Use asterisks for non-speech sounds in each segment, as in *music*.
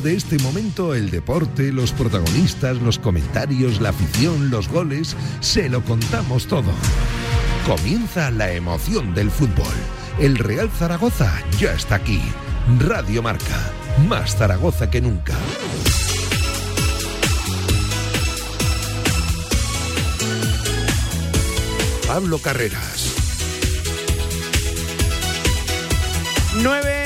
de este momento el deporte, los protagonistas, los comentarios, la afición, los goles, se lo contamos todo. Comienza la emoción del fútbol. El Real Zaragoza ya está aquí. Radio Marca, más Zaragoza que nunca. Pablo Carreras. 9 y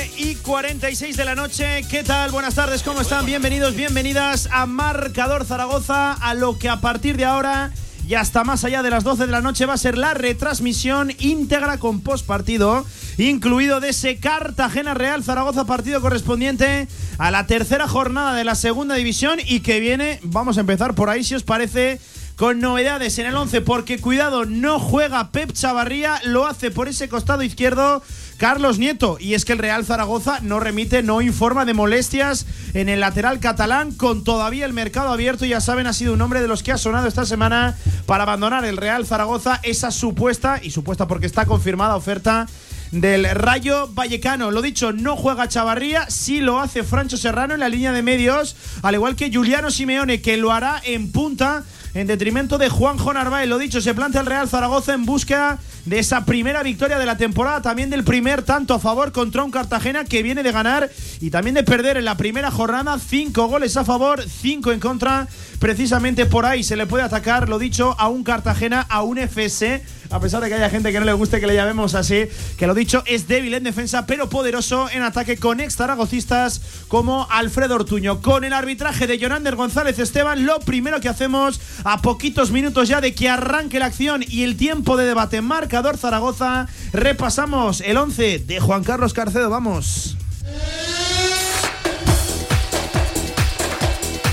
46 de la noche. ¿Qué tal? Buenas tardes, ¿cómo están? Bienvenidos, bienvenidas a Marcador Zaragoza, a lo que a partir de ahora y hasta más allá de las 12 de la noche va a ser la retransmisión íntegra con postpartido, incluido de ese Cartagena Real Zaragoza partido correspondiente a la tercera jornada de la segunda división y que viene, vamos a empezar por ahí si os parece con novedades en el 11 porque cuidado, no juega Pep Chavarría, lo hace por ese costado izquierdo Carlos Nieto. Y es que el Real Zaragoza no remite, no informa de molestias en el lateral catalán, con todavía el mercado abierto. Ya saben, ha sido un hombre de los que ha sonado esta semana para abandonar el Real Zaragoza esa supuesta, y supuesta porque está confirmada oferta del Rayo Vallecano. Lo dicho, no juega Chavarría, sí lo hace Francho Serrano en la línea de medios, al igual que Juliano Simeone, que lo hará en punta en detrimento de Juanjo Narváez. Lo dicho, se plantea el Real Zaragoza en búsqueda de esa primera victoria de la temporada, también del primer tanto a favor contra un Cartagena que viene de ganar y también de perder en la primera jornada, cinco goles a favor, cinco en contra. Precisamente por ahí se le puede atacar, lo dicho, a un Cartagena, a un FC a pesar de que haya gente que no le guste que le llamemos así, que lo dicho, es débil en defensa, pero poderoso en ataque con ex zaragocistas como Alfredo Ortuño. Con el arbitraje de Jonander González Esteban, lo primero que hacemos a poquitos minutos ya de que arranque la acción y el tiempo de debate marcador Zaragoza, repasamos el 11 de Juan Carlos Carcedo, vamos.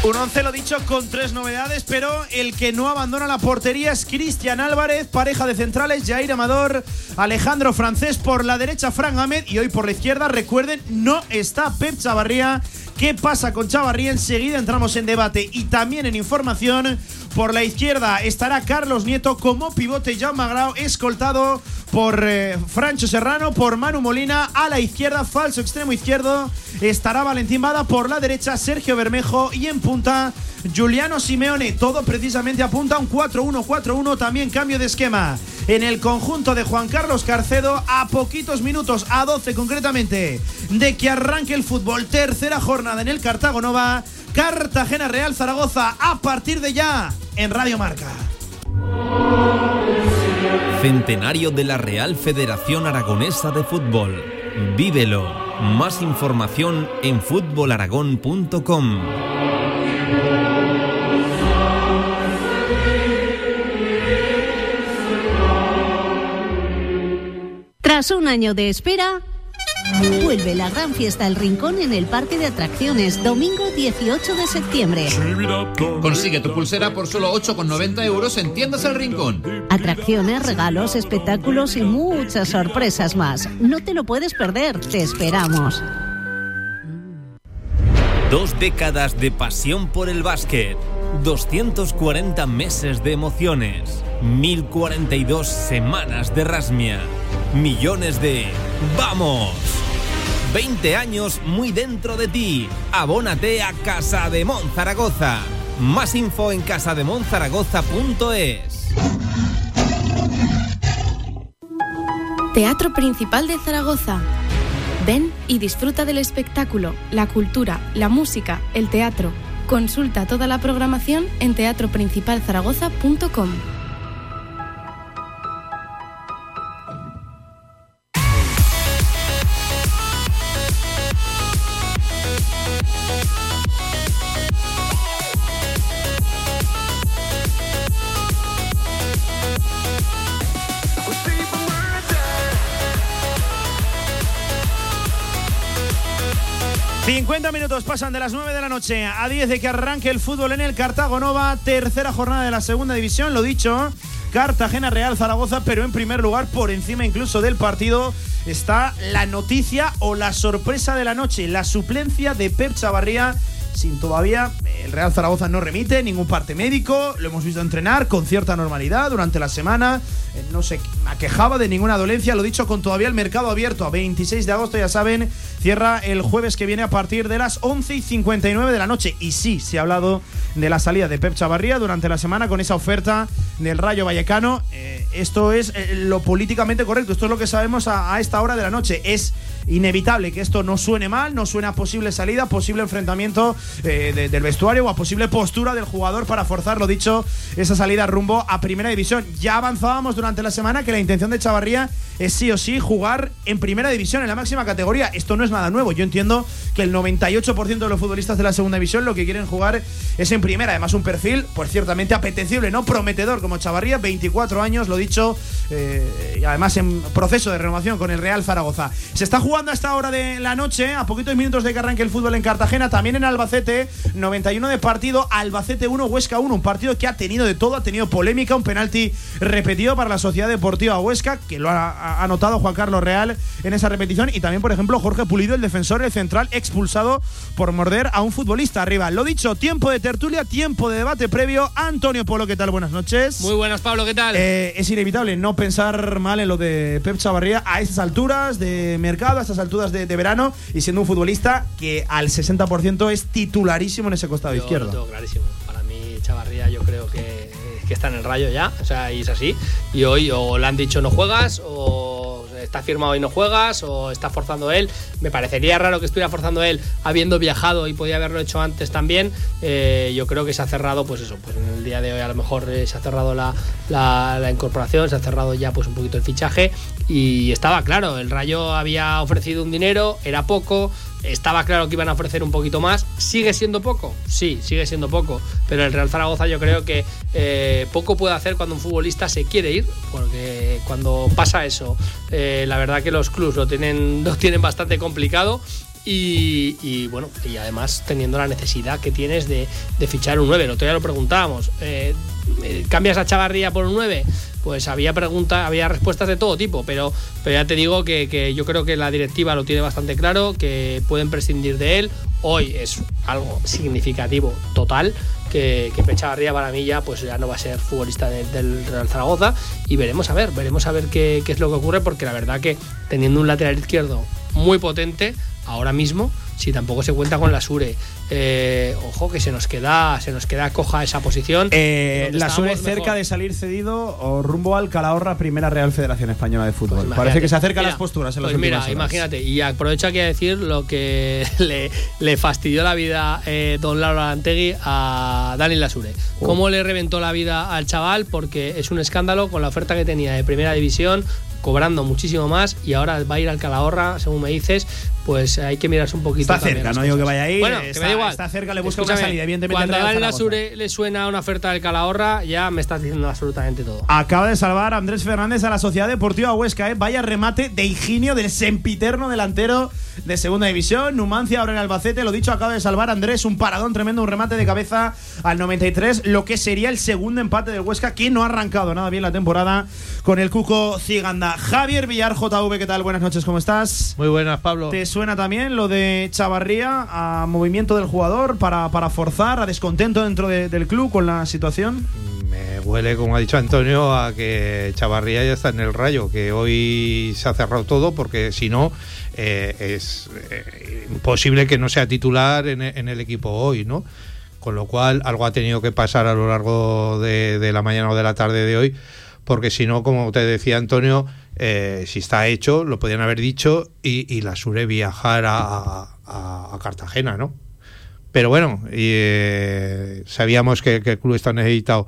Un once, lo dicho, con tres novedades, pero el que no abandona la portería es Cristian Álvarez, pareja de centrales, Jair Amador, Alejandro Francés por la derecha, Fran Ahmed y hoy por la izquierda, recuerden, no está Pep Chavarría. ¿Qué pasa con Chavarría? Enseguida entramos en debate y también en información. Por la izquierda estará Carlos Nieto como pivote, Jaume Grau, escoltado por eh, Francho Serrano, por Manu Molina. A la izquierda, falso extremo izquierdo, estará Valentín Bada. Por la derecha, Sergio Bermejo. Y en punta, Juliano Simeone. Todo precisamente apunta a un 4-1-4-1. También cambio de esquema en el conjunto de Juan Carlos Carcedo. A poquitos minutos, a 12 concretamente, de que arranque el fútbol. Tercera jornada en el Cartago Nova. Cartagena Real Zaragoza a partir de ya en Radio Marca. Centenario de la Real Federación Aragonesa de Fútbol. Vívelo. Más información en fútbolaragón.com. Tras un año de espera, Vuelve la gran fiesta El Rincón en el Parque de Atracciones, domingo 18 de septiembre. Consigue tu pulsera por solo 8,90 euros en Tiendas El Rincón. Atracciones, regalos, espectáculos y muchas sorpresas más. No te lo puedes perder, te esperamos. Dos décadas de pasión por el básquet. 240 meses de emociones. 1042 semanas de rasmia. Millones de ¡Vamos! 20 años muy dentro de ti. Abónate a Casa de Zaragoza. Más info en casademonzaragoza.es. Teatro Principal de Zaragoza. Ven y disfruta del espectáculo, la cultura, la música, el teatro. Consulta toda la programación en teatroprincipalzaragoza.com. pasan de las 9 de la noche a 10 de que arranque el fútbol en el Cartago Nova, tercera jornada de la segunda división, lo dicho, Cartagena Real Zaragoza, pero en primer lugar, por encima incluso del partido, está la noticia o la sorpresa de la noche, la suplencia de Pep Chavarría sin todavía. El Real Zaragoza no remite ningún parte médico, lo hemos visto entrenar con cierta normalidad durante la semana, eh, no se quejaba de ninguna dolencia, lo dicho, con todavía el mercado abierto a 26 de agosto, ya saben, cierra el jueves que viene a partir de las 11 y 59 de la noche. Y sí, se ha hablado de la salida de Pep Chavarría durante la semana con esa oferta del Rayo Vallecano. Eh, esto es eh, lo políticamente correcto, esto es lo que sabemos a, esta hora de la noche. Es inevitable que esto no suene mal, no suene a posible salida, posible enfrentamiento eh, del vestuario o a posible postura del jugador para forzar, lo dicho, esa salida rumbo a primera división. Ya avanzábamos durante la semana que la intención de Chavarría es sí o sí jugar en primera división, en la máxima categoría. Esto no es nada nuevo. Yo entiendo que el 98% de los futbolistas de la segunda división lo que quieren jugar es en primera. Además, un perfil, pues ciertamente apetecible, ¿no? Prometedor como Chavarría, 24 años, lo dicho, eh, y además en proceso de renovación con el Real Zaragoza. Se está jugando a esta hora de la noche, a poquitos minutos de que arranque el fútbol en Cartagena, también en Albacete, 91 de partido, Albacete 1, Huesca 1, un partido que ha tenido de todo, ha tenido polémica, un penalti repetido para la Sociedad Deportiva Huesca, que lo ha anotado Juan Carlos Real en esa repetición. Y también, por ejemplo, Jorge Pulido, el defensor, el central, expulsado por morder a un futbolista arriba. Lo dicho, tiempo de tertulia, tiempo de debate previo. Antonio Polo, ¿qué tal? Buenas noches. Muy buenas, Pablo, ¿qué tal? Eh, es inevitable no pensar mal en lo de Pep Chavarría a estas alturas de mercado, estas alturas de, verano y siendo un futbolista que al 60% es titularísimo en ese costado izquierdo. Todo clarísimo. Para mí, Chavarría, yo creo que que está en el rayo ya, o sea, y es así. Y hoy o le han dicho no juegas, o está firmado y no juegas, o está forzando él. Me parecería raro que estuviera forzando él habiendo viajado y podía haberlo hecho antes también. Eh, yo creo que se ha cerrado, pues eso, pues en el día de hoy a lo mejor eh, se ha cerrado la, la, incorporación, se ha cerrado ya pues un poquito el fichaje y estaba claro, el Rayo había ofrecido un dinero, era poco, estaba claro que iban a ofrecer un poquito más. ¿Sigue siendo poco? Sí, sigue siendo poco. Pero el Real Zaragoza yo creo que eh, poco puede hacer cuando un futbolista se quiere ir, porque cuando pasa eso, eh, la verdad que los clubs lo tienen, *laughs* lo tienen bastante complicado. Y, bueno, y además teniendo la necesidad que tienes de, fichar un 9. El otro día lo preguntábamos. Eh, ¿Cambias a Chavarría por un 9? Pues había preguntas, había respuestas de todo tipo, pero, pero ya te digo que, yo creo que la directiva lo tiene bastante claro, que pueden prescindir de él. Hoy es algo significativo, total, que, que Pechavarría para mí ya, pues ya no va a ser futbolista del Real Zaragoza y veremos a ver, veremos a ver qué, qué es lo que ocurre, porque la verdad que teniendo un lateral izquierdo muy potente, ahora mismo, si tampoco se cuenta con la Sure. Eh, ojo que se nos queda se nos queda coja esa posición. Eh, la Sure cerca de salir cedido o rumbo al Calahorra, Primera Real Federación Española de Fútbol. Pues Parece que se acerca las posturas en pues mira, imagínate, y aprovecho aquí a decir lo que *laughs* le, le fastidió la vida eh, don Laura Antegui a Dani Lasure. Oh. ¿Cómo le reventó la vida al chaval? Porque es un escándalo con la oferta que tenía de primera división, cobrando muchísimo más y ahora va a ir al Calahorra, según me dices, pues hay que mirarse un poquito. Está cerca, no digo que vaya a ir. Bueno, está, que me da igual. Está cerca, le busca una salida, evidentemente. Cuando a la Sure le suena una oferta del Calahorra, ya me estás diciendo absolutamente todo. Acaba de salvar Andrés Fernández a la Sociedad Deportiva Huesca, ¿eh? Vaya remate de Higinio del sempiterno delantero de segunda división. Numancia ahora en Albacete, lo dicho, acaba de salvar Andrés, un paradón tremendo, un remate de cabeza al 93, lo que sería el segundo empate del Huesca, que no ha arrancado nada bien la temporada con el Cuco Ciganda. Javier Villar, JV, ¿qué tal? Buenas noches, ¿cómo estás? Muy buenas, Pablo. ¿Te suena también lo de Chavarría a movimiento del jugador para, para forzar, a descontento dentro del club con la situación? Me huele, como ha dicho Antonio, a que Chavarría ya está en el rayo, que hoy se ha cerrado todo porque si no eh, es eh, imposible que no sea titular en, el equipo hoy, ¿no? Con lo cual algo ha tenido que pasar a lo largo de la mañana o de la tarde de hoy porque si no, como te decía Antonio, eh, si está hecho, lo podían haber dicho y, la Sure viajar a, Cartagena, ¿no? Pero bueno, eh, sabíamos que, el club está necesitado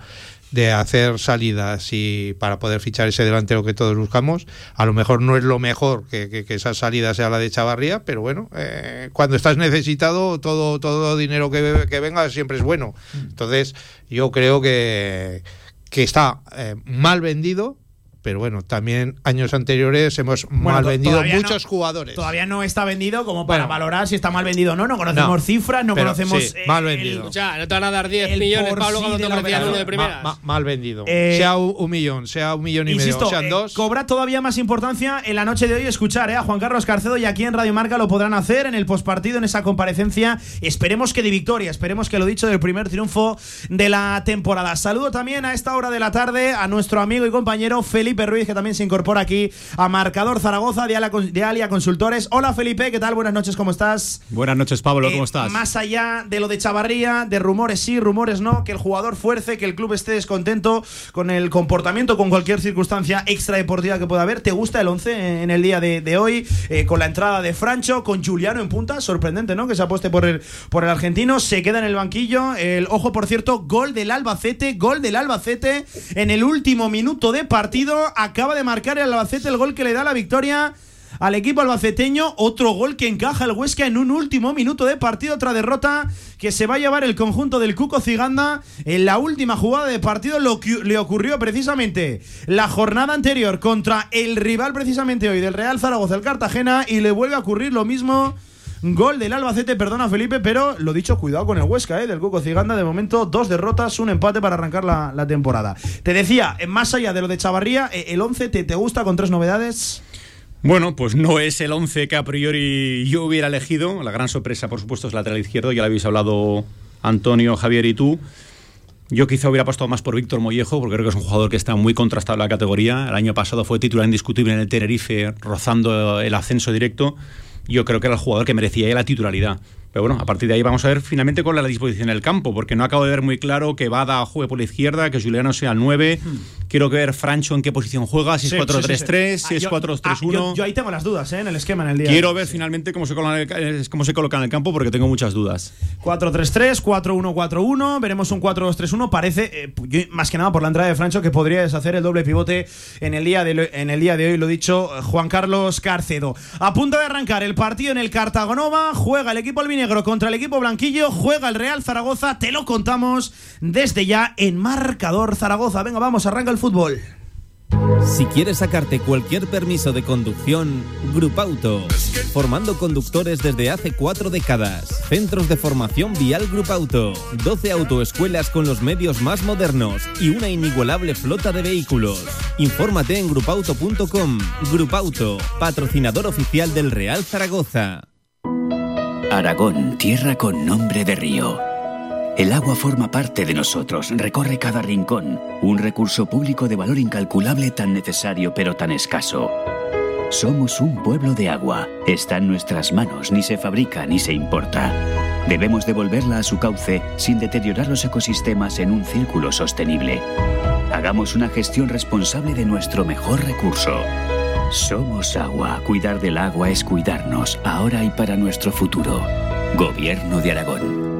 de hacer salidas y para poder fichar ese delantero que todos buscamos. A lo mejor no es lo mejor que, esa salida sea la de Chavarría, pero bueno, eh, cuando estás necesitado, todo, todo dinero que, que venga siempre es bueno. Mm. Entonces, yo creo que que está eh, mal vendido pero bueno, también años anteriores hemos Bueno, mal vendido no- muchos jugadores. Todavía no está vendido como para Bueno. valorar si está mal vendido o no. No conocemos No, cifras, no pero conocemos. sí, eh, mal el- vendido. Escucha, no te van a dar 10 El millones, por Pablo, sí cuando de te ofrecían uno de primeras. Ma- ma- mal vendido. Eh, sea un, un millón, sea un millón y Insisto, medio, sean eh, dos. cobra todavía más importancia en la noche de hoy escuchar eh, a Juan Carlos Carcedo y aquí en Radio Marca lo podrán hacer en el postpartido, en esa comparecencia. Esperemos que de victoria, esperemos que lo dicho del primer triunfo de la temporada. Saludo también a esta hora de la tarde a nuestro amigo y compañero Felipe Ruiz, que también se incorpora aquí a Marcador Zaragoza de Alia, de Alia Consultores. Hola Felipe, ¿qué tal? Buenas noches, ¿cómo estás? Buenas noches, Pablo, Eh, ¿cómo estás? Más allá de lo de Chavarría, de rumores sí, rumores no, que el jugador fuerce, que el club esté descontento con el comportamiento, con cualquier circunstancia extradeportiva que pueda haber. ¿Te gusta el 11 en el día de, de hoy? Eh, con la entrada de Francho, con Juliano en punta, sorprendente, ¿no? Que se apueste por el, por el argentino, se queda en el banquillo. El ojo, por cierto, gol del Albacete, gol del Albacete en el último minuto de partido. Acaba de marcar el Albacete el gol que le da la victoria al equipo albaceteño. Otro gol que encaja el Huesca en un último minuto de partido. Otra derrota que se va a llevar el conjunto del Cuco Ciganda. En la última jugada de partido lo que le ocurrió precisamente la jornada anterior contra el rival precisamente hoy del Real Zaragoza, el Cartagena. Y le vuelve a ocurrir lo mismo. Gol del Albacete, perdona Felipe, pero lo dicho, cuidado con el Huesca, ¿eh? del Cuco Ciganda. De momento, dos derrotas, un empate para arrancar la, temporada. Te decía, eh, más allá de lo de Chavarría, eh, el 11 te, te gusta con tres novedades. Bueno, pues no es el 11 que a priori yo hubiera elegido. La gran sorpresa, por supuesto, es el lateral izquierdo. Ya lo habéis hablado Antonio, Javier y tú. Yo quizá hubiera apostado más por Víctor Mollejo, porque creo que es un jugador que está muy contrastado en la categoría. El año pasado fue titular indiscutible en el Tenerife, rozando el ascenso directo. Yo creo que era el jugador que merecía la titularidad. Pero bueno, a partir de ahí vamos a ver finalmente es la disposición del campo, porque no acabo de ver muy claro que Bada juegue por la izquierda, que Juliano sea el 9. Quiero ver Francho en qué posición juega, si es Sí, 4-3-3, sí, sí, si es Ah, yo- 4-2-3-1. ah, yo, yo ahí tengo las dudas, ¿eh? En el esquema, en el día. Quiero ver finalmente cómo se, coloca en el, cómo se coloca en el campo porque tengo muchas dudas. 4-3-3, 4-1-4-1, veremos un 4-2-3-1. Parece, eh, yo, más que nada por la entrada de Francho, que podría deshacer el doble pivote en el día de, en el día de hoy, lo dicho eh, Juan Carlos Carcedo. A punto de arrancar el partido en el Cartagonova, juega el equipo contra el equipo blanquillo, juega el Real Zaragoza, te lo contamos desde ya en Marcador Zaragoza. Venga, vamos, arranca el fútbol. Si quieres sacarte cualquier permiso de conducción, Grupauto. Formando conductores desde hace cuatro décadas. Centros de formación vial Grupauto. 12 autoescuelas con los medios más modernos y una inigualable flota de vehículos. Infórmate en grupauto.com. Grupauto, patrocinador oficial del Real Zaragoza. Aragón, tierra con nombre de río. El agua forma parte de nosotros, recorre cada rincón, un recurso público de valor incalculable tan necesario pero tan escaso. Somos un pueblo de agua, está en nuestras manos, ni se fabrica ni se importa. Debemos devolverla a su cauce sin deteriorar los ecosistemas en un círculo sostenible. Hagamos una gestión responsable de nuestro mejor recurso. Somos agua, cuidar del agua es cuidarnos, ahora y para nuestro futuro. Gobierno de Aragón.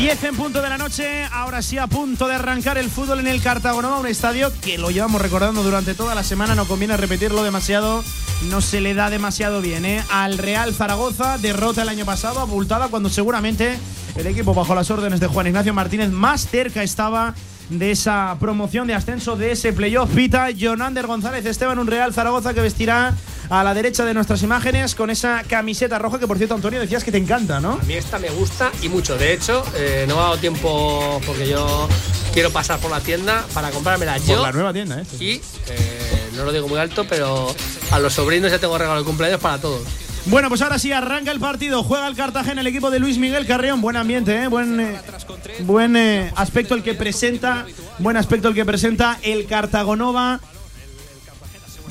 Diez en punto de la noche, ahora sí a punto de arrancar el fútbol en el Cartagonova, un estadio que lo llevamos recordando durante toda la semana, no conviene repetirlo demasiado, no se le da demasiado bien. ¿eh? Al Real Zaragoza, derrota el año pasado, abultada cuando seguramente el equipo bajo las órdenes de Juan Ignacio Martínez más cerca estaba de esa promoción de ascenso de ese playoff. Pita Jonander González Esteban, un Real Zaragoza que vestirá a la derecha de nuestras imágenes con esa camiseta roja que por cierto Antonio decías que te encanta, ¿no? A mí esta me gusta y mucho. De hecho, eh, no me ha dado tiempo porque yo quiero pasar por la tienda para comprármela Por yo. la nueva tienda, ¿eh? Y eh, no lo digo muy alto, pero a los sobrinos ya tengo regalo de cumpleaños para todos. Bueno, pues ahora sí arranca el partido. Juega el Cartagena, el equipo de Luis Miguel Carreón. Buen ambiente, ¿eh? buen, eh, buen eh, aspecto el que presenta. Buen aspecto el que presenta el Cartagonova.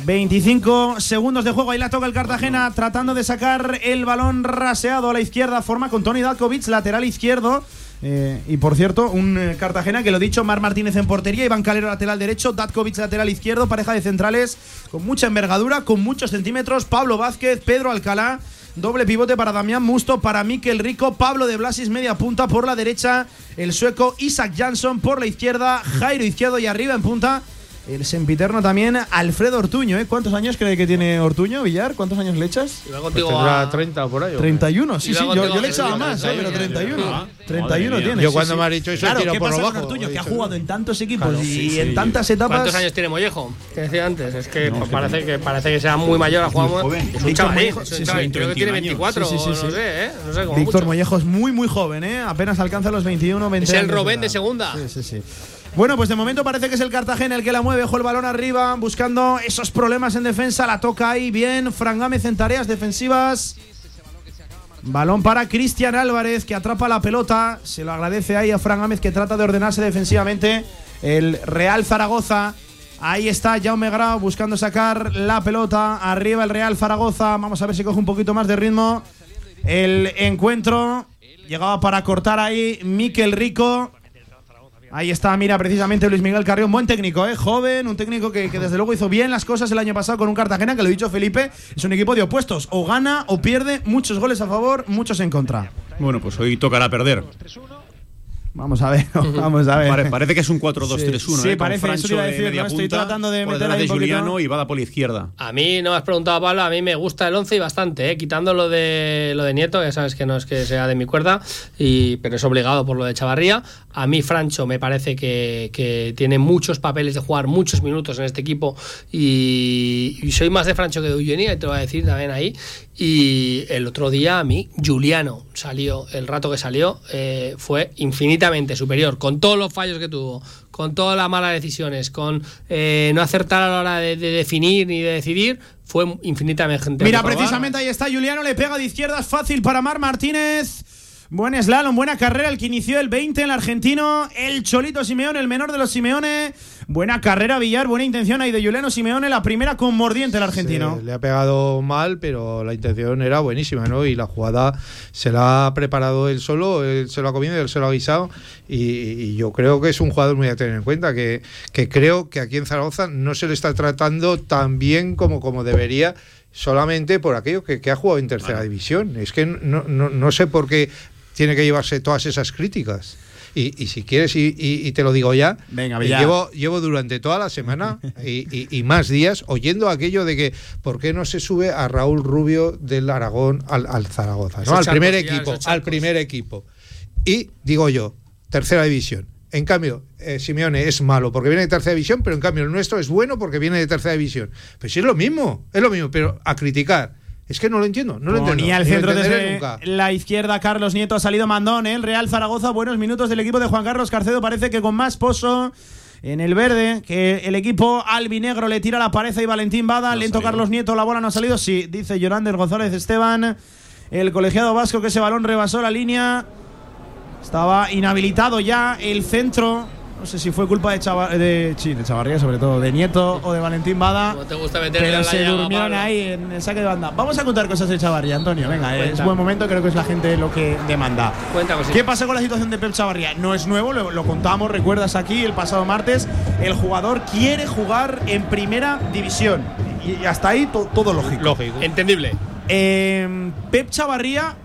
25 segundos de juego. Ahí la toca el Cartagena tratando de sacar el balón raseado a la izquierda. Forma con Tony Dalkovic, lateral izquierdo. Eh, y por cierto, un eh, Cartagena que lo dicho, Mar Martínez en portería, Iván Calero lateral derecho, Datkovic lateral izquierdo, pareja de centrales con mucha envergadura, con muchos centímetros, Pablo Vázquez, Pedro Alcalá, doble pivote para Damián Musto, para Miquel Rico, Pablo de Blasis media punta por la derecha, el sueco Isaac Jansson por la izquierda, Jairo izquierdo y arriba en punta. El sempiterno también, Alfredo Ortuño. ¿eh? ¿Cuántos años cree que tiene Ortuño, Villar? ¿Cuántos años le echas? Iba Pues contigo tendrá a- 30 o por ahí. ¿o qué? 31, sí, sí, yo, yo le echaba más, eh, pero 31. 31 mía. tiene. Yo cuando sí. me ha dicho eso, claro, tirado ¿qué por lo pasa con bajo. Ortuño? He Que ha jugado en tantos equipos Claro, y sí, sí. en tantas etapas. ¿Cuántos años tiene Mollejo? Que decía antes. Es que pues, parece que parece que sea muy mayor a jugar. joven. Es un Víctor chavalín. Mollejo, es un sí, sí, chavalín, Creo que tiene 21 24 Sí, sí, sí, o sí. no sé, ¿eh? No sé cómo Víctor. Mollejo es muy, muy joven, ¿eh? Apenas alcanza los 21, 20 Es el Robén de segunda. Sí, sí, sí. Bueno, pues de momento parece que es el Cartagena el que la mueve. Ojo el balón arriba, buscando esos problemas en defensa. La toca ahí bien. Fran Gámez en tareas defensivas. Balón para Cristian Álvarez que atrapa la pelota. Se lo agradece ahí a Fran Gámez que trata de ordenarse defensivamente. El Real Zaragoza. Ahí está Jaume Grau buscando sacar la pelota. Arriba el Real Zaragoza. Vamos a ver si coge un poquito más de ritmo. El encuentro. Llegaba para cortar ahí Miquel Rico. Ahí está, mira, precisamente Luis Miguel Carrión, buen técnico, ¿eh? joven, un técnico que, que desde luego hizo bien las cosas el año pasado con un Cartagena, que lo he dicho Felipe, es un equipo de opuestos, o gana o pierde, muchos goles a favor, muchos en contra. Bueno, pues hoy tocará perder. Vamos a ver, *laughs* vamos a ver. Pare- parece que es un 4-2-3-1. Sí, ¿eh? sí, Con parece, eso Francho te iba a de decir, media ¿no? Estoy punta, tratando de meter ahí poquito. Juliano y Bada por la izquierda. A mí no me has preguntado, Pablo, a mí me gusta el 11 y bastante, ¿eh? quitando lo de lo de Nieto, ya sabes que no es que sea de mi cuerda, y, pero es obligado por lo de Chavarría. A mí Francho me parece que, que tiene muchos papeles de jugar muchos minutos en este equipo y, y soy más de Francho que de Eugenia, y te lo voy a decir también ahí. Y el otro día a mí, Juliano salió, el rato que salió, eh, fue infinitamente superior, con todos los fallos que tuvo, con todas las malas decisiones, con eh, no acertar a la hora de, de definir ni de decidir, fue infinitamente Mira, precisamente ahí está Juliano, le pega de izquierdas fácil para Mar Martínez. Buen slalom, buena carrera, el que inició el 20 el argentino, el Cholito Simeone, el menor de los Simeone. Buena carrera, Villar, buena intención ahí de Juliano Simeone, la primera con mordiente el argentino. Se le ha pegado mal, pero la intención era buenísima, ¿no? Y la jugada se la ha preparado él solo, él se lo ha comido, él se lo ha guisado. Y, y yo creo que es un jugador muy a tener en cuenta, que, que creo que aquí en Zaragoza no se le está tratando tan bien como, como debería solamente por aquello que, que ha jugado en tercera división. Es que no, no, no sé por qué tiene que llevarse todas esas críticas. Y, y si quieres, y, y- y te lo digo ya, Venga, Villar. llevo, llevo durante toda la semana y, más días oyendo aquello de que ¿por qué no se sube a Raúl Rubio del Aragón al, al Zaragoza? ¿no? Al primer ya, equipo, al primer equipo. Y digo yo, tercera división. En cambio, eh, Simeone es malo porque viene de tercera división, pero en cambio el nuestro es bueno porque viene de tercera división. Pues sí es lo mismo, es lo mismo, pero a criticar. Es que no lo entiendo, no lo entiendo. Ponía el centro desde nunca. la izquierda, Carlos Nieto ha salido mandón, ¿eh? el Real Zaragoza, buenos minutos del equipo de Juan Carlos Carcedo, parece que con más pozo en el verde, que el equipo albinegro le tira la pared y Valentín Bada, lento Carlos Nieto, la bola no ha salido, sí, dice Yorander González Esteban, el colegiado vasco que ese balón rebasó la línea, estaba inhabilitado ya el centro, no sé si fue culpa de, Chava- de, sí, de Chavarría sobre todo, de Nieto o de Valentín Bada. No te gusta Pero se durmieron Pablo. ahí en el saque de banda. Vamos a contar cosas de Chavarría, Antonio. Venga, es Cuenta. buen momento, creo que es la gente lo que demanda. Cuenta. ¿Qué pasa con la situación de Pep Chavarría? No es nuevo, lo, lo contamos, recuerdas aquí el pasado martes. El jugador quiere jugar en primera división. Y hasta ahí to- todo lógico. Lógico. Entendible. Eh, Pep Chavarría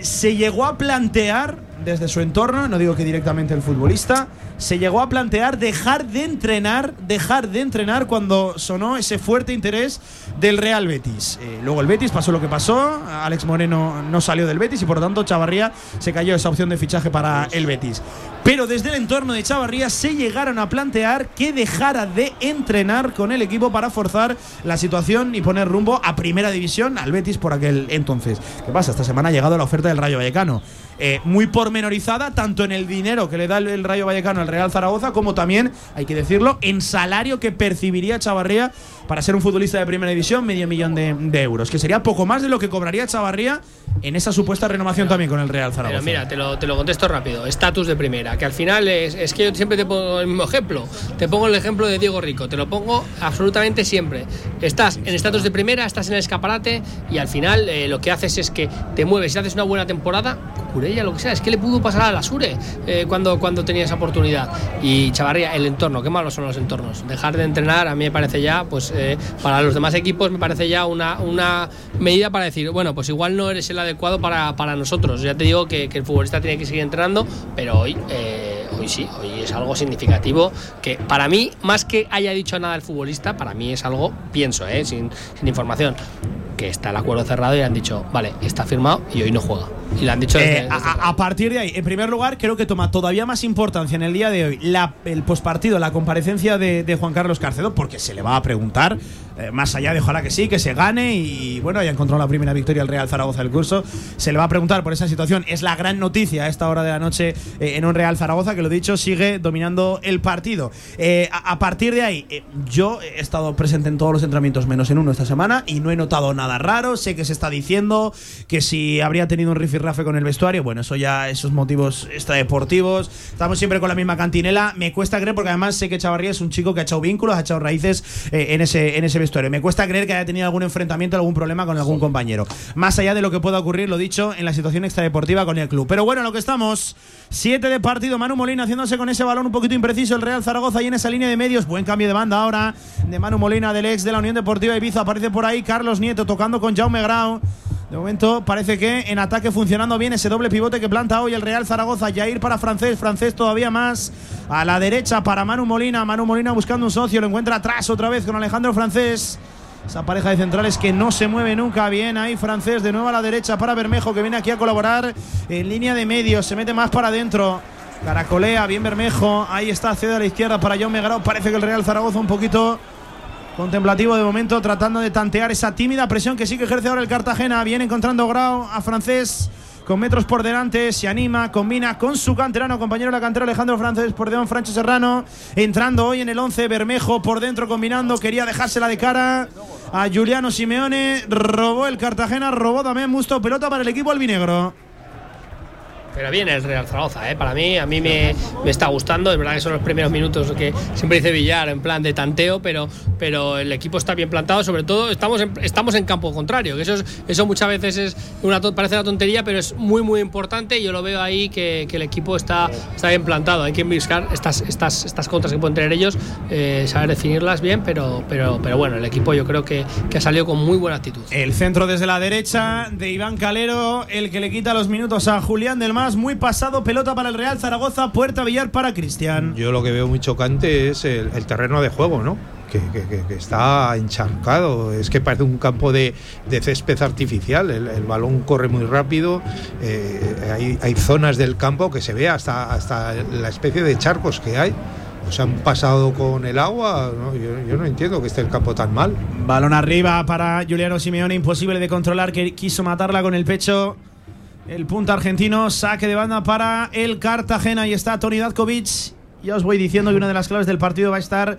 se llegó a plantear desde su entorno, no digo que directamente el futbolista, se llegó a plantear dejar de entrenar, dejar de entrenar cuando sonó ese fuerte interés del Real Betis. Eh, luego el Betis pasó lo que pasó, Alex Moreno no salió del Betis y por lo tanto Chavarría se cayó esa opción de fichaje para el Betis. Pero desde el entorno de Chavarría se llegaron a plantear que dejara de entrenar con el equipo para forzar la situación y poner rumbo a primera división al Betis por aquel entonces. ¿Qué pasa? Esta semana ha llegado la oferta del Rayo Vallecano. Eh, muy pormenorizada, tanto en el dinero que le da el, el Rayo Vallecano al Real Zaragoza, como también, hay que decirlo, en salario que percibiría Chavarría para ser un futbolista de primera división, medio millón de, de euros, que sería poco más de lo que cobraría Chavarría en esa supuesta renovación también con el Real Zaragoza. Pero mira, te lo, te lo contesto rápido. Estatus de primera, que al final es, es que yo siempre te pongo el mismo ejemplo. Te pongo el ejemplo de Diego Rico, te lo pongo absolutamente siempre. Estás en estatus de primera, estás en el escaparate y al final eh, lo que haces es que te mueves y haces una buena temporada, Curella, lo que sea. Es que le pudo pasar a la Sure eh, cuando, cuando tenía esa oportunidad. Y Chavarría, el entorno, qué malos son los entornos. Dejar de entrenar a mí me parece ya, pues eh, para los demás equipos me parece ya una, una medida para decir, bueno, pues igual no eres el adecuado para, para nosotros. Ya te digo que, el futbolista tiene que seguir entrenando, pero hoy, eh, hoy sí, hoy es algo significativo que para mí, más que haya dicho nada el futbolista, para mí es algo, pienso, eh, sin información, que está el acuerdo cerrado y han dicho, vale, está firmado y hoy no juega. Y le han dicho desde- Eh, desde- a, a partir de ahí, en primer lugar, creo que toma todavía más importancia en el día de hoy la, el pospartido, la comparecencia de, de Juan Carlos Carcedo, porque se le va a preguntar, eh, más allá de ojalá que sí, que se gane y bueno, haya encontrado la primera victoria el Real Zaragoza del curso, se le va a preguntar por esa situación. Es la gran noticia a esta hora de la noche eh, en un Real Zaragoza que lo dicho sigue dominando el partido. Eh, a, partir de ahí, yo he estado presente en todos los entrenamientos menos en uno esta semana y no he notado nada raro. Sé que se está diciendo que si habría tenido un rifirrafe con el vestuario, bueno, eso ya, esos motivos extradeportivos. Estamos siempre con la misma cantinela. Me cuesta creer porque además sé que Chavarría es un chico que ha echado vínculos, ha echado raíces en, ese, en ese vestuario. Me cuesta creer que haya tenido algún enfrentamiento, algún problema con algún compañero. Más allá de lo que pueda ocurrir, lo dicho, en la situación extradeportiva con el club. Pero bueno, lo que estamos, siete de partido. Manu Molina haciéndose con ese balón un poquito impreciso. El Real Zaragoza ahí en esa línea de medios. Buen cambio de banda ahora de Manu Molina, del ex de la Unión Deportiva Ibiza. Aparece por ahí Carlos Nieto tocando con Jaume Grau. De momento parece que en ataque funcionando bien ese doble pivote que planta hoy el Real Zaragoza. Jair para Francés, Francés todavía más a la derecha para Manu Molina. Manu Molina buscando un socio, lo encuentra atrás otra vez con Alejandro Francés. Esa pareja de centrales que no se mueve nunca. Bien ahí Francés de nuevo a la derecha para Bermejo que viene aquí a colaborar en línea de medios. Se mete más para adentro. Caracolea, bien Bermejo. Ahí está, cede a la izquierda para Jaume Grau. Parece que el Real Zaragoza un poquito contemplativo de momento, tratando de tantear esa tímida presión que sí que ejerce ahora el Cartagena. Viene encontrando Grau a Francés con metros por delante, se anima, combina con su canterano, compañero de la cantera Alejandro Francés, por debajo Francho Serrano, entrando hoy en el 11, Bermejo por dentro combinando, quería dejársela de cara a Juliano Simeone, robó el Cartagena, robó también Musto, pelota para el equipo albinegro. Pero bien el Real Zaragoza, ¿eh? para mí, a mí me, me está gustando. Es verdad que son los primeros minutos que siempre dice Villar en plan de tanteo, pero, pero el equipo está bien plantado. Sobre todo, estamos en, estamos en campo contrario, que eso, es- eso muchas veces es una, parece una tontería, pero es muy, muy importante. Yo lo veo ahí que, el equipo está, está bien plantado. Hay que buscar estas, estas, estas contras que pueden tener ellos, eh, saber definirlas bien, pero, pero, pero bueno, el equipo yo creo que, que ha salido con muy buena actitud. El centro desde la derecha de Iván Calero, el que le quita los minutos a Julián del Muy pasado, pelota para el Real Zaragoza, puerta Villar para Cristian. Yo lo que veo muy chocante es el, el terreno de juego, ¿no? Que, que- que- que está encharcado, es que parece un campo de, de césped artificial, el, el balón corre muy rápido, eh, hay, hay zonas del campo que se ve hasta, hasta la especie de charcos que hay. O se han pasado con el agua, ¿no? yo, yo no entiendo que esté el campo tan mal. Balón arriba para Juliano Simeone, imposible de controlar, que quiso matarla con el pecho. El punta argentino, saque de banda para el Cartagena. Y está Tony Datkovic. Ya os voy diciendo que una de las claves del partido va a estar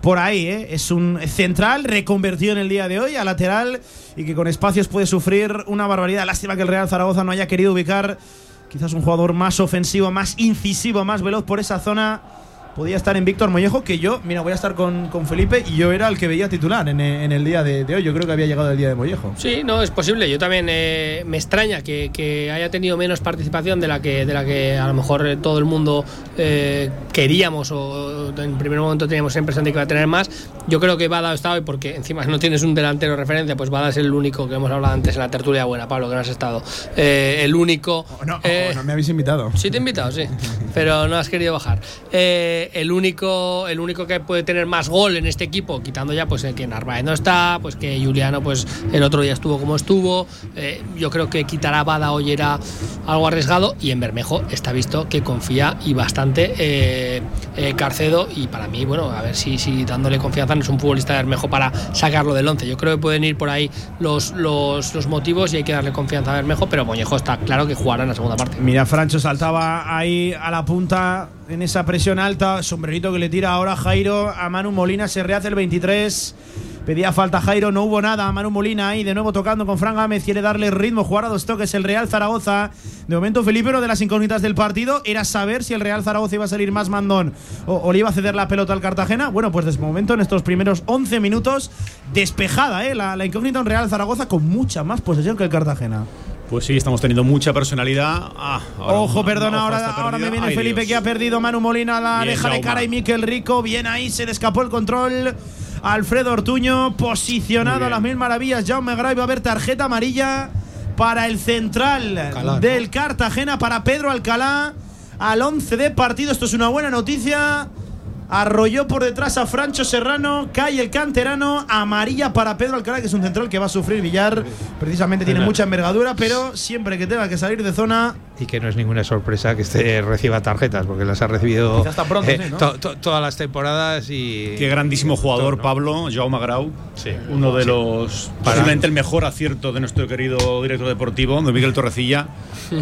por ahí. ¿eh? Es un central reconvertido en el día de hoy a lateral y que con espacios puede sufrir una barbaridad. Lástima que el Real Zaragoza no haya querido ubicar quizás un jugador más ofensivo, más incisivo, más veloz por esa zona. Podía estar en Víctor Mollejo, que yo, mira, voy a estar con, con Felipe y yo era el que veía titular en, en el día de, de hoy. Yo creo que había llegado el día de Mollejo. Sí, no, es posible. Yo también eh, me extraña que, que haya tenido menos participación de la que, de la que a lo mejor eh, todo el mundo eh, queríamos o en primer momento teníamos la impresión de que iba a tener más. Yo creo que Bada está hoy porque encima no tienes un delantero de referencia, pues Bada es el único que hemos hablado antes en la tertulia buena, Pablo, que no has estado. Eh, el único. No, eh, no me habéis invitado. Sí, te he invitado, sí. Pero no has querido bajar. Eh, el único, el único que puede tener más gol en este equipo, quitando ya pues que Narváez no está, pues que Juliano pues el otro día estuvo como estuvo. eh, yo creo que quitar a Bada hoy era algo arriesgado y en Bermejo está visto que confía y bastante eh, eh, Carcedo y para mí, bueno, a ver si, si dándole confianza no es un futbolista de Bermejo para sacarlo del 11. Yo creo que pueden ir por ahí los, los, los motivos y hay que darle confianza a Bermejo, pero Moñejo está claro que jugará en la segunda parte. Mira, Francho saltaba ahí a la punta en esa presión alta. Sombrerito que le tira ahora Jairo a Manu Molina. Se rehace el 23. Pedía falta Jairo, no hubo nada. Manu Molina ahí de nuevo tocando con Fran Gámez. Quiere darle ritmo, jugar a dos toques el Real Zaragoza. De momento, Felipe, una de las incógnitas del partido era saber si el Real Zaragoza iba a salir más mandón o, le iba a ceder la pelota al Cartagena. Bueno, pues desde momento, en estos primeros 11 minutos, despejada ¿eh? la, la incógnita en Real Zaragoza con mucha más posesión que el Cartagena. Pues sí, estamos teniendo mucha personalidad. Ah, ahora- Ojo, perdona, ahora, ahora me viene Ay, Felipe Dios. que ha perdido Manu Molina, la Bien, deja de cara y Miquel Rico, bien ahí, se le escapó el control. Alfredo Ortuño, posicionado a las mil maravillas. Jaume Gray va a haber tarjeta amarilla para el central del Cartagena, para Pedro Alcalá, al 11 de partido. Esto es una buena noticia. Arrolló por detrás a Francho Serrano, cae el canterano, amarilla para Pedro Alcalá, que es un central que va a sufrir Villar. Precisamente tiene mucha envergadura, pero siempre que tenga que salir de zona, Y que no es ninguna sorpresa que este reciba tarjetas, porque las ha recibido pronto, eh, sí, ¿no? to- to- todas las temporadas y. Qué grandísimo jugador, ¿no? Pablo, Jaume Grau. Uno de Sí. los. Posiblemente el mejor acierto de nuestro querido director deportivo, de Miguel Torrecilla.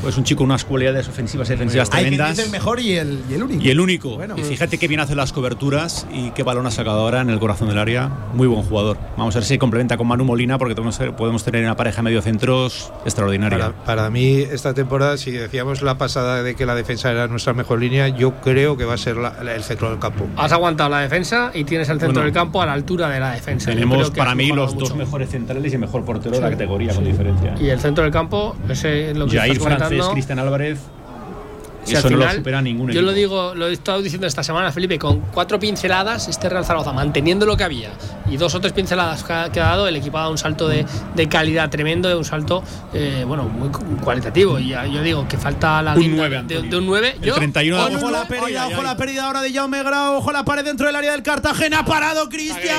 Pues un chico con unas cualidades ofensivas y defensivas hay quien tremendas. dice el mejor y el, y el único. Y el único. Bueno. y fíjate que bien hace las coberturas y qué balón ha sacado ahora en el corazón del área. Muy buen jugador. Vamos a ver si complementa con Manu Molina porque podemos, tener una pareja de mediocentros extraordinaria. Para, para mí, esta temporada, si decíamos la pasada de que la defensa era nuestra mejor línea, yo creo que va a ser la- la- el centro del campo. Has aguantado la defensa y tienes el centro Bueno. del campo a la altura de la defensa. Tenemos para mí los dos mejores centrales y el mejor portero de la categoría, con diferencia. Y el centro del campo, ese es lo que Jair estás Francés. Cristian Álvarez. Si eso no lo supera ningún Yo equipo. lo digo, lo he estado diciendo esta semana, Felipe, con cuatro pinceladas, este Real Zaragoza, manteniendo lo que había, y dos o tres pinceladas que ha, dado, el equipo ha dado un salto de, de calidad tremendo, un salto, eh, bueno, muy cu- cualitativo. Y ya- yo digo que falta la Un guinda nueve, de, Antonio. de un 9. El 31 de Ojo agosto. la pérdida, ojo la pérdida ahora de Jaume Grau, ojo la pared dentro del área del Cartagena, ha parado Cristian.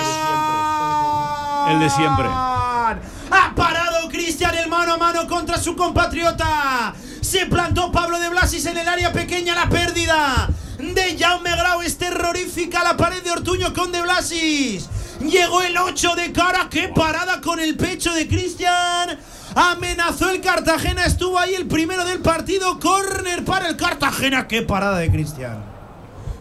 El de siempre. Ha parado Cristian el mano a mano contra su compatriota. Se plantó Pablo de Blasis en el área pequeña, la pérdida de Jaume Grau es terrorífica, la pared de Ortuño con de Blasis. Llegó el 8 de cara, qué parada con el pecho de Cristian. Amenazó el Cartagena, estuvo ahí el primero del partido. Corner para el Cartagena, qué parada de Cristian.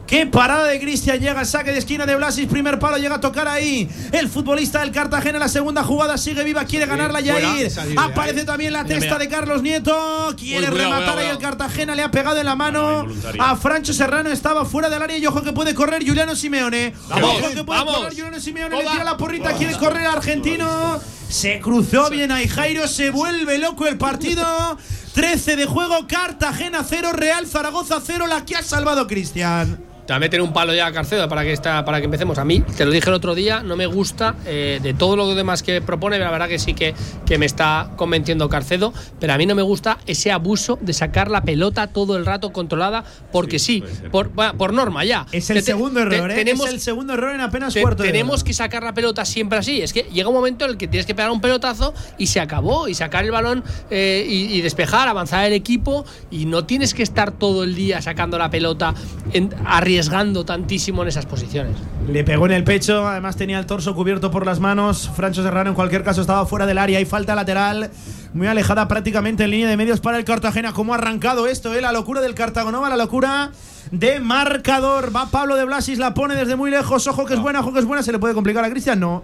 Qué parada de Cristian llega saque de esquina de Blasis, primer palo llega a tocar ahí. El futbolista del Cartagena, la segunda jugada sigue viva, quiere ganarla Yair. Aparece también la testa de Carlos Nieto, quiere rematar ahí el. Cartagena, le ha pegado en la mano a Francho Serrano, estaba fuera del área y ojo que puede correr Juliano Simeone. Ojo que puede correr Juliano Simeone, le tira la porrita, quiere correr argentino. Se cruzó bien ahí Jairo, se vuelve loco el partido. *laughs* 13 de juego, Cartagena 0, Real Zaragoza 0, la que ha salvado Cristian. Te va a meter un palo ya a Carcedo para que, esta, para que empecemos. A mí, te lo dije el otro día, no me gusta eh, de todo lo demás que propone. La verdad que sí que, que me está convenciendo Carcedo, pero a mí no me gusta ese abuso de sacar la pelota todo el rato controlada, porque sí, por, por norma ya. Es el Te- segundo te- error, ¿eh? Tenemos, es el segundo error en apenas te- cuarto de tenemos hora. que sacar la pelota siempre así. Es que llega un momento en el que tienes que pegar un pelotazo y se acabó. Y sacar el balón eh, y, y despejar, avanzar el equipo. Y no tienes que estar todo el día sacando la pelota, en- arriesgando tantísimo en esas posiciones. Le pegó en el pecho, además tenía el torso cubierto por las manos. Francho Serrano en cualquier caso estaba fuera del área y falta lateral. Muy alejada prácticamente en línea de medios para el Cartagena. ¿Cómo ha arrancado esto? Eh? La locura del Cartagonova, la locura de marcador. Va Pablo de Blasis, la pone desde muy lejos. Ojo que es buena, ojo que es buena. ¿Se le puede complicar a Cristian? No.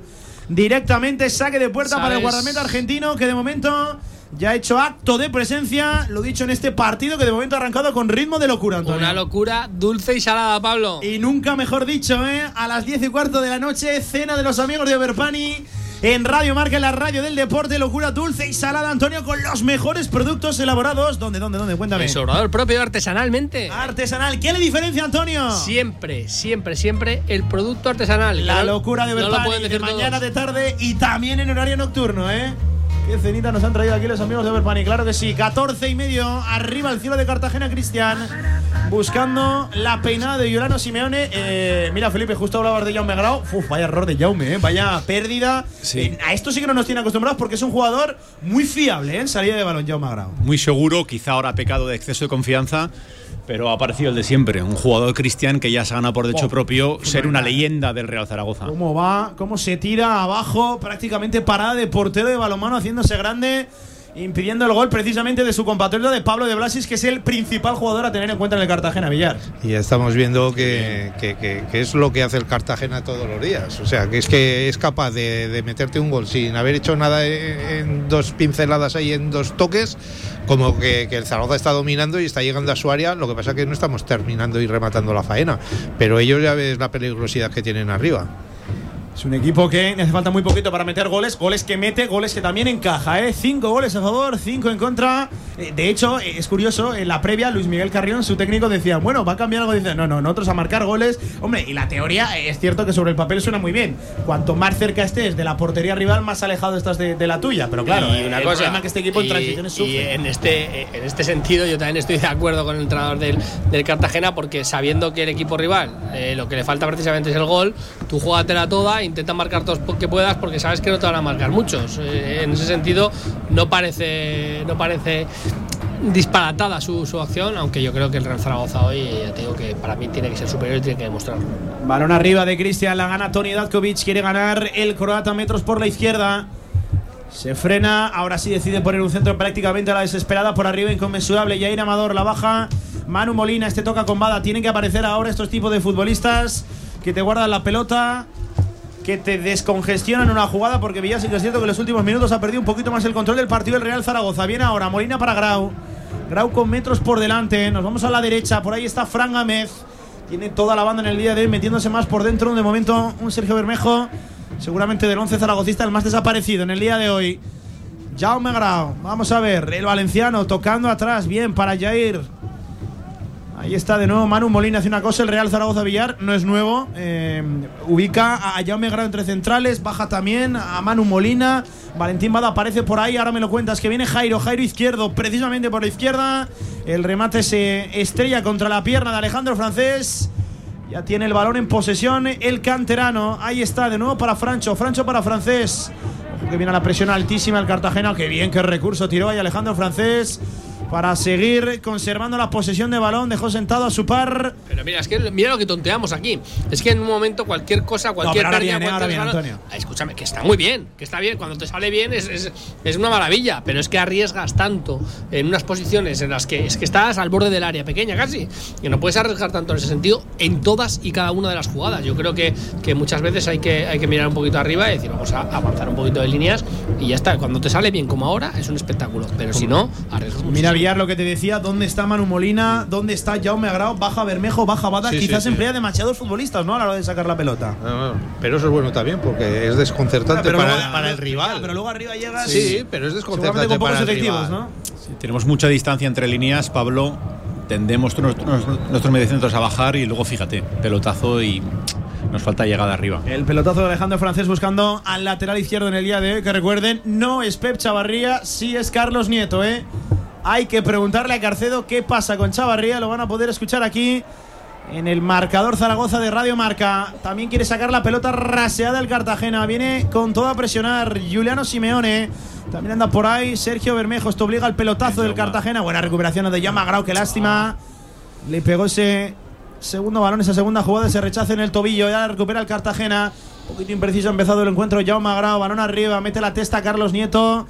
Directamente saque de puerta para el guardameta argentino que de momento ya ha hecho acto de presencia. Lo dicho en este partido que de momento ha arrancado con ritmo de locura, Antonio. Una locura dulce y salada, Pablo. Y nunca mejor dicho, ¿eh? A las 10 y cuarto de la noche, cena de los amigos de Overpani. En Radio Marca, en la radio del deporte, locura dulce y salada, Antonio, con los mejores productos elaborados. ¿Dónde, dónde, dónde? Cuéntame. El sobrador propio artesanalmente. Artesanal. ¿Qué le diferencia, Antonio? Siempre, siempre, siempre el producto artesanal. La no- locura de no lo Overpani, pueden de mañana, todos. de tarde y también en horario nocturno, ¿eh? Qué cenita nos han traído aquí los amigos de Overpani. Claro que sí. 14 y medio, arriba el cielo de Cartagena, Cristian. buscando la peinada de Yolano Simeone. Eh, mira, Felipe, justo hablabas de Jaume Grau. Uf, vaya error de Jaume, eh, vaya pérdida. Eh, a esto sí que no nos tiene acostumbrados porque es un jugador muy fiable ¿eh? en salida de balón, Jaume Grau. Muy seguro, quizá ahora pecado de exceso de confianza. Pero ha aparecido el de siempre, un jugador cristian que ya se gana por derecho Oh, propio ser una leyenda del Real Zaragoza. ¿Cómo va? ¿Cómo se tira abajo? Prácticamente parada de portero de balonmano haciéndose grande. Impidiendo el gol precisamente de su compatriota de Pablo de Blasis, que es el principal jugador a tener en cuenta en el Cartagena Villar. Y ya estamos viendo que, que- que- que es lo que hace el Cartagena todos los días. O sea, que es que es capaz de, de meterte un gol sin haber hecho nada en, en dos pinceladas ahí, en dos toques, como que, que el Zaragoza está dominando y está llegando a su área. Lo que pasa es que no estamos terminando y rematando la faena. Pero ellos ya ves la peligrosidad que tienen arriba. Es un equipo que le hace falta muy poquito para meter goles, goles que mete, goles que también encaja, ¿eh? Cinco goles a favor, cinco en contra. Eh, De hecho, eh, es curioso, en la previa, Luis Miguel Carrión, su técnico, decía, bueno, va a cambiar algo. Dice, no, no, nosotros a marcar goles. Hombre, y la teoría eh, es cierto que sobre el papel suena muy bien. Cuanto más cerca estés de la portería rival, más alejado estás de, de la tuya. Pero claro, y una el cosa problema es que este equipo en y- transiciones y sufre. en este en este sentido yo también estoy de acuerdo con el entrenador del, del Cartagena porque sabiendo que el equipo rival eh, lo que le falta precisamente es el gol tú juégatela toda intenta marcar todos que puedas porque sabes que no te van a marcar muchos Eh, en ese sentido no parece no parece disparatada su, su acción aunque yo creo que el Real Zaragoza hoy ya que para mí tiene que ser superior y tiene que demostrarlo Balón arriba de Cristian, la gana Tony Datkovic, quiere ganar el croata metros por la izquierda. Se frena, ahora sí decide poner un centro prácticamente a la desesperada por arriba, inconmensurable. Jair Amador la baja. Manu Molina, este toca con Bada. Tienen que aparecer ahora estos tipos de futbolistas que te guardan la pelota, que te descongestionan una jugada, porque Villar sí que es cierto que en los últimos minutos ha perdido un poquito más el control del partido el Real Zaragoza. Viene ahora Molina para Grau. Grau con metros por delante. Nos vamos a la derecha. Por ahí está Fran Gámez. Tiene toda la banda en el día de hoy metiéndose más por dentro. De momento, un Sergio Bermejo, seguramente del 11 zaragocista, el más desaparecido en el día de hoy. Jaume Grau. Vamos a ver, el valenciano tocando atrás. Bien para Jair. Ahí está de nuevo Manu Molina hace una cosa, el Real Zaragoza Villar no es nuevo, eh, ubica a Jaume Grau entre centrales, baja también a Manu Molina, Valentín Bada aparece por ahí, ahora me lo cuentas, que viene Jairo, Jairo izquierdo, precisamente por la izquierda, el remate se estrella contra la pierna de Alejandro Francés, ya tiene el balón en posesión el canterano, ahí está de nuevo para Francho, Francho para Francés, que viene la presión altísima el Cartagena, que bien, qué recurso tiró ahí Alejandro Francés para seguir conservando la posesión de balón. Dejó sentado a su par. Pero mira, es que mira lo que tonteamos aquí. Es que en un momento cualquier cosa, cualquier ahora pérdida, ahora cualquier Antonio. Ah, Escúchame, que está muy bien, que está bien. Cuando te sale bien es, es, es una maravilla, pero es que arriesgas tanto en unas posiciones en las que es que estás al borde del área pequeña casi. Que no puedes arriesgar tanto en ese sentido en todas y cada una de las jugadas. Yo creo que, que muchas veces hay que, hay que mirar un poquito arriba y decir, vamos a avanzar un poquito de líneas y ya está. Cuando te sale bien como ahora, es un espectáculo. Pero si no, arriesgas mucho. Mira Lo que te decía, ¿dónde está Manu Molina? ¿Dónde está Jaume Agrao? Baja Bermejo, baja Bada. Sí, Quizás sí, sí. emplea demasiados futbolistas, ¿no? A la hora de sacar la pelota. No, pero eso es bueno también porque es desconcertante Pero para, luego- para el rival. Pero luego arriba llegas. Sí, pero es desconcertante con pocos para el efectivos, rival. ¿no? Tenemos mucha distancia entre líneas, Pablo. Tendemos nuestros, nuestros mediocentros a bajar y luego, fíjate, pelotazo y nos falta llegada arriba. El pelotazo de Alejandro Francés buscando al lateral izquierdo en el día de hoy. Que recuerden, no es Pep Chavarría, sí es Carlos Nieto, ¿eh? Hay que preguntarle a Carcedo qué pasa con Chavarría. Lo van a poder escuchar aquí en el marcador Zaragoza de Radio Marca. También quiere sacar la pelota raseada el Cartagena. Viene con todo a presionar Juliano Simeone. También anda por ahí Sergio Bermejo. Esto obliga al pelotazo del Cartagena. Buena recuperación de Llama Grau. Qué lástima. Le pegó ese segundo balón, esa segunda jugada, ese rechace en el tobillo. Ya la recupera el Cartagena. Un poquito impreciso ha empezado el encuentro. Jaume Grau, balón arriba, mete la testa a Carlos Nieto.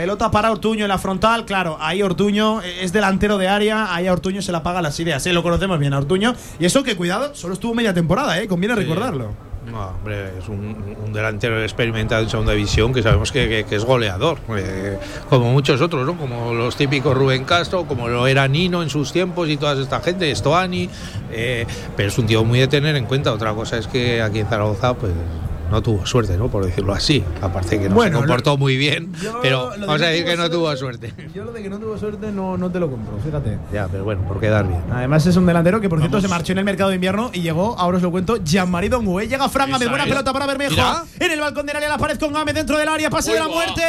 Pelota para Ortuño en la frontal, claro, ahí Ortuño es delantero de área, ahí a Ortuño se la paga las ideas, ¿eh? lo conocemos bien a Ortuño. Y eso que cuidado, solo estuvo media temporada, ¿eh? conviene recordarlo. No, hombre, es un, un delantero experimentado en segunda división que sabemos que, que- que es goleador, eh, como muchos otros, ¿no? como los típicos Rubén Castro, como lo era Nino en sus tiempos y toda esta gente, Estoani, eh, pero es un tío muy de tener en cuenta. Otra cosa es que aquí en Zaragoza, pues no tuvo suerte, ¿no? por decirlo así. Aparte que no Bueno, se comportó muy bien, pero vamos a decir que no suerte- tuvo suerte. Yo lo de que no tuvo suerte no, no te lo compro, fíjate. Ya, pero bueno, por quedar bien. Además es un delantero que por cierto se marchó en el mercado de invierno y llegó, ahora os lo cuento, Jean-Marie Dongue. Llega Fran Gámez, buena es. pelota para Bermejo. Mira. En el balcón del área la pared con Gámez dentro del área, pase de la muerte.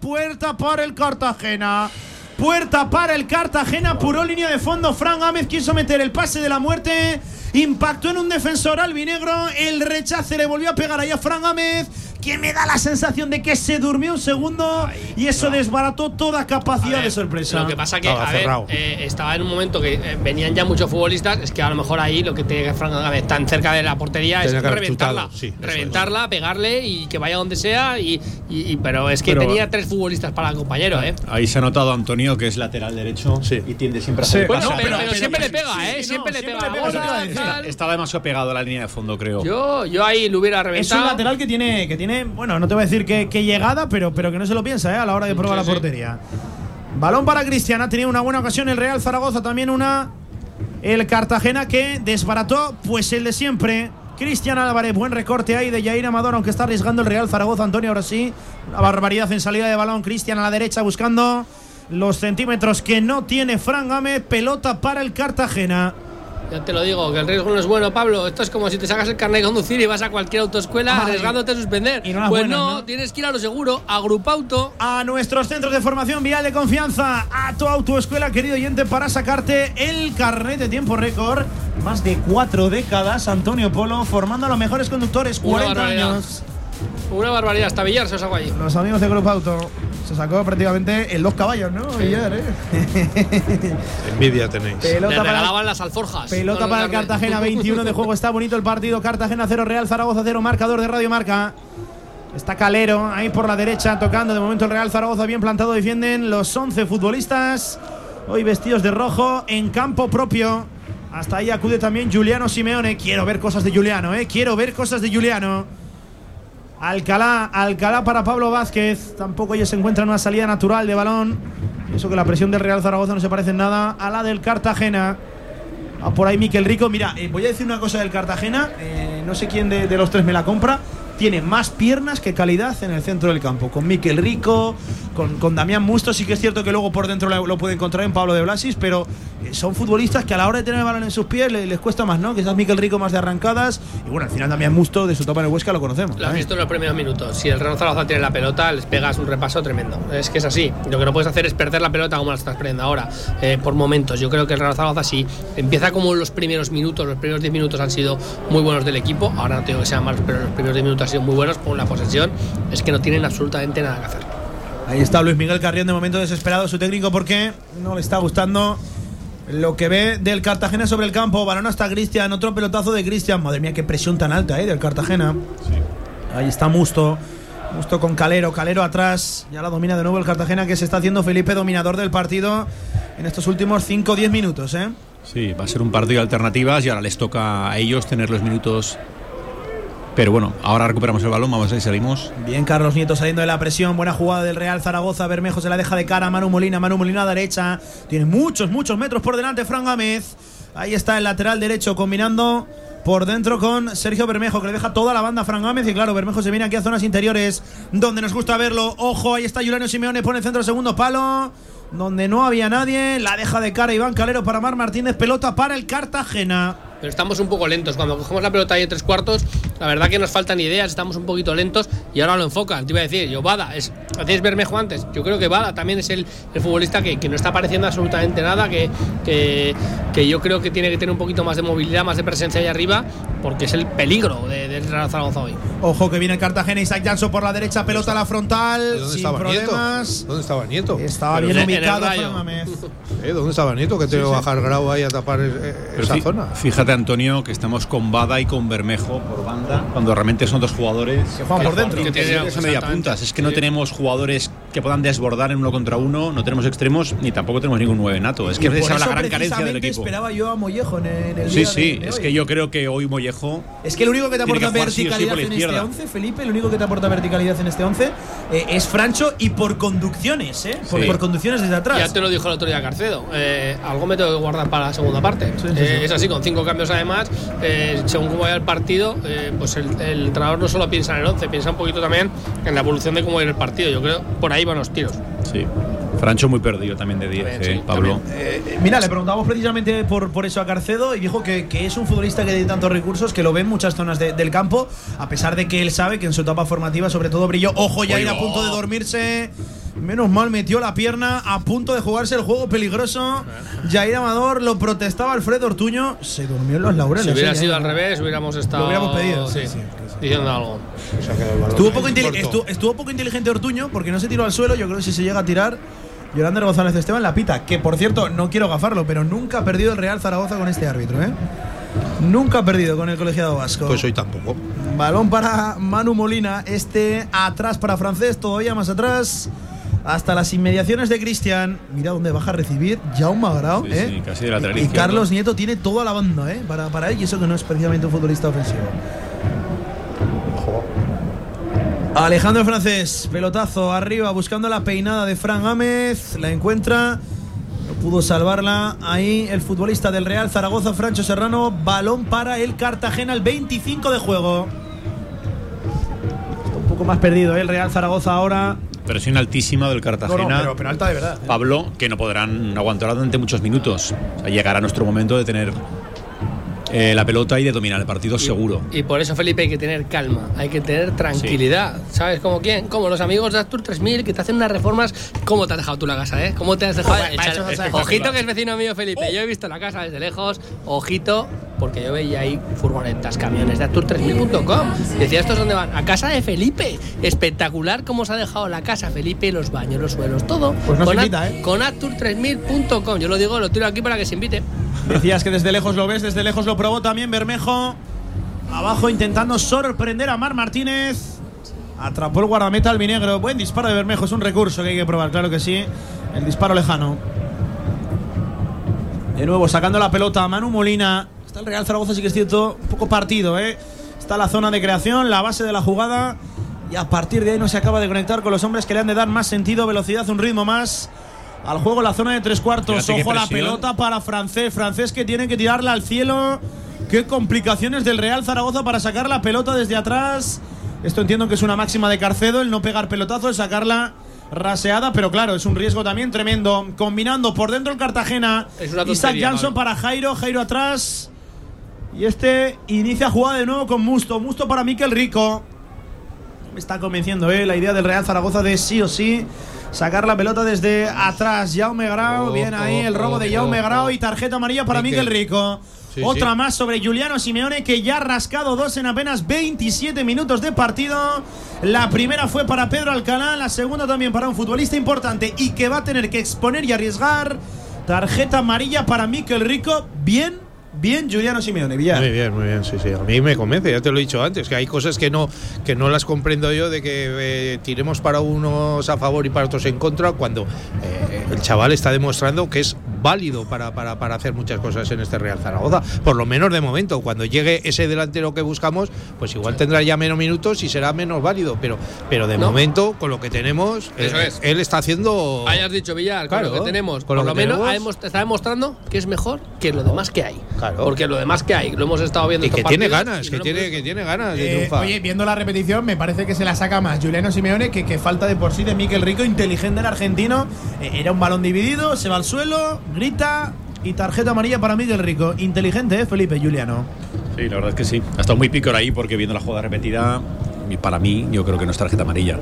Puerta para el Cartagena. Puerta para el Cartagena, apuró línea de fondo. Fran Gámez quiso meter el pase de la muerte. Impactó en un defensor albinegro. El rechace le volvió a pegar ahí a Fran Gámez. Que me da la sensación de que se durmió un segundo y eso desbarató toda capacidad de sorpresa. Lo que pasa que, a ver, eh, estaba en un momento que eh, venían ya muchos futbolistas, es que a lo mejor ahí lo que tiene que Fran Gámez tan cerca de la portería es que reventarla. sí, reventarla, pegarle y que vaya donde sea. Y, y- y- pero es que Pero- tenía tres futbolistas para el compañero, ¿eh? Ahí se ha notado Antonio que es lateral derecho y tiende siempre a hacer Bueno, pasar. pero, pero siempre le pega, ¿eh? siempre le pega. Estaba demasiado pegado a la línea de fondo, creo. Yo, yo ahí lo hubiera Es un reventado. lateral que tiene, que tiene, bueno, no te voy a decir que llegada, pero, pero que no se lo piensa ¿eh? a la hora de probar Sí, la portería. Balón para Cristian, ha tenido una buena ocasión el Real Zaragoza, también una el Cartagena que desbarató pues el de siempre. Cristian Álvarez, buen recorte ahí de Jair Amador, aunque está arriesgando el Real Zaragoza. Antonio, ahora sí, una barbaridad en salida de balón. Cristian a la derecha buscando los centímetros que no tiene Fran Gámez. Pelota para el Cartagena. Ya te lo digo, que el riesgo no es bueno, Pablo. Esto es como si te sacas el carnet de conducir y vas a cualquier autoescuela Ay. arriesgándote a suspender. Y no pues buenas, no, ¿no? tienes que ir a lo seguro, a Grupauto. a nuestros centros de formación vial de confianza, a tu autoescuela, querido oyente, para sacarte el carnet de tiempo récord. Más de cuatro décadas, Antonio Polo, formando a los mejores conductores, Una 40 barbaridad. años. Una barbaridad, hasta Villar se os hago allí. Los amigos de Grupo Auto. Se sacó prácticamente en dos caballos, ¿no? Villar, ¿eh? *laughs* Envidia tenéis. Pelota Le para- las alforjas. Pelota para el. Cartagena, 21 de juego. Está bonito el partido. Cartagena 0, Real Zaragoza 0, marcador de Radio Marca. Está Calero ahí por la derecha tocando. De momento el Real Zaragoza bien plantado. Defienden los 11 futbolistas. Hoy vestidos de rojo en campo propio. Hasta ahí acude también Juliano Simeone. Quiero ver cosas de Juliano, ¿eh? Quiero ver cosas de Juliano. Alcalá, Alcalá para Pablo Vázquez. Tampoco ellos se encuentran en una salida natural de balón. Eso que la presión del Real Zaragoza no se parece en nada a la del Cartagena. Va por ahí Miquel Rico. Mira, eh, voy a decir una cosa del Cartagena. eh, no sé quién de, de los tres me la compra. Tiene más piernas que calidad en el centro del campo. Con Miquel Rico, con, con Damián Musto. Sí que es cierto que luego por dentro lo, lo puede encontrar en Pablo de Blasis, pero eh, son futbolistas que a la hora de tener el balón en sus pies le- les, cuesta más, ¿no? Quizás Miquel Rico más de arrancadas. Y bueno, al final Damián Musto de su etapa en el Huesca lo conocemos. Lo has ¿eh? visto en los primeros minutos. Si el Real Zaragoza tiene la pelota, les pegas un repaso tremendo. Es que es así. Lo que no puedes hacer es perder la pelota como la estás perdiendo ahora, eh, por momentos. Yo creo que el Real Zaragoza sí empieza como los primeros minutos, los primeros 10 minutos han sido muy buenos del equipo. Ahora no tengo que sean malos, pero los primeros 10 minutos han sido muy buenos. Con la posesión es que no tienen absolutamente nada que hacer. Ahí está Luis Miguel Carrión de momento desesperado su técnico porque no le está gustando lo que ve del Cartagena sobre el campo. Balón hasta Cristian, otro pelotazo de Cristian. Madre mía, qué presión tan alta eh, del Cartagena. Ahí está Musto. Musto con Calero, Calero atrás. Ya la domina de nuevo el Cartagena que se está haciendo Felipe dominador del partido en estos últimos 5-10 minutos. ¿eh? Sí, va a ser un partido de alternativas y ahora les toca a ellos tener los minutos. Pero bueno, ahora recuperamos el balón, vamos a ver si salimos. Bien, Carlos Nieto saliendo de la presión. Buena jugada del Real Zaragoza. Bermejo se la deja de cara Manu Molina. Manu Molina a derecha. Tiene muchos, muchos metros por delante. Fran Gámez. Ahí está el lateral derecho combinando por dentro con Sergio Bermejo, que le deja toda la banda a Fran Gámez. Y claro, Bermejo se viene aquí a zonas interiores donde nos gusta verlo. Ojo, ahí está Juliano Simeone. Pone el centro segundo palo. Donde no había nadie. La deja de cara Iván Calero para Mar Martínez. Pelota para el Cartagena. Pero estamos un poco lentos. Cuando cogemos la pelota ahí en tres cuartos, la verdad que nos faltan ideas, estamos un poquito lentos y ahora lo enfocan. Te iba a decir, yo, Bada, es, hacéis Bermejo antes. Yo creo que Bada también es el, el futbolista que, que no está apareciendo absolutamente nada, que, que, que yo creo que tiene que tener un poquito más de movilidad, más de presencia ahí arriba, porque es el peligro de- del Real Zaragoza hoy. Ojo que viene el Cartagena. Isaac Janso por la derecha. Pelota a la frontal. ¿Dónde sin estaba problemas. Nieto? ¿Dónde estaba Nieto? Estaba bien ubicado. ¿Eh? ¿Dónde estaba Nieto? Que te Sí, sí. bajar Grau ahí a tapar eh, esa zona. Fíjate, Antonio, que estamos con Bada y con Bermejo por banda, cuando realmente son dos jugadores Que juegan por dentro. Que Que tienen- esa media puntas. Es que no Sí. tenemos jugadores que puedan desbordar en uno contra uno, no tenemos extremos ni tampoco tenemos ningún nueve nato. Es que Y por esa es la gran carencia del equipo. esperaba yo a Mollejo en, en el Sí, día sí, de- de es hoy. que yo creo que hoy Mollejo Es que el único que te que aporta sí sí verticalidad la en este izquierda. 11, Felipe, el único que te aporta verticalidad en este 11 eh, es Francho y por conducciones, ¿eh? Por, Sí. por conducciones desde atrás. Ya te lo dijo el otro día Carcedo. eh, algo me tengo que guardar para la segunda parte. Sí, sí, Eh, sí. Es así, con cinco cambios además. eh, según cómo vaya el partido, eh, pues el, el entrenador no solo piensa en el 11, piensa un poquito también en la evolución de cómo va a ir el partido. Yo creo por ahí van los tiros. Sí. Francho muy perdido también de 10, También, eh, sí, Pablo. Mira, le preguntamos precisamente por, por eso a Carcedo y dijo que, que es un futbolista que tiene tantos recursos que lo ve en muchas zonas de- del campo, a pesar de que él sabe que en su etapa formativa sobre todo brilló. Ojo, ya ir a oh. punto de dormirse. Menos mal metió la pierna a punto de jugarse el juego peligroso. Jair Amador lo protestaba Alfredo Ortuño. Se durmió en los laureles. Si hubiera eh, sido al revés, hubiéramos estado. Lo hubiéramos pedido, sí, sí, sí, diciendo algo. Estuvo poco, inteli- estu- estuvo poco inteligente Ortuño porque no se tiró al suelo. Yo creo que si se llega a tirar, Yolander González Esteban la pita. Que por cierto, no quiero gafarlo, pero nunca ha perdido el Real Zaragoza con este árbitro, ¿eh? Nunca ha perdido con el colegiado vasco. Pues hoy tampoco. Balón para Manu Molina. Este atrás para Francés, todavía más atrás. Hasta las inmediaciones de Cristian. Mira dónde baja a recibir Jaume Grau. Sí, ¿eh? sí, casi de lateral y izquierdo. Carlos Nieto tiene toda la banda ¿eh? para, para él. Y eso que no es precisamente un futbolista ofensivo. Alejandro Francés, pelotazo arriba buscando la peinada de Fran Gámez. La encuentra. No pudo salvarla ahí el futbolista del Real Zaragoza, Francho Serrano. Balón para el Cartagena, el 25 de juego. Está un poco más perdido ¿eh? el Real Zaragoza ahora. Presión altísima del Cartagena. No, no, pero, pero alta de verdad. ¿eh? Pablo, que no podrán aguantar durante muchos minutos. O sea, llegará nuestro momento de tener eh, la pelota y de dominar el partido seguro. Y por eso, Felipe, hay que tener calma, hay que tener tranquilidad. ¿Sabes cómo quién? Como los amigos de Astur 3000 que te hacen unas reformas. ¿Cómo te has dejado tú la casa, eh? ¿Cómo te has dejado? Joder, echar- Ojito que es vecino mío, Felipe. Yo he visto la casa desde lejos. Ojito, porque yo veía ahí furgonetas, camiones de Astur3000.com. Decía, ¿estos dónde van? A casa de Felipe. Espectacular cómo se ha dejado la casa, Felipe, los baños, los suelos, todo. Pues no se con, invita, ¿eh? con Astur3000.com. Yo lo digo, lo tiro aquí para que se invite. Decías que desde lejos lo ves, desde lejos lo probó también Bermejo. Abajo intentando sorprender a Mar Martínez. Atrapó el guardameta albinegro. Buen disparo de Bermejo, es un recurso que hay que probar, claro que sí. El disparo lejano. De nuevo, sacando la pelota a Manu Molina. Está el Real Zaragoza, sí que es cierto, un poco partido, ¿eh? Está la zona de creación, la base de la jugada. Y a partir de ahí no se acaba de conectar con los hombres que le han de dar más sentido, velocidad, un ritmo más. Al juego la zona de tres cuartos. Fíjate Ojo a la pelota para Francés. Francés que tiene que tirarla al cielo. Qué complicaciones del Real Zaragoza para sacar la pelota desde atrás. Esto entiendo que es una máxima de Carcedo, el no pegar pelotazo, el sacarla raseada, pero claro, es un riesgo también tremendo. Combinando por dentro el Cartagena. Es una Isaac tontería, Jansson Pablo. para Jairo, Jairo atrás. Y este inicia jugada de nuevo con Musto. Musto para Miquel Rico. Me está convenciendo eh, la idea del Real Zaragoza de sí o sí sacar la pelota desde atrás. Jaume Grau, Oh, bien ahí el oh, robo de Jaume oh, Grau y tarjeta amarilla para Miquel. Miquel Rico. Sí, Otra sí. más sobre Juliano Simeone que ya ha rascado dos en apenas 27 minutos de partido. La primera fue para Pedro Alcalá, la segunda también para un futbolista importante y que va a tener que exponer y arriesgar. Tarjeta amarilla para Miquel Rico. Bien, bien Juliano Simeone. Villar. Muy bien, muy bien, sí, sí. A mí me convence, ya te lo he dicho antes, que hay cosas que no, que no las comprendo yo de que eh, tiremos para unos a favor y para otros en contra, cuando eh, el chaval está demostrando que es válido para, para, para hacer muchas cosas en este Real Zaragoza. Por lo menos de momento, cuando llegue ese delantero que buscamos, pues igual tendrá ya menos minutos y será menos válido. Pero, pero de No. momento, con lo que tenemos, Eso es. él está haciendo. Hayas dicho Villar, Claro, con lo que tenemos. con por lo lo, que menos tenemos. está demostrando que es mejor que lo demás que hay. Claro. Porque lo demás que hay, lo hemos estado viendo Y que tiene ganas, y que no lo tiene, que tiene ganas de Eh, triunfar. oye, viendo la repetición, me parece que se la saca más Juliano Simeone que, que falta de por sí de Miquel Rico, inteligente el argentino. Eh, era un balón dividido, se va al suelo, grita y tarjeta amarilla para Miquel Rico. Inteligente, ¿eh, Felipe Juliano? Sí, la verdad es que sí. Ha estado muy pícor ahí porque viendo la jugada repetida, para mí, yo creo que no es tarjeta amarilla.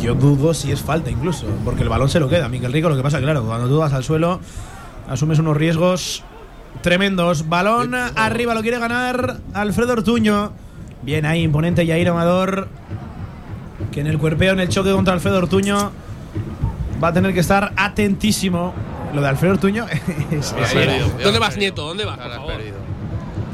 Yo dudo si es falta incluso, porque el balón se lo queda. Miquel Rico, lo que pasa, claro, cuando tú vas al suelo, asumes unos riesgos tremendos. Balón arriba, lo quiere ganar Alfredo Ortuño. Bien ahí, imponente Yair Amador, que en el cuerpeo, en el choque contra Alfredo Ortuño, va a tener que estar atentísimo. Lo de Alfredo Ortuño *laughs* es, es- ¿Dónde vas, Nieto? ¿Dónde vas? Por favor?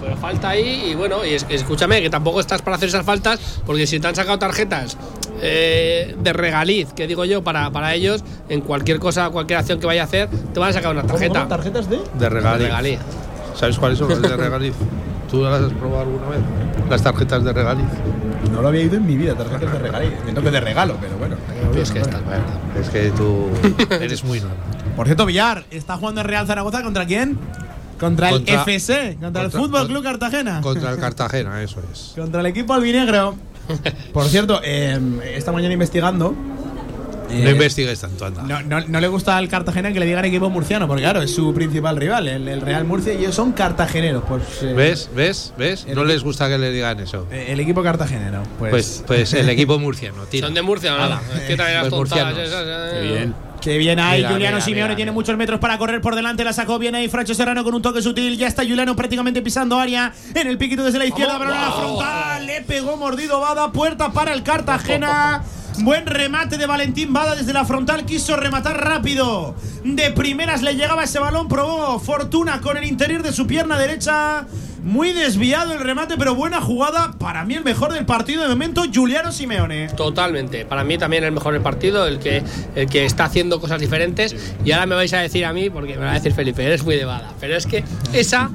Pero falta ahí y bueno, y es- escúchame, que tampoco estás para hacer esas faltas, porque si te han sacado tarjetas eh, de regaliz, que digo yo, para, para ellos, en cualquier cosa, cualquier acción que vaya a hacer, te van a sacar una tarjeta. ¿Tarjetas de? De regaliz. Regaliz. ¿Sabes cuáles son las de *laughs* regaliz? ¿Tú las has probado alguna vez? Las tarjetas de regaliz. No lo había ido en mi vida, tarjetas de regalo. Entiendo que de regalo, pero bueno. Es que estás Es que tú *laughs* eres muy nuevo. Por cierto, Villar, ¿está jugando el Real Zaragoza contra quién? Contra, Contra- el FC, contra, el Fútbol Club Cartagena. Contra el *laughs* Cartagena, eso es. Contra el equipo albinegro. *laughs* Por cierto, eh, esta mañana investigando, No investigues tanto, anda. No, no- no le gusta al Cartagena que le digan equipo murciano, porque claro, es su principal rival, el, el Real Murcia, y ellos son cartageneros. Pues, eh, ¿Ves? ¿Ves? ¿Ves? No les gusta que le digan eso. eh, El equipo cartagenero. Pues, Pues, pues el equipo murciano, tira. Son de Murcia, ¿no? Ala. Es que traen Pues tontadas murcianos. esas, eh. Qué bien. Qué bien ahí, Mira, Juliano mira, Simeone mira, tiene muchos metros para correr por delante, la sacó bien ahí Fracho Serrano con un toque sutil, ya está Juliano prácticamente pisando área en el piquito desde la izquierda, pero a la frontal, le pegó mordido Bada, puerta para el Cartagena. Buen remate de Valentín Bada desde la frontal, quiso rematar rápido. De primeras le llegaba ese balón, probó fortuna con el interior de su pierna derecha. Muy desviado el remate, pero buena jugada. Para mí el mejor del partido de momento, Juliano Simeone. Totalmente. Para mí también el mejor del partido, el que, el que está haciendo cosas diferentes. Y ahora me vais a decir a mí, porque me va a decir Felipe, eres muy de bada. Pero es que esa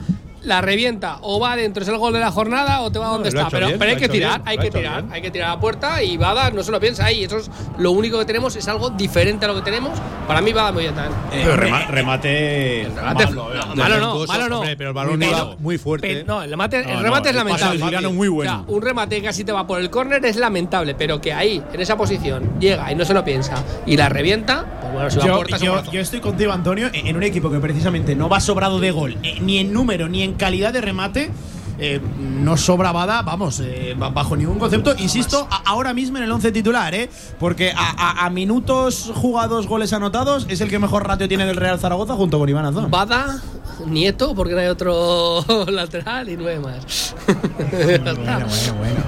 la revienta o va adentro, es el gol de la jornada o te va donde lo ha está. Pero, bien, pero hay que tirar, bien, hay que tirar, bien. hay que tirar a la puerta y Bada no se lo piensa ahí. Eso es lo único que tenemos, es algo diferente a lo que tenemos. Para mí Bada muy bien también. Pero rema- remate. remate- malo, eh. no, malo no, Defectuoso, malo no. hombre, pero el balón Pero- muy fuerte. pero- no, el remate, No, el no, remate es lamentable. de Juliano muy bueno. O sea, un remate que casi te va por el córner es lamentable, pero que ahí, en esa posición, llega y no se lo piensa y la revienta, pues bueno, si va a Yo, puerta, yo- yo estoy contigo, Antonio, en un equipo que precisamente no va sobrado de gol, eh, ni en número, ni en calidad de remate. eh, no sobra Bada, vamos, eh, ba- bajo ningún concepto. Insisto, a- ahora mismo en el 11 titular, ¿eh? Porque a, a- a minutos jugados, goles anotados, es el que mejor ratio tiene del Real Zaragoza junto con Iván Azón. Bada, Nieto, porque no hay otro *laughs* lateral y nueve más. *laughs* Bueno, bueno, bueno.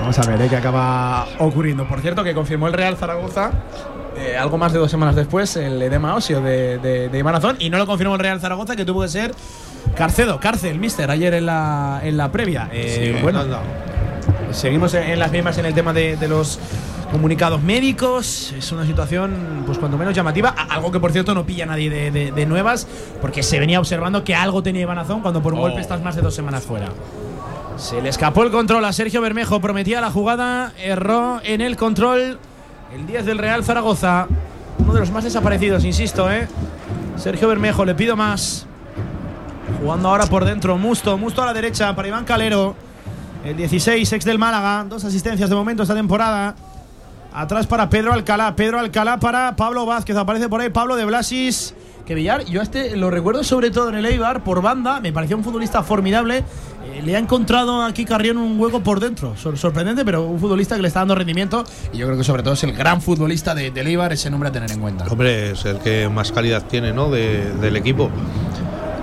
Vamos a ver ¿eh? qué acaba ocurriendo. Por cierto, que confirmó el Real Zaragoza eh, algo más de dos semanas después el edema óseo de, de, de Iván Azón y no lo confirmó el Real Zaragoza, que tuvo que ser Carcedo, cárcel, mister, ayer en la, en la previa. Eh, Sí, bueno, seguimos en, las mismas en el tema de, de los comunicados médicos. Es una situación, pues cuando menos llamativa. Algo que, por cierto, no pilla nadie de, de- de nuevas, porque se venía observando que algo tenía Iván Azón cuando por un Oh. golpe estás más de dos semanas fuera. Se le escapó el control a Sergio Bermejo, prometía la jugada, erró en el control el 10 del Real Zaragoza. Uno de los más desaparecidos, insisto, ¿eh? Sergio Bermejo, le pido más. Jugando ahora por dentro, Musto, Musto a la derecha para Iván Calero. El 16, ex del Málaga, dos asistencias de momento esta temporada. Atrás para Pedro Alcalá, Pedro Alcalá para Pablo Vázquez, aparece por ahí Pablo de Blasis. Que Villar, yo a este lo recuerdo sobre todo en el Eibar por banda, me pareció un futbolista formidable. Eh, le ha encontrado aquí Carrión un hueco por dentro, Sor- sorprendente, pero un futbolista que le está dando rendimiento. Y yo creo que sobre todo es el gran futbolista de, del Eibar, ese nombre a tener en cuenta. Hombre, es el que más calidad tiene, ¿no? De- del equipo.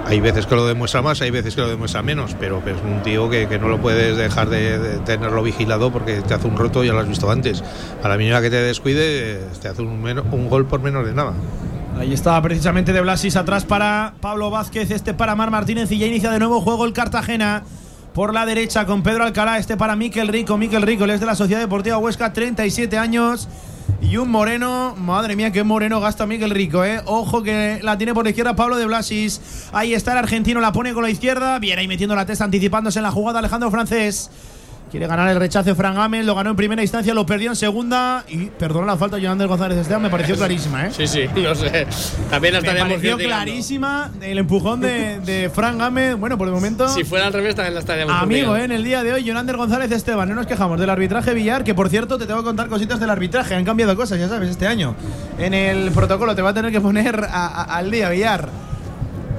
Hay veces que lo demuestra más, hay veces que lo demuestra menos, pero es un tío que, no lo puedes dejar de, tenerlo vigilado porque te hace un roto, ya lo has visto antes. A la mínima que te descuide, te hace un, un gol por menos de nada. Ahí estaba precisamente de Blasis atrás para Pablo Vázquez, este para Mar Martínez y ya inicia de nuevo juego el Cartagena por la derecha con Pedro Alcalá, este para Miquel Rico, Miquel Rico, él es de la Sociedad Deportiva Huesca, 37 años y un moreno, madre mía, qué moreno gasta Miquel Rico, eh. Ojo que la tiene por la izquierda Pablo de Blasis. Ahí está el argentino, la pone con la izquierda, viene ahí metiendo la testa, anticipándose en la jugada Alejandro Francés. Quiere ganar el rechazo Fran Gámez, lo ganó en primera instancia, lo perdió en segunda y perdona la falta Jonander González Esteban, me pareció *laughs* clarísima, ¿eh? Sí, sí, no sé. También la Me estaríamos pareció clarísima el empujón de, de Fran Gámez. Bueno, por el momento. Si fuera al revés, también la estaríamos Amigo. ¿eh? en el día de hoy, Jonander González Esteban. No nos quejamos del arbitraje Villar, que por cierto te tengo que contar cositas del arbitraje. Han cambiado cosas, ya sabes, este año. En el protocolo te va a tener que poner a- a- al día, Villar.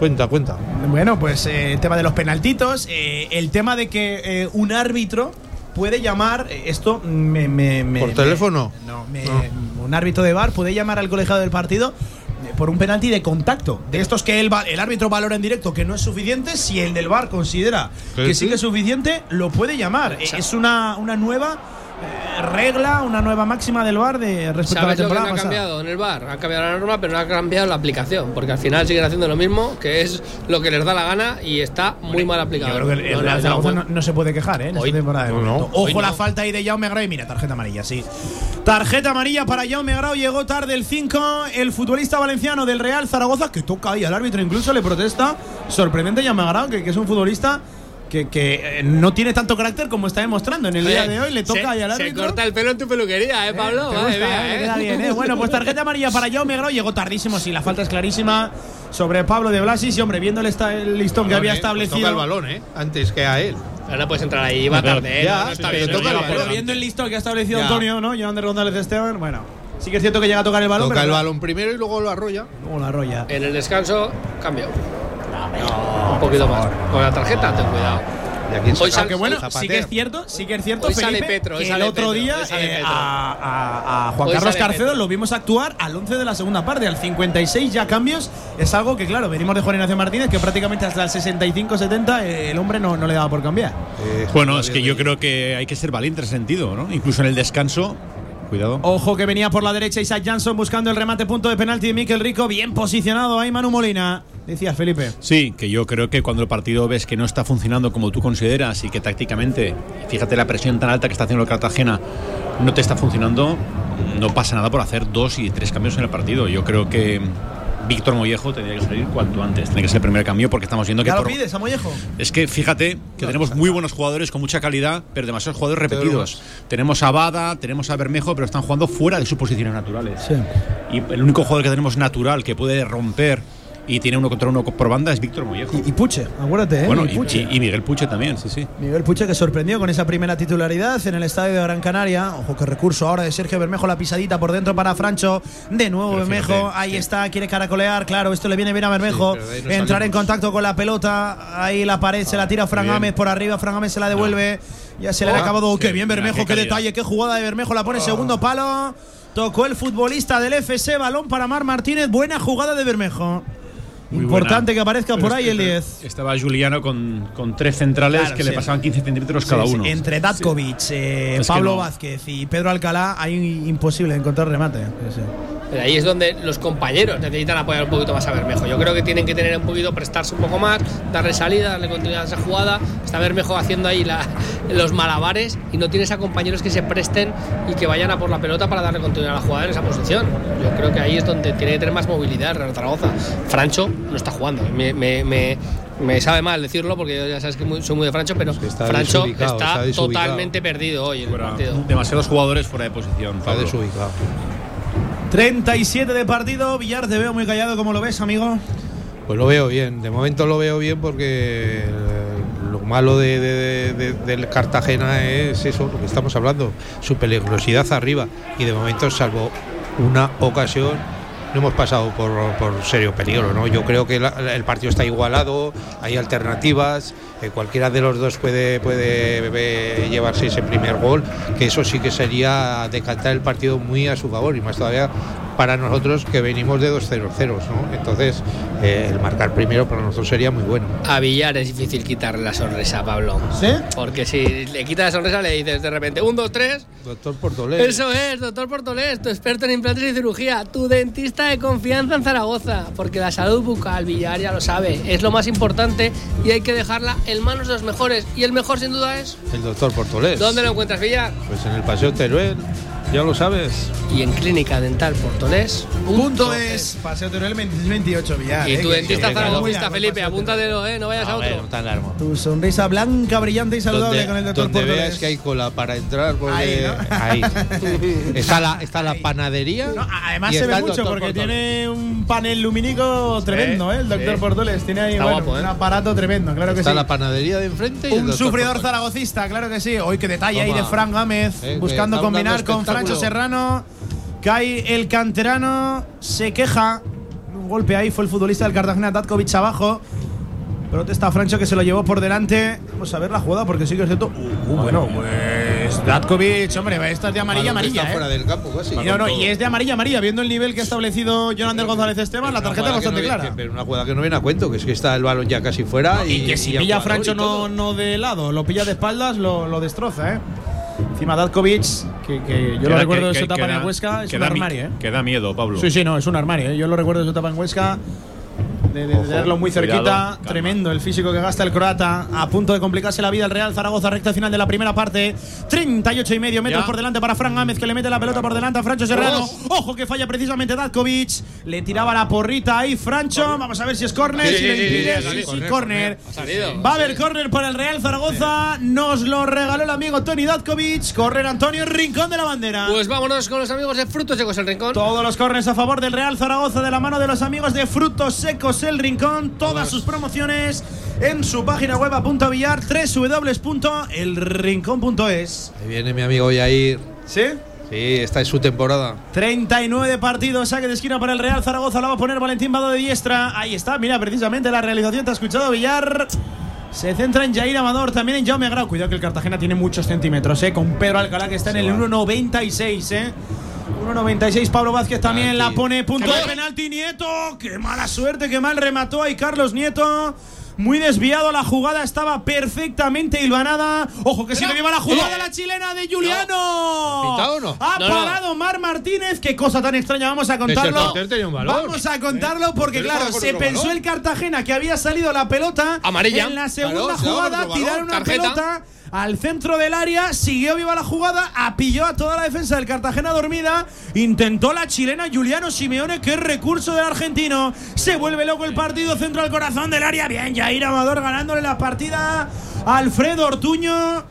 Cuenta, cuenta. Bueno, pues eh, el tema de los penaltitos, eh, el tema de que eh, un árbitro puede llamar, eh, esto me... me- me- ¿Por me- teléfono? no, me- No. un árbitro de bar puede llamar al colegiado del partido eh, por un penalti de contacto. De estos que el, el árbitro valora en directo que no es suficiente, si el del bar considera ¿Que sí? que es suficiente, lo puede llamar. Es una, una nueva regla, una nueva máxima del bar de respecto a la ¿Sabes lo que no temporada ha pasada. cambiado en el bar? Ha cambiado la norma, pero no ha cambiado la aplicación. Porque al final siguen haciendo lo mismo, que es lo que les da la gana y está muy mal aplicado. Yo creo que el, el No, no, Real no, Zaragoza no. se puede quejar, ¿eh? En Hoy- esta temporada de no, no. momento. Hoy Ojo no. la falta ahí de Jaume Grau y mira, tarjeta amarilla, sí. Tarjeta amarilla para Jaume Grau, llegó tarde el 5, el futbolista valenciano del Real Zaragoza, que toca ahí al árbitro, incluso le protesta. Sorprendente Jaume Grau, que, que es un futbolista que, que, eh, no tiene tanto carácter como está demostrando en el día Oye, de hoy, le toca se, al Se corta el pelo en tu peluquería, ¿eh, Pablo? Te Madre gusta, mía, eh, ¿eh? queda bien, ¿eh? Bueno, pues tarjeta amarilla para Jaume Grau, llegó tardísimo, sí, la falta es clarísima sobre Pablo de Blasis y hombre, viendo el, esta- el listón que Balón, había ¿eh? Pues establecido. toca el balón, ¿eh? Antes que a él. No puedes entrar ahí, va tarde. ¿eh? Ya, está bien, toca el balón. Pero viendo el listón que ha establecido Ya. Antonio, ¿no? Jonander González Esteban, bueno. Sí que es cierto que llega a tocar el balón. Toca pero el balón primero y luego lo arrolla. Luego la arrolla. En el descanso, cambio. un poquito más. Con la tarjeta, ten cuidado. Hoy sale- Aunque bueno, hoy sí que es cierto, sí que es cierto, Hoy sale Petro, hoy que sale el otro Petro, día hoy sale eh, Petro. a, a- a Juan Hoy Carlos sale Carcedo Petro. lo vimos actuar al 11 de la segunda parte, al 56 ya cambios. Es algo que, claro, venimos de Juan Ignacio Martínez, que prácticamente hasta el 65-70 eh, el hombre no, no le daba por cambiar. Bueno, es que yo creo que hay que ser valiente en ese sentido, ¿no? Incluso en el descanso. Cuidado. Ojo que venía por la derecha Isaac Jansson buscando el remate punto de penalti de Miquel Rico. Bien posicionado ahí Manu Molina. Decías, Felipe. Sí, que yo creo que cuando el partido ves que no está funcionando como tú consideras y que tácticamente, fíjate la presión tan alta que está haciendo el Cartagena, no te está funcionando, no pasa nada por hacer dos y tres cambios en el partido. Yo creo que Víctor Mollejo tendría que salir cuanto antes, tiene que ser el primer cambio porque estamos viendo que ¿Ya lo por- pides, a Mollejo? es que fíjate que tenemos muy buenos jugadores con mucha calidad, pero demasiados jugadores repetidos. Tenemos a Bada, tenemos a Bermejo, pero están jugando fuera de sus posiciones naturales. Y el único jugador que tenemos natural que puede romper y tiene uno contra uno por banda es Víctor Mollejo. Y Puche, acuérdate, ¿eh? bueno, Y y, Puche. y- y Miguel Puche también, sí, sí. Miguel Puche que sorprendió con esa primera titularidad en el estadio de Gran Canaria. Ojo que recurso ahora de Sergio Bermejo, la pisadita por dentro para Francho. De nuevo Pero Bermejo, fíjate, ahí está, quiere caracolear. Claro, esto le viene bien a Bermejo. Sí, no Entrar en contacto con la pelota. Ahí la pared se la tira Fran. Gámez por arriba. Fran Gámez se la devuelve. Ya se le ha Ah, acabado. sí, qué bien Bermejo, qué detalle, qué jugada de Bermejo. La pone segundo palo. Tocó el futbolista del FC, balón para Mar Martínez. Buena jugada de Bermejo. Muy Importante buena. que aparezca por ahí el que 10. Estaba Juliano con, con tres centrales Claro, que sí. le pasaban 15 centímetros cada Sí, sí. uno. Entre Datkovic, eh, Es que Pablo no. Vázquez y Pedro Alcalá, hay imposible encontrar remate. Sí, sí. Pero ahí es donde los compañeros necesitan apoyar un poquito más a Bermejo. Yo creo que tienen que tener un poquito, prestarse un poco más, darle salida, darle continuidad a esa jugada. Está Bermejo haciendo ahí la- los malabares y no tienes a compañeros que se presten y que vayan a por la pelota para darle continuidad a la jugada en esa posición. Yo creo que ahí es donde tiene que tener más movilidad el Real Zaragoza. Francho no está jugando. Me, me- me- me sabe mal decirlo porque ya sabes que muy- soy muy de Francho, pero está Francho está, totalmente perdido hoy en el partido. demasiados jugadores fuera de posición. Está Pablo. desubicado. 37 de partido. Villar, te veo muy callado. ¿Cómo lo ves, amigo? Pues lo veo bien, de momento lo veo bien porque eh, lo malo de, de- de- del Cartagena es eso, lo que estamos hablando, su peligrosidad arriba. Y de momento, salvo una ocasión, no hemos pasado por, por serio peligro. ¿no? Yo creo que el partido está igualado, hay alternativas, eh, cualquiera de los dos puede, puede eh, llevarse ese primer gol, que eso sí que sería decantar el partido muy a su favor y más todavía para nosotros que venimos de dos 0 0 ¿no? Entonces, eh, el marcar primero para nosotros sería muy bueno. A Villar es difícil quitarle la sonrisa, Pablo. ¿Sí? Porque si le quitas la sonrisa le dices de repente, un, dos, tres. Doctor Portolés. Eso es, doctor Portolés, tu experto en implantes y cirugía, tu dentista de confianza en Zaragoza. Porque la salud bucal, Villar ya lo sabe, es lo más importante y hay que dejarla en manos de los mejores. Y el mejor sin duda es. El doctor Portolés. ¿Dónde lo encuentras, Villar? Pues en el Paseo Teruel, ya lo sabes. Y en Clínica Dental Portolés. Punto es Paseo Teruel 26-28, Villar. Y eh, tu dentista zaragozista, Felipe, apúntatelo, eh, no vayas a otro. tan largo. Tu sonrisa blanca, brillante y saludable Donde, con el doctor donde Portolés. veas que hay cola para entrar, porque Ahí, *laughs* está la está la panadería. No, además y se está ve mucho porque tiene un panel lumínico tremendo, ¿eh? El doctor sí. Portoles tiene ahí Está bueno, guapo, ¿eh? un aparato tremendo, claro que Está sí. la panadería de enfrente y Un sufridor zaragocista, claro que sí. Hoy qué detalle ahí de Fran Gámez, Eh, buscando está combinar con espectáculo. Francho Serrano. Cae el canterano, se queja. Un golpe ahí fue el futbolista del Cartagena, Datkovic abajo. Protesta Francho que se lo llevó por delante. Vamos a ver la jugada porque sí que es cierto. Uh, uh, bueno, pues Datkovic, hombre, esta es de amarilla, amarilla, está ¿eh? fuera del campo casi. Y, no, no, y es de amarilla, amarilla. Viendo el nivel que ha establecido Jonander González Esteban, la tarjeta es bastante no viene- clara. Pero una jugada que no viene a cuento, que es que está el balón ya casi fuera. Y, que si y pilla a Francho y no, no de lado, lo pilla de espaldas, lo, lo destroza, ¿eh? Encima Datkovic, que, que yo lo Queda- recuerdo de que- su que- etapa en Huesca, es un armario, ¿eh? Que da miedo, Pablo. Sí, sí, no, es un armario, ¿eh? Yo lo recuerdo de su etapa en Huesca. De, de- tenerlo muy cerquita, cuidado, tremendo el físico que gasta el croata, a punto de complicarse la vida el Real Zaragoza, recta final de la primera parte, 38 y medio metros Ya. por delante para Fran Gámez que le mete la pelota por delante a Francho Serrano, ojo que falla precisamente Datkovic, le tiraba la porrita ahí Francho, vamos a ver si es córner, Sí, si lo sí, sí, impide, sí, salido. Va a haber córner para el Real Zaragoza, nos lo regaló el amigo Tony Datkovic, correr Antonio Rincón de la bandera. Pues vámonos con los amigos de Frutos Secos el Rincón. Todos los corners a favor del Real Zaragoza de la mano de los amigos de Frutos Secos El Rincón. Todas sus promociones en su página web a punto billar www.elrincón.es. Ahí viene mi amigo Yair. ¿Sí? Sí, esta es su temporada. 39 partidos, saque de esquina para el Real Zaragoza. La va a poner Valentín Vado de diestra. Ahí está, mira, precisamente la realización. Te ha escuchado, Villar. Se centra en Jair Amador, también en Jaume Grau. Cuidado que el Cartagena tiene muchos centímetros, ¿eh? Con Pedro Alcalá que está en el 1.96, ¿eh? 1.96, Pablo Vázquez también la pone punto de penalti, Nieto. Qué mala suerte, qué mal remató ahí Carlos Nieto. Muy desviado la jugada, estaba perfectamente hilvanada. Ojo que se le lleva la jugada la chilena de Juliano. ¿Pintado o no? Ha No, no. parado Mar Martínez. Qué cosa tan extraña, vamos a contarlo. tenía un. Vamos a contarlo porque, Pero claro, se pensó balón. el Cartagena que había salido la pelota. Amarilla. En la segunda daba jugada, tiraron una pelota al centro del área, siguió viva la jugada, apilló a toda la defensa del Cartagena dormida, intentó la chilena Juliano Simeone, qué recurso del argentino, se vuelve loco el partido, centro al corazón del área, bien, Jair Amador ganándole la partida, Alfredo Ortuño,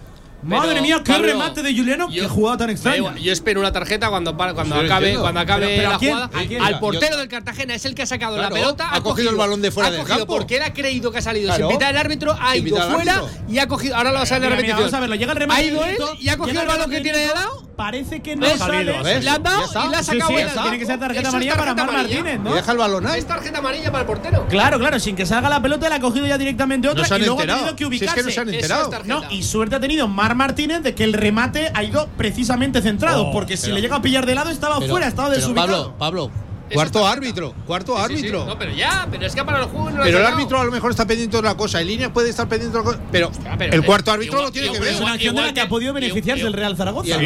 madre mía, qué Pablo, remate de Juliano, yo- qué jugada tan extraña. igual, Yo espero una tarjeta cuando, cuando Sí, acabe, cuando acabe Pero- pero la ¿a quién? jugada. Al Yo- portero del Cartagena es el que ha sacado Claro, la pelota. ha cogido el balón de fuera ha del cogido campo. Porque él ha creído que ha salido Claro. sin pitar el árbitro, ha ido fuera árbitro. y ha cogido. Ahora lo va a salir la Mira, mira, repetición. vamos a verlo, llega el remate Ha ido de él y ha cogido el balón que de tiene Nieto, lado. Parece que no sale. Le han dado y le ha sacado sí, tiene que ser tarjeta amarilla para Mar. Martínez, Y ¿no? deja el balón ahí. Es tarjeta amarilla para el portero. Claro, claro, sin que salga la pelota, la ha cogido ya directamente otra No se han y luego ha tenido que Si es que ubicarse. no se han enterado. es tarjeta. No, y suerte ha tenido Mar Martínez de que el remate ha ido precisamente centrado, porque si pero- le llega a pillar de lado estaba Pero- fuera, estaba pero, desubicado. Pablo, Pablo, cuarto árbitro, cuarto Sí, sí, sí. árbitro. No, pero ya, pero es que para el juego no Pero el árbitro a lo mejor está pendiente de una cosa, en línea puede estar pendiente de otra cosa, pero, pero, el eh, cuarto árbitro igual- lo tiene que ver. es una acción de la que que- ha podido beneficiarse el Real Zaragoza. y el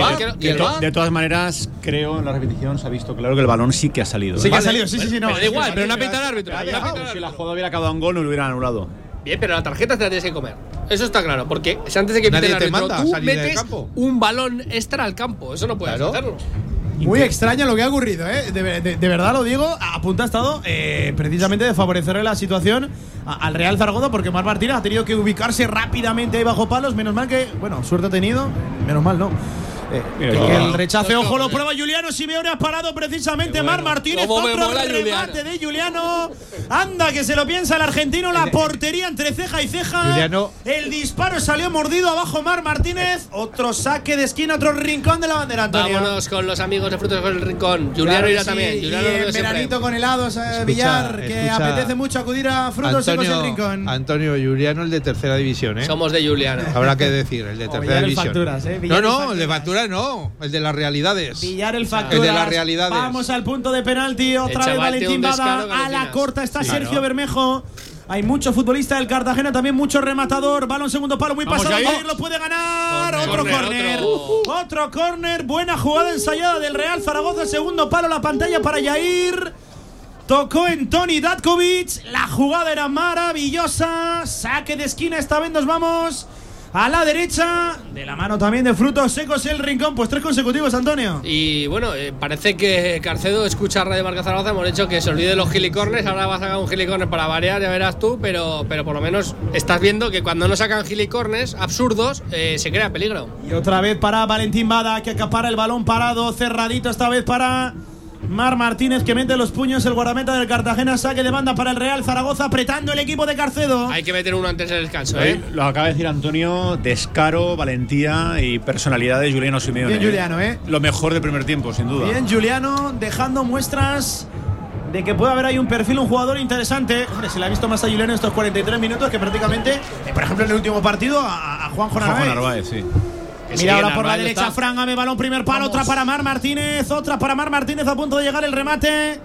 el De, todas maneras, creo en la repetición se ha visto claro que el balón sí que ha salido. Sí ¿eh? que ha salido, sí, sí, sí, no. Pero da igual, pero no ha Vale, pitado el árbitro. Si la jugada hubiera acabado en gol, no lo hubieran anulado. Bien, pero la tarjeta te la tienes que comer. Eso está claro, porque antes de que pite el te árbitro, tú metes un balón extra al campo. Eso no puedes hacerlo. Muy extraño lo que ha ocurrido, ¿eh? De, de- de verdad lo digo, a punto ha estado eh, precisamente de favorecerle la situación a- al Real Zaragoza porque Mar Martínez ha tenido que ubicarse rápidamente ahí bajo palos. Menos mal que, bueno, suerte ha tenido, menos mal no. Eh, Mira, que el rechace, ojo, lo prueba Juliano Simeone, ha parado precisamente Mar Martínez, otro remate de Juliano. Anda, que se lo piensa el argentino, la portería entre ceja y ceja. Juliano- El disparo salió mordido abajo Mar Martínez, otro saque de esquina, otro rincón de la bandera, Antonio. Vámonos con los amigos de Frutos con el Rincón. Juliano Claro que irá sí, también. Y Juliano siempre. veranito con helados, eh, Villar, que escucha. apetece mucho acudir a Frutos Secos del Rincón. Antonio Juliano, el de tercera división, ¿eh? Somos de Juliano. Habrá que decir, el de O tercera el división. facturas, ¿eh? no, el no, el facturas. Factura no, el de las realidades. Villar el facturas. El de las realidades. Vamos al punto de penalti. Otra vez Valentín Bada. A la corta está Sí, Sergio claro. Bermejo. Hay mucho futbolista del Cartagena, también mucho rematador. Balón segundo palo, muy Vamos, pasado. Jair. Lo puede ganar. Otro córner, córner. otro. Otro córner. Buena jugada ensayada del Real Zaragoza. Segundo palo, la pantalla para Jair. Tocó en Tony Datkovic. La jugada era maravillosa. Saque de esquina. Esta vez nos vamos a la derecha. De la mano también de frutos secos el rincón. Pues tres consecutivos, Antonio. Y bueno, eh, parece que Carcedo escucha Radio Marca Zaragoza. Hemos dicho que se olvide de los gilicornes. Ahora va a sacar un gilicornes para variar, ya verás tú. Pero, pero por lo menos estás viendo que cuando no sacan gilicornes absurdos, eh, se crea peligro. Y otra vez para Valentín Bada, que acapara el balón parado, cerradito esta vez para Mar Martínez, que mete los puños, el guardameta del Cartagena, saque de banda para el Real Zaragoza, apretando el equipo de Carcedo. Hay que meter uno antes del descanso, ¿eh? Lo acaba de decir Antonio, descaro, valentía y personalidad de Juliano Simeone. Bien, Juliano, ¿eh? Lo mejor del primer tiempo, sin duda. Bien, Juliano, dejando muestras de que puede haber ahí un perfil, un jugador interesante. Hombre, se le ha visto más a Juliano en estos 43 minutos que prácticamente, eh, por ejemplo, en el último partido, a, a Juanjo Juanjo Narváez. Narváez, sí. Mira ahora por la derecha, Fran, Ame, balón, primer palo, otra para Mar Martínez, otra para Mar Martínez, a punto de llegar el remate.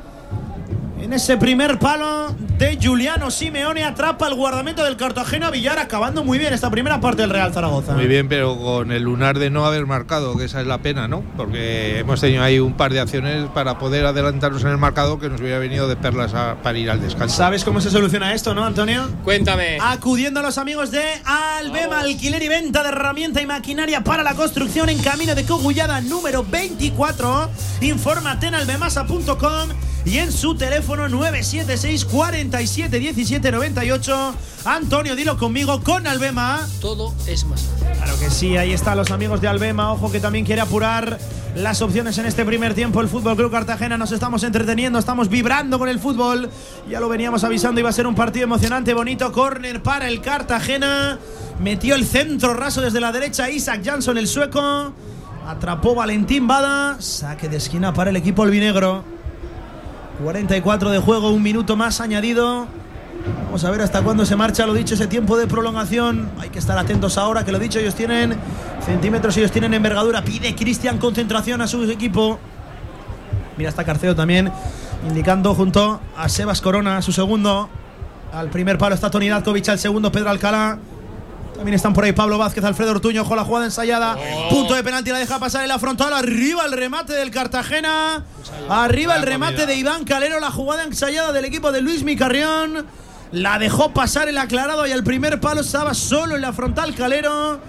En ese primer palo de Juliano Simeone atrapa el guardamento del Cartagena Villar, acabando muy bien esta primera parte del Real Zaragoza. Muy bien, pero con el lunar de no haber marcado, que esa es la pena, ¿no? Porque hemos tenido ahí un par de acciones para poder adelantarnos en el marcado que nos hubiera venido de perlas a- para ir al descanso. ¿Sabes cómo se soluciona esto, no, Antonio? Cuéntame. Acudiendo a los amigos de Albema, alquiler y venta de herramienta y maquinaria para la construcción en camino de Cogullada número 24. Infórmate en albemasa.com y en su teléfono 976 47 17 98. Antonio, dilo conmigo con Albema. Todo es más fácil. Claro que sí, ahí están los amigos de Albema. Ojo que también quiere apurar las opciones en este primer tiempo. El Fútbol Club Cartagena nos estamos entreteniendo, estamos vibrando con el fútbol. Ya lo veníamos avisando, iba a ser un partido emocionante, bonito. Corner para el Cartagena. Metió el centro raso desde la derecha Isaac Jansson, el sueco. Atrapó Valentín Bada. Saque de esquina para el equipo albinegro. 44 de juego, un minuto más añadido. Vamos a ver hasta cuándo se marcha, lo dicho, ese tiempo de prolongación. Hay que estar atentos ahora, que lo dicho, ellos tienen centímetros, ellos tienen envergadura. Pide Cristian concentración a su equipo. Mira, está Carceo también, indicando junto a Sebas Corona, su segundo. Al primer palo está Tony Datkovic, al segundo Pedro Alcalá. También están por ahí Pablo Vázquez, Alfredo Ortuño, con la jugada ensayada. Punto de penalti, la deja pasar en la frontal. Arriba el remate del Cartagena. Arriba el remate de Iván Calero, la jugada ensayada del equipo de Luis Micarrión. La dejó pasar el aclarado y al primer palo estaba solo en la frontal Calero.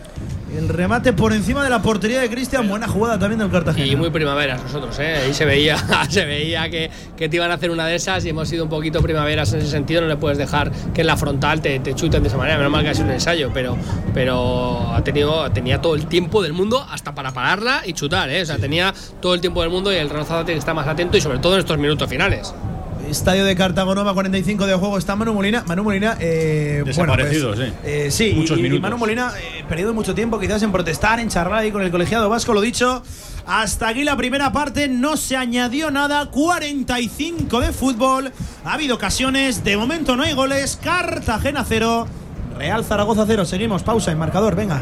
El remate por encima de la portería de Cristian. Buena jugada también del Cartagena. Y muy primaveras nosotros, ¿eh? Ahí se veía, *laughs* se veía que, que te iban a hacer una de esas y hemos sido un poquito primaveras en ese sentido. No le puedes dejar que en la frontal te, te chuten de esa manera. Menos mal que ha sido un ensayo, pero, pero ha tenido, tenía todo el tiempo del mundo hasta para pararla y chutar, ¿eh? O sea, tenía todo el tiempo del mundo y el Zaragoza tiene que estar más atento y sobre todo en estos minutos finales. Estadio de Cartagonova, 45 de juego. Está Manu Molina. Manu Molina, eh, Desaparecido, bueno, pues, sí. eh, sí, Muchos y, y minutos. Manu Molina, eh, perdido mucho tiempo quizás en protestar, en charlar ahí con el colegiado vasco. Lo dicho, hasta aquí la primera parte. No se añadió nada. 45 de fútbol. Ha habido ocasiones. De momento no hay goles. Cartagena 0. Real Zaragoza 0. Seguimos. Pausa en marcador. Venga.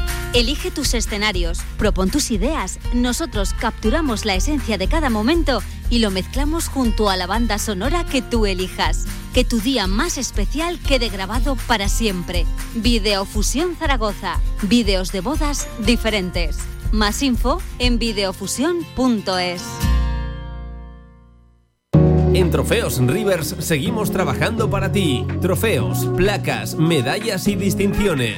Elige tus escenarios, propon tus ideas. Nosotros capturamos la esencia de cada momento y lo mezclamos junto a la banda sonora que tú elijas. Que tu día más especial quede grabado para siempre. Videofusión Zaragoza. Videos de bodas diferentes. Más info en videofusión.es. En Trofeos Rivers seguimos trabajando para ti. Trofeos, placas, medallas y distinciones.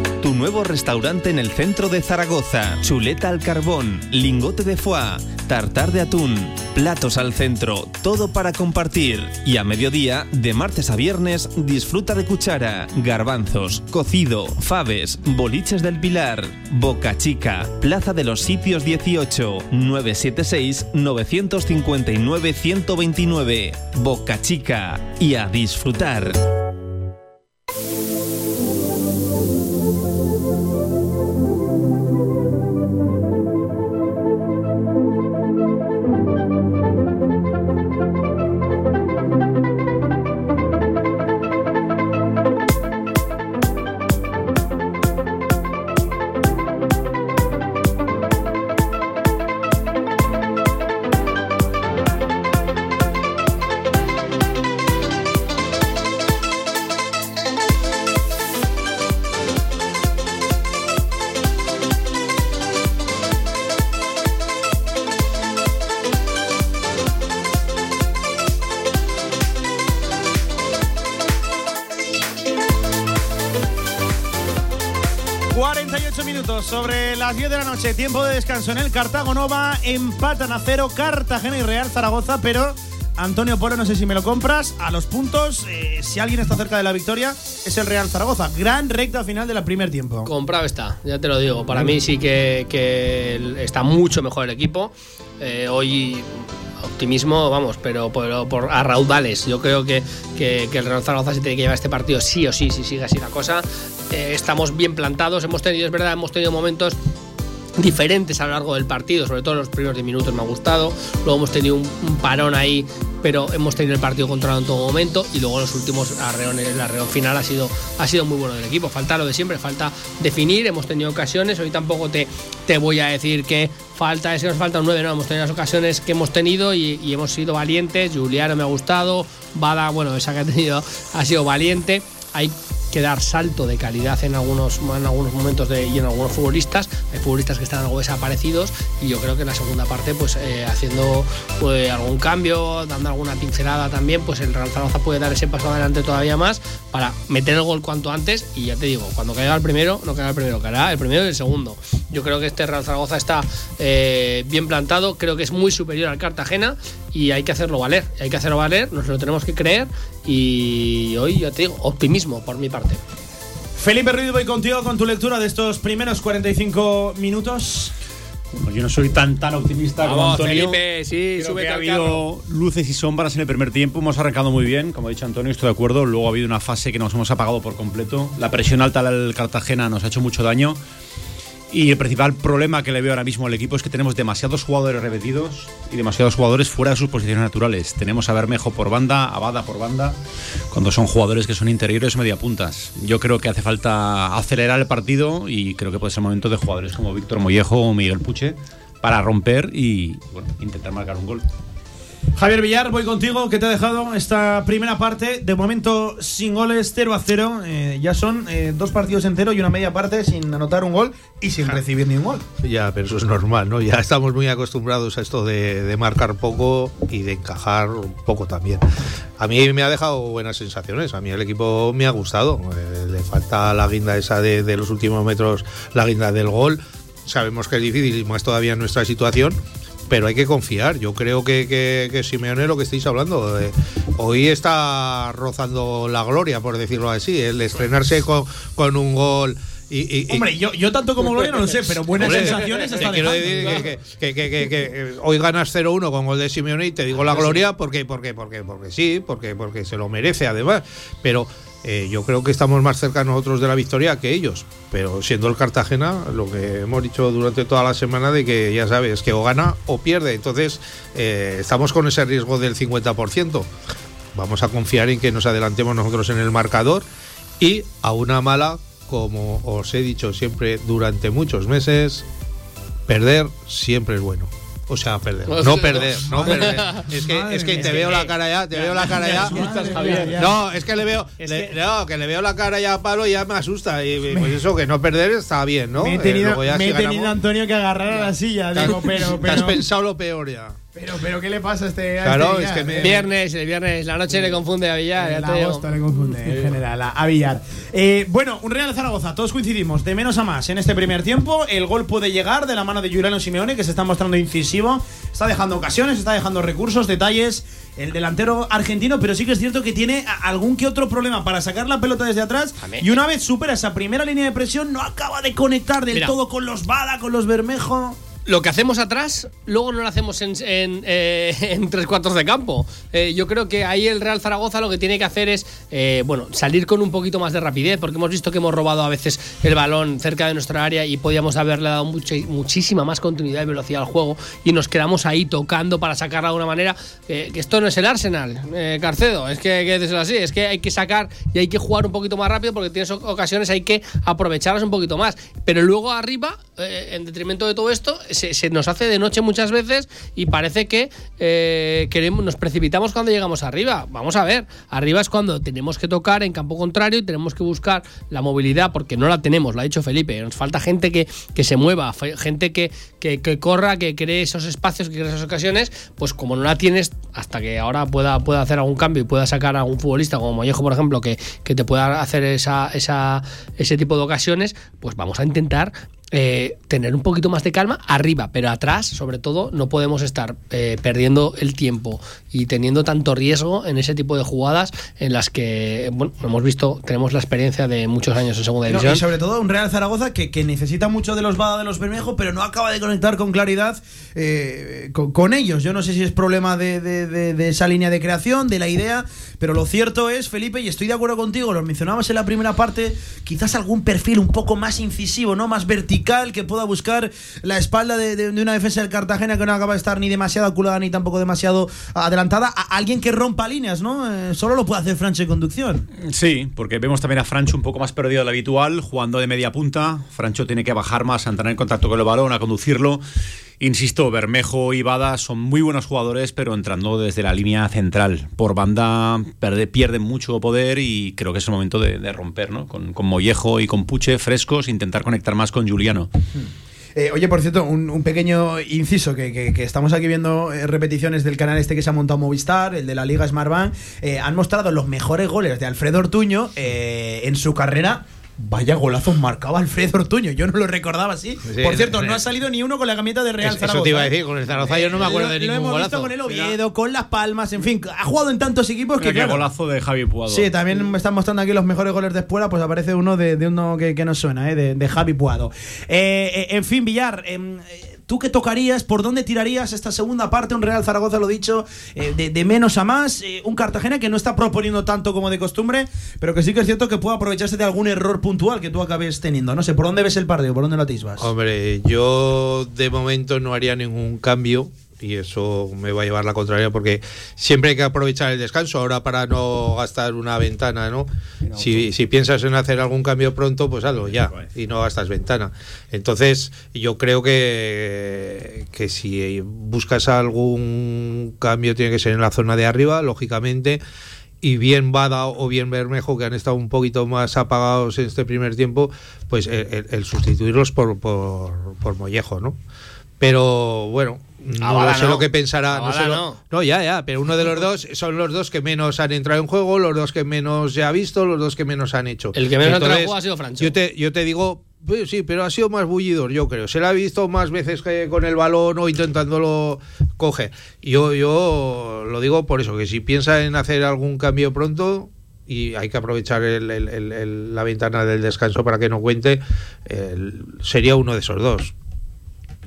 Tu nuevo restaurante en el centro de Zaragoza. Chuleta al carbón, lingote de foie, tartar de atún, platos al centro, todo para compartir. Y a mediodía, de martes a viernes, disfruta de cuchara, garbanzos, cocido, faves, boliches del Pilar. Boca Chica, Plaza de los Sitios 18, 976-959-129. Boca Chica. Y a disfrutar. Noche, tiempo de descanso en el Cartago Nova, empatan a cero Cartagena y Real Zaragoza, pero Antonio Polo, no sé si me lo compras, a los puntos, eh, si alguien está cerca de la victoria, es el Real Zaragoza. Gran recta final del primer tiempo. Comprado está, ya te lo digo. Para mí sí que, que está mucho mejor el equipo. Eh, hoy optimismo, vamos, pero, pero por a raudales. Yo creo que, que, que el Real Zaragoza se tiene que llevar este partido sí o sí, si sigue así la cosa. Eh, estamos bien plantados, hemos tenido, es verdad, hemos tenido momentos diferentes a lo largo del partido, sobre todo los primeros 10 minutos me ha gustado. Luego hemos tenido un, parón ahí, pero hemos tenido el partido controlado en todo momento. Y luego los últimos arreones, el arreón final ha sido, ha sido muy bueno del equipo. Falta lo de siempre, falta definir. Hemos tenido ocasiones. Hoy tampoco te, te voy a decir que falta, es que nos falta un 9, no. Hemos tenido las ocasiones que hemos tenido y, y hemos sido valientes. Juliano me ha gustado. Bada, bueno, esa que ha tenido ha sido valiente. Hay que dar salto de calidad en algunos, en algunos momentos de, y en algunos futbolistas. Hay futbolistas que están algo desaparecidos y yo creo que en la segunda parte, pues eh, haciendo pues, algún cambio, dando alguna pincelada también, pues el Real Zaragoza puede dar ese paso adelante todavía más para meter el gol cuanto antes y ya te digo, cuando caiga el primero, no caiga el primero, caerá el primero y el segundo. Yo creo que este Real Zaragoza está eh, bien plantado, creo que es muy superior al Cartagena y hay que hacerlo valer, hay que hacerlo valer, nos lo tenemos que creer y hoy ya te digo, optimismo por mi parte. Felipe Ruiz, voy contigo con tu lectura de estos primeros 45 minutos. yo no soy tan tan optimista como Antonio. Felipe, sí, Creo que ha habido luces y sombras en el primer tiempo. Hemos arrancado muy bien, como ha dicho Antonio, estoy de acuerdo. Luego ha habido una fase que nos hemos apagado por completo. La presión alta del Cartagena nos ha hecho mucho daño. Y el principal problema que le veo ahora mismo al equipo es que tenemos demasiados jugadores repetidos y demasiados jugadores fuera de sus posiciones naturales. Tenemos a Bermejo por banda, a Bada por banda, cuando son jugadores que son interiores media puntas. Yo creo que hace falta acelerar el partido y creo que puede ser el momento de jugadores como Víctor Mollejo o Miguel Puche para romper y intentar marcar un gol. Javier Villar, voy contigo. ¿Qué te ha dejado esta primera parte? De momento sin goles, 0 a 0. Eh, ya son eh, dos partidos enteros y una media parte sin anotar un gol y sin recibir ni un gol. Ya, pero eso es normal, ¿no? Ya estamos muy acostumbrados a esto de, marcar poco y de encajar poco también. A mí me ha dejado buenas sensaciones. A mí el equipo me ha gustado. Eh, le falta la guinda esa de, de los últimos metros, la guinda del gol. Sabemos que es difícil y más todavía en nuestra situación pero hay que confiar. Yo creo que, que, Simeone, lo que estáis hablando, eh, hoy está rozando la gloria, por decirlo así, el estrenarse con, con un gol. Y, Hombre, yo, yo tanto como Gloria no lo sé, pero buenas sensaciones está quiero decir que, que, hoy ganas 0-1 con gol de Simeone y te digo la gloria porque, porque, porque, porque sí, porque, porque se lo merece además. Pero eh, yo creo que estamos más cerca nosotros de la victoria que ellos. Pero siendo el Cartagena, lo que hemos dicho durante toda la semana de que ya sabes, que o gana o pierde. Entonces, eh, estamos con ese riesgo del 50%. Vamos a confiar en que nos adelantemos nosotros en el marcador y a una mala, como os he dicho siempre durante muchos meses, perder siempre es bueno. O sea, perder. No perder, no perder. *laughs* Es que, es que te veo la cara ya, te veo la cara ya. No, es que le veo, no, que le veo la cara ya a Pablo y ya me asusta. Y pues eso, que no perder está bien, ¿no? Me he tenido, eh, me he tenido Antonio que agarrar a la silla, digo, pero, pero. Te has pensado lo peor ya. Pero, pero, ¿qué le pasa a este? claro, este es que me... viernes, el viernes, la noche le confunde a Villar. El agosto le confunde en general a, Villar. Eh, bueno, un Real Zaragoza, todos coincidimos, de menos a más en este primer tiempo. El gol puede llegar de la mano de Juliano Simeone, que se está mostrando incisivo. Está dejando ocasiones, está dejando recursos, detalles. El delantero argentino, pero sí que es cierto que tiene algún que otro problema para sacar la pelota desde atrás. Y una vez supera esa primera línea de presión, no acaba de conectar del todo con los Bada, con los Bermejo lo que hacemos atrás, luego no lo hacemos en, en, eh, *laughs* tres cuartos de campo. Eh, yo creo que ahí el Real Zaragoza lo que tiene que hacer es, eh, bueno, salir con un poquito más de rapidez, porque hemos visto que hemos robado a veces el balón cerca de nuestra área y podíamos haberle dado muchísima más continuidad y velocidad al juego y nos quedamos ahí tocando para sacar de alguna manera. que esto no es el Arsenal, Carcedo, es que hay que decirlo así, es que hay que sacar y hay que jugar un poquito más rápido porque tienes ocasiones, hay que aprovecharlas un poquito más. Pero luego arriba, en detrimento de todo esto, se, nos hace de noche muchas veces y parece que eh, queremos, nos precipitamos cuando llegamos arriba. Vamos a ver, arriba es cuando tenemos que tocar en campo contrario y tenemos que buscar la movilidad porque no la tenemos, lo ha dicho Felipe. Nos falta gente que, que se mueva, gente que, que, corra, que cree esos espacios, que cree esas ocasiones. Pues como no la tienes, hasta que ahora pueda, pueda hacer algún cambio y pueda sacar a algún futbolista como Mollejo, por ejemplo, que, que te pueda hacer esa, esa, ese tipo de ocasiones, pues vamos a intentar eh, tener un poquito más de calma arriba, pero atrás, sobre todo, no podemos estar eh, perdiendo el tiempo y teniendo tanto riesgo en ese tipo de jugadas en las que, bueno, hemos visto, tenemos la experiencia de muchos años en segunda división. y sobre todo un Real Zaragoza que, necesita mucho de los Bada de los Bermejo, pero no acaba de conectar con claridad eh, con, ellos. Yo no sé si es problema de, esa línea de creación, de la idea, pero lo cierto es, Felipe, y estoy de acuerdo contigo, lo mencionabas en la primera parte, quizás algún perfil un poco más incisivo, ¿no? Más vertical, que pueda buscar la espalda de, una defensa del Cartagena que no acaba de estar ni demasiado aculada ni tampoco demasiado adelantada. A alguien que rompa líneas, ¿no? Eh, solo lo puede hacer Francho en conducción. Sí, porque vemos también a Francho un poco más perdido de lo habitual, jugando de media punta. Francho tiene que bajar más, a entrar en contacto con el balón, a conducirlo. Insisto, Bermejo y Bada son muy buenos jugadores, pero entrando desde la línea central. Por banda pierden mucho poder y creo que es el momento de, romper, ¿no? Con, Mollejo y con Puche frescos, intentar conectar más con Juliano. Eh, oye, por cierto, un, pequeño inciso que, estamos aquí viendo eh, repeticiones del canal este que se ha montado Movistar, el de la Liga Smartbank, eh, han mostrado los mejores goles de Alfredo Ortuño en su carrera Vaya golazos marcaba Alfredo Ortuño, yo no lo recordaba así. Por cierto, no ha salido ni uno con la camiseta de Real Zaragoza. Eso te iba a decir, con el Zaragoza yo no me acuerdo de ningún golazo. Lo hemos visto con el Oviedo, con Las Palmas, en fin, ha jugado en tantos equipos que claro, golazo de Javi Puado. Sí, también me están mostrando aquí los mejores goles de Espuela, pues aparece uno de, uno que, que nos suena, ¿eh? de, Javi Puado. Eh, eh, en fin, Villar, em, ¿Tú qué tocarías? ¿Por dónde tirarías esta segunda parte? Un Real Zaragoza, lo dicho, eh, de, menos a más. Eh, un Cartagena que no está proponiendo tanto como de costumbre, pero que sí que es cierto que puede aprovecharse de algún error puntual que tú acabes teniendo. No sé, ¿por dónde ves el partido? ¿Por dónde lo atisbas? Hombre, yo de momento no haría ningún cambio y eso me va a llevar la contraria porque siempre hay que aprovechar el descanso ahora para no gastar una ventana, ¿no? Si, si, piensas en hacer algún cambio pronto, pues hazlo ya y no gastas ventana. Entonces, yo creo que, que si buscas algún cambio tiene que ser en la zona de arriba, lógicamente y bien Bada o bien Bermejo, que han estado un poquito más apagados en este primer tiempo, pues el, sustituirlos por, por, por Mollejo, ¿no? Pero bueno, no, sé lo que pensará. No, sé no. ya, ya, pero uno de los *laughs* dos son los dos que menos han entrado en juego, los dos que menos se ha visto, los dos que menos han hecho. El que menos ha entrado ha sido Francho. Yo te, yo te digo, pues sí, pero ha sido más bullidor, yo creo. Se la ha visto más veces que con el balón o intentándolo coger. Yo, yo lo digo por eso, que si piensa en hacer algún cambio pronto, y hay que aprovechar la ventana del descanso para que no cuente, sería uno de esos dos.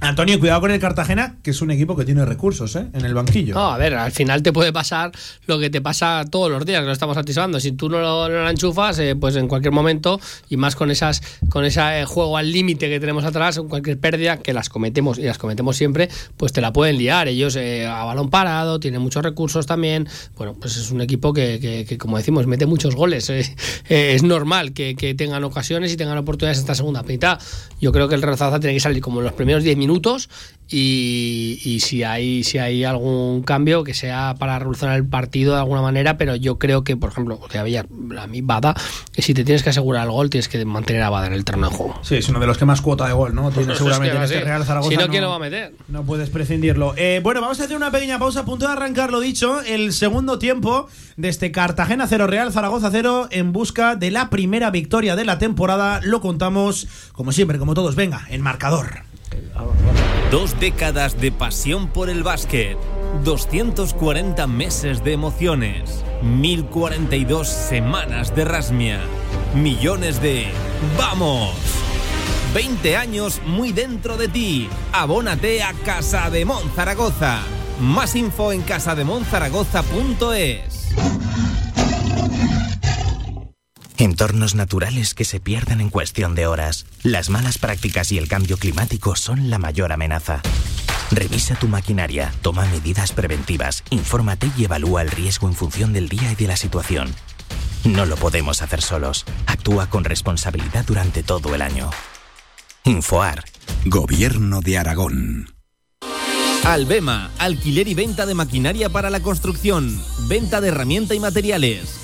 Antonio, cuidado con el Cartagena, que es un equipo que tiene recursos ¿eh? en el banquillo. No, a ver, al final te puede pasar lo que te pasa todos los días, que lo estamos atisbando. Si tú no lo, enchufas, eh, pues en cualquier momento, y más con esas con ese eh, juego al límite que tenemos atrás, cualquier pérdida, que las cometemos y las cometemos siempre, pues te la pueden liar. Ellos a balón parado, tienen muchos recursos también. Bueno, pues es un equipo que, como decimos, mete muchos goles. *laughs* es normal que, tengan ocasiones y tengan oportunidades esta segunda mitad. Yo creo que el Real tiene que salir como en los primeros 10 minutos minutos y, si hay si hay algún cambio que sea para revolucionar el partido de alguna manera pero yo creo que por ejemplo que había la mi Bada que si te tienes que asegurar el gol tienes que mantener a Bada en el terreno de juego. Sí es uno de los que más cuota de gol no tiene seguramente en este Real Zaragoza si no, quién lo va a meter no puedes prescindirlo. Eh, bueno vamos a hacer una pequeña pausa a punto de arrancar lo dicho el segundo tiempo de este Cartagena 0 Real Zaragoza 0 en busca de la primera victoria de la temporada. Lo contamos como siempre como todos venga el marcador Dos décadas de pasión por el básquet, 240 meses de emociones, 1042 semanas de rasmia, millones de ¡Vamos! 20 años muy dentro de ti. Abónate a Casa de Zaragoza. Más info en casademonzaragoza.es. Entornos naturales que se pierden en cuestión de horas. Las malas prácticas y el cambio climático son la mayor amenaza. Revisa tu maquinaria, toma medidas preventivas, infórmate y evalúa el riesgo en función del día y de la situación. No lo podemos hacer solos. Actúa con responsabilidad durante todo el año. Infoar. Gobierno de Aragón. Albema, alquiler y venta de maquinaria para la construcción, venta de herramienta y materiales,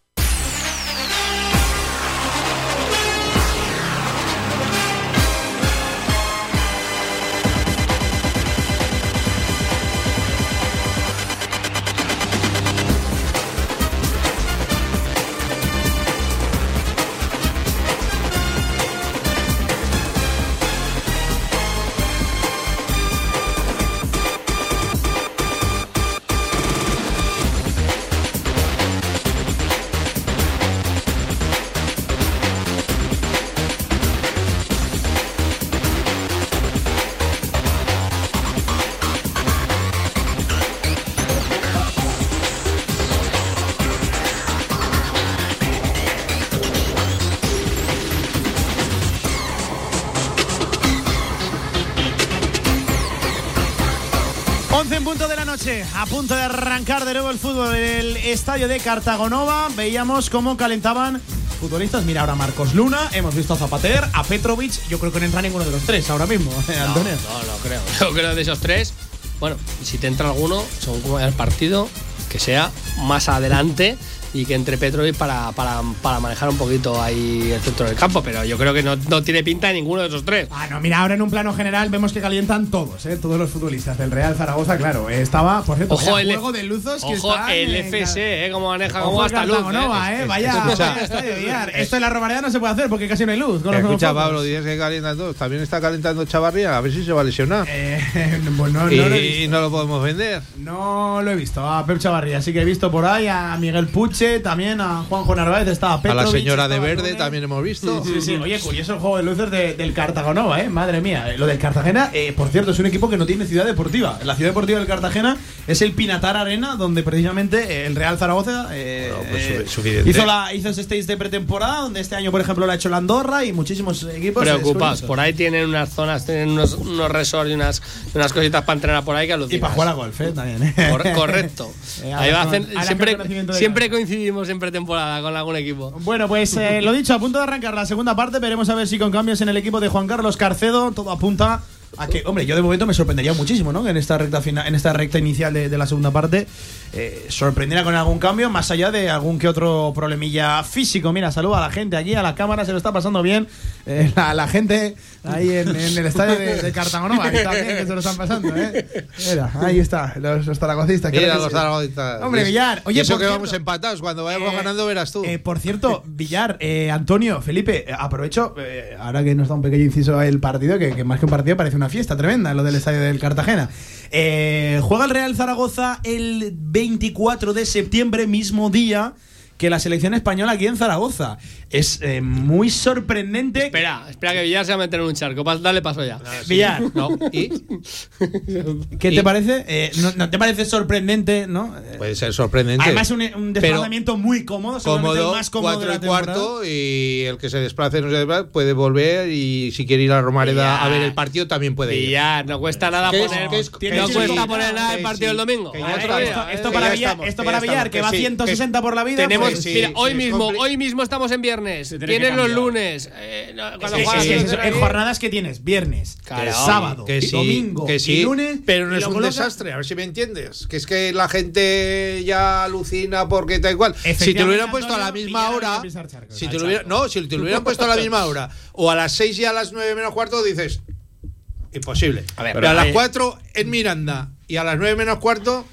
Fútbol en el estadio de Cartagonova. Veíamos cómo calentaban futbolistas. Mira ahora Marcos Luna, hemos visto a Zapater, a Petrovic. Yo creo que no entra ninguno de los tres ahora mismo, *laughs* ¿eh, Antonio. No, no, creo. Yo creo de esos tres. Bueno, si te entra alguno, según el partido, que sea más adelante y que entre Petrovic para, para, para, manejar un poquito ahí el centro del campo, pero yo creo que no, no, tiene pinta de ninguno de esos tres. Ah, no, mira, ahora en un plano general vemos que calientan todos, ¿eh? todos los futbolistas del Real Zaragoza, claro. Estaba, por cierto, ojo el juego de luzos que ojo está el FS, ¿eh? Cómo maneja, cómo hasta luz. ¿eh? Vaya, vaya estadio Esto en la Romareda no se puede hacer porque casi no hay luz. Con Escucha, Pablo, dices que calientan todos. También está calentando Chavarría, a ver si se va a lesionar. Eh, *laughs* bueno, y, no, lo y no lo podemos vender. No lo he visto a Pep Chavarría, así que he visto por ahí a Miguel También a Juanjo Narváez, estaba Petrovic, A la señora de verde también hemos visto. Sí, sí, *laughs* oye, curioso el juego de luces de- del Cartagonova, ¿eh? Madre mía. Lo del Cartagena, eh, por cierto, es un equipo que no tiene ciudad deportiva. La ciudad deportiva del Cartagena es el Pinatar Arena, donde precisamente eh, el Real Zaragoza eh, pues eh, hizo, la, hizo ese stage de pretemporada, donde este año, por ejemplo, lo ha hecho la Andorra y muchísimos equipos. eh, Preocupados. Por ahí tienen unas zonas, tienen unos, unos resorts y unas, unas cositas para entrenar por ahí que alucinas. Y para jugar a golf, ¿eh? También. ¿eh? Cor- correcto. *laughs* Eh, Ahí hacen- con- ahora siempre, siempre coincidimos en pretemporada con algún equipo. Bueno, pues eh, lo dicho, a punto de arrancar la segunda parte. Veremos a ver si con cambios en el equipo de Juan Carlos Carcedo todo apunta a que, hombre, yo de momento me sorprendería muchísimo, ¿no? Que en esta recta final, en esta recta inicial de, de la segunda parte eh, sorprendiera con algún cambio, más allá de algún que otro problemilla físico. Mira, saluda a la gente aquí, a la cámara, se lo está pasando bien. Eh, la, la gente ahí en, en el estadio de, de Cartagonova, que también que se lo están pasando, ¿eh? Mira, ahí está, los, los zaragocistas. Mira los. Hombre, Villar, oye, eso que cierto- vamos empatados. Cuando vayamos Eh, ganando verás tú. Eh, por cierto, Villar, eh, Antonio, Felipe, aprovecho, ahora que nos da un pequeño inciso el partido, que, que más que un partido parece una fiesta tremenda, lo del estadio del Cartagena. Eh, juega el Real Zaragoza el 24 de septiembre, mismo día que la selección española aquí en Zaragoza. Es eh, muy sorprendente. Espera, espera que Villar se va a meter en un charco. Dale paso ya. Villar, *laughs* No, ¿y? ¿qué te parece? Eh, no, no te parece sorprendente, no? Eh, Puede ser sorprendente. Además, un, un desplazamiento muy cómodo, seguramente cómodo, el más cómodo cuatro de la y cuarto y el que se desplace no se desplace puede volver y si quiere ir a Romareda Ya. a ver el partido también puede ir. Villar, no cuesta nada poner, no cuesta sí, poner nada el partido sí, el domingo. Esto, para Villar, estamos, esto que para ya Villar, estamos, que que va sí, 160 por la vida. Tenemos, sí, mira, sí, hoy mismo, compli- hoy mismo estamos en viernes. tiene Tienes los lunes. eh, no, cuando juegas en jornadas que tienes viernes, Claro. sábado, que sí, domingo que sí, y lunes, pero no es un desastre, a ver si me entiendes. Que es que la gente ya alucina porque tal cual. Si te lo hubieran puesto a la misma hora, si te lo hubieran, no, si te lo hubieran puesto a la misma hora o a las 6 y a las 9 menos cuarto dices imposible. A ver, pero a las hay- 4 en Miranda y a las 9 menos cuarto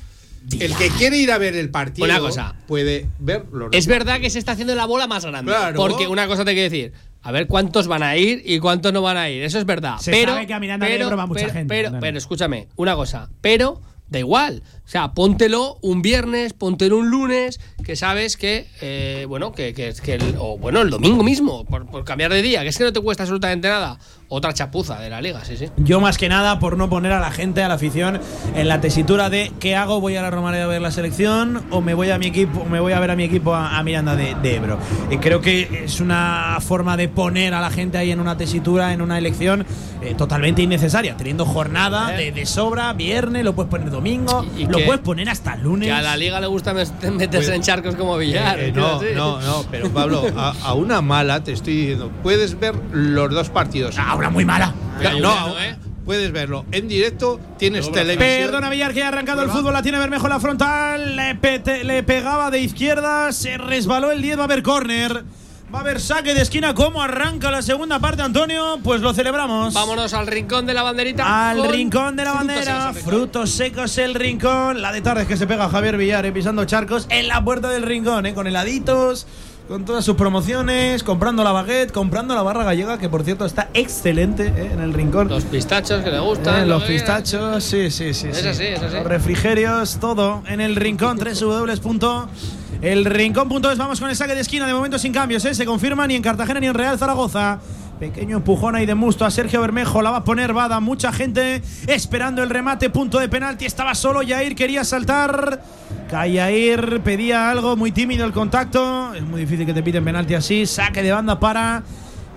el que quiere ir a ver el partido Una cosa. puede ver los Es verdad que se está haciendo la bola más grande. Claro. Porque una cosa te quiero decir. A ver cuántos van a ir y cuántos no van a ir. Eso es verdad. Se pero, sabe que a Miranda pero, mucha pero, gente, pero escúchame, una cosa. Pero da igual. O sea, póntelo un viernes, póntelo un lunes, que sabes que, eh, bueno, que, que, que el, o bueno, el domingo mismo, por, por cambiar de día, que es que no te cuesta absolutamente nada. Otra chapuza de la liga, sí, sí. Yo más que nada por no poner a la gente, a la afición, en la tesitura de ¿qué hago? ¿Voy a la Romareda a ver la selección? ¿O me voy a mi equipo, me voy a ver a mi equipo a, a Miranda de, de Ebro? Y creo que es una forma de poner a la gente ahí en una tesitura, en una elección eh, totalmente innecesaria. Teniendo jornada de, de sobra, viernes, lo puedes poner domingo, Y- y lo que- puedes poner hasta lunes. Que a la liga le gusta met- *laughs* meterse Pues- en charcos como Villar. Eh, eh, tío, no, no, no, pero Pablo, *laughs* a, a una mala te estoy diciendo, puedes ver los dos partidos. Una muy mala. Pero no, bueno, a- ¿eh? puedes verlo en directo, tienes televisión. Perdona Villar que ha arrancado el fútbol, la tiene Bermejo la frontal, le, pete- le pegaba de izquierda, se resbaló el 10, va a haber córner. Va a haber saque de esquina. ¿Cómo arranca la segunda parte, Antonio? Pues lo celebramos. Vámonos al rincón de la banderita. Al rincón de la frutos bandera. secos. Frutos secos el rincón. La de tardes que se pega Javier Villar eh, pisando charcos en la puerta del rincón, eh, con heladitos, con todas sus promociones, comprando la baguette, comprando la barra gallega, que por cierto está excelente eh, en el rincón. Los pistachos que le gustan. Eh, lo los pistachos, sí, sí, sí. Es sí. así, es así. Los refrigerios, todo en el rincón, www.elrincón.es. Vamos con el saque de esquina, de momento sin cambios, ¿eh? Se confirma ni en Cartagena ni en Real Zaragoza. Pequeño empujón ahí de Musto a Sergio Bermejo, la va a poner Bada, mucha gente esperando el remate, punto de penalti, estaba solo, Yair quería saltar, Yair pedía algo, muy tímido el contacto, es muy difícil que te piten penalti así, saque de banda para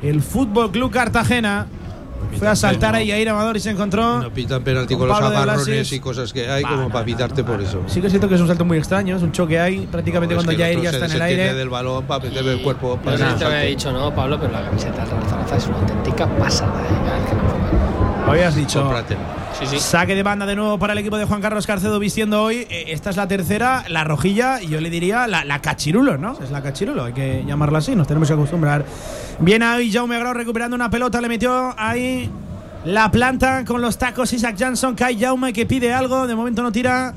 el Fútbol Club Cartagena. Fue a saltar ahí a ir Amador y se encontró. No pitan penalti con con, los Blasis. y cosas que hay Va, como no, para pitarte por eso. Sí que siento que es un salto muy extraño, es un choque ahí prácticamente Es cuando que ya está en el aire. del balón para meterle el cuerpo. No para sé hacer si te había dicho, ¿no, Pablo? Pero la camiseta del Zaragoza es una auténtica pasada. ¿eh? Habías dicho. Cómpratelo. Sí, sí. Saque de banda de nuevo para el equipo de Juan Carlos Carcedo vistiendo hoy. Eh, Esta es la tercera, la rojilla, y yo le diría la, la cachirulo, ¿no? Es la cachirulo, hay que llamarla así, nos tenemos que acostumbrar. Viene ahí Jaume Grau recuperando una pelota, le metió ahí la planta con los tacos Isaac Johnson, Kai Jaume que pide algo, de momento no tira.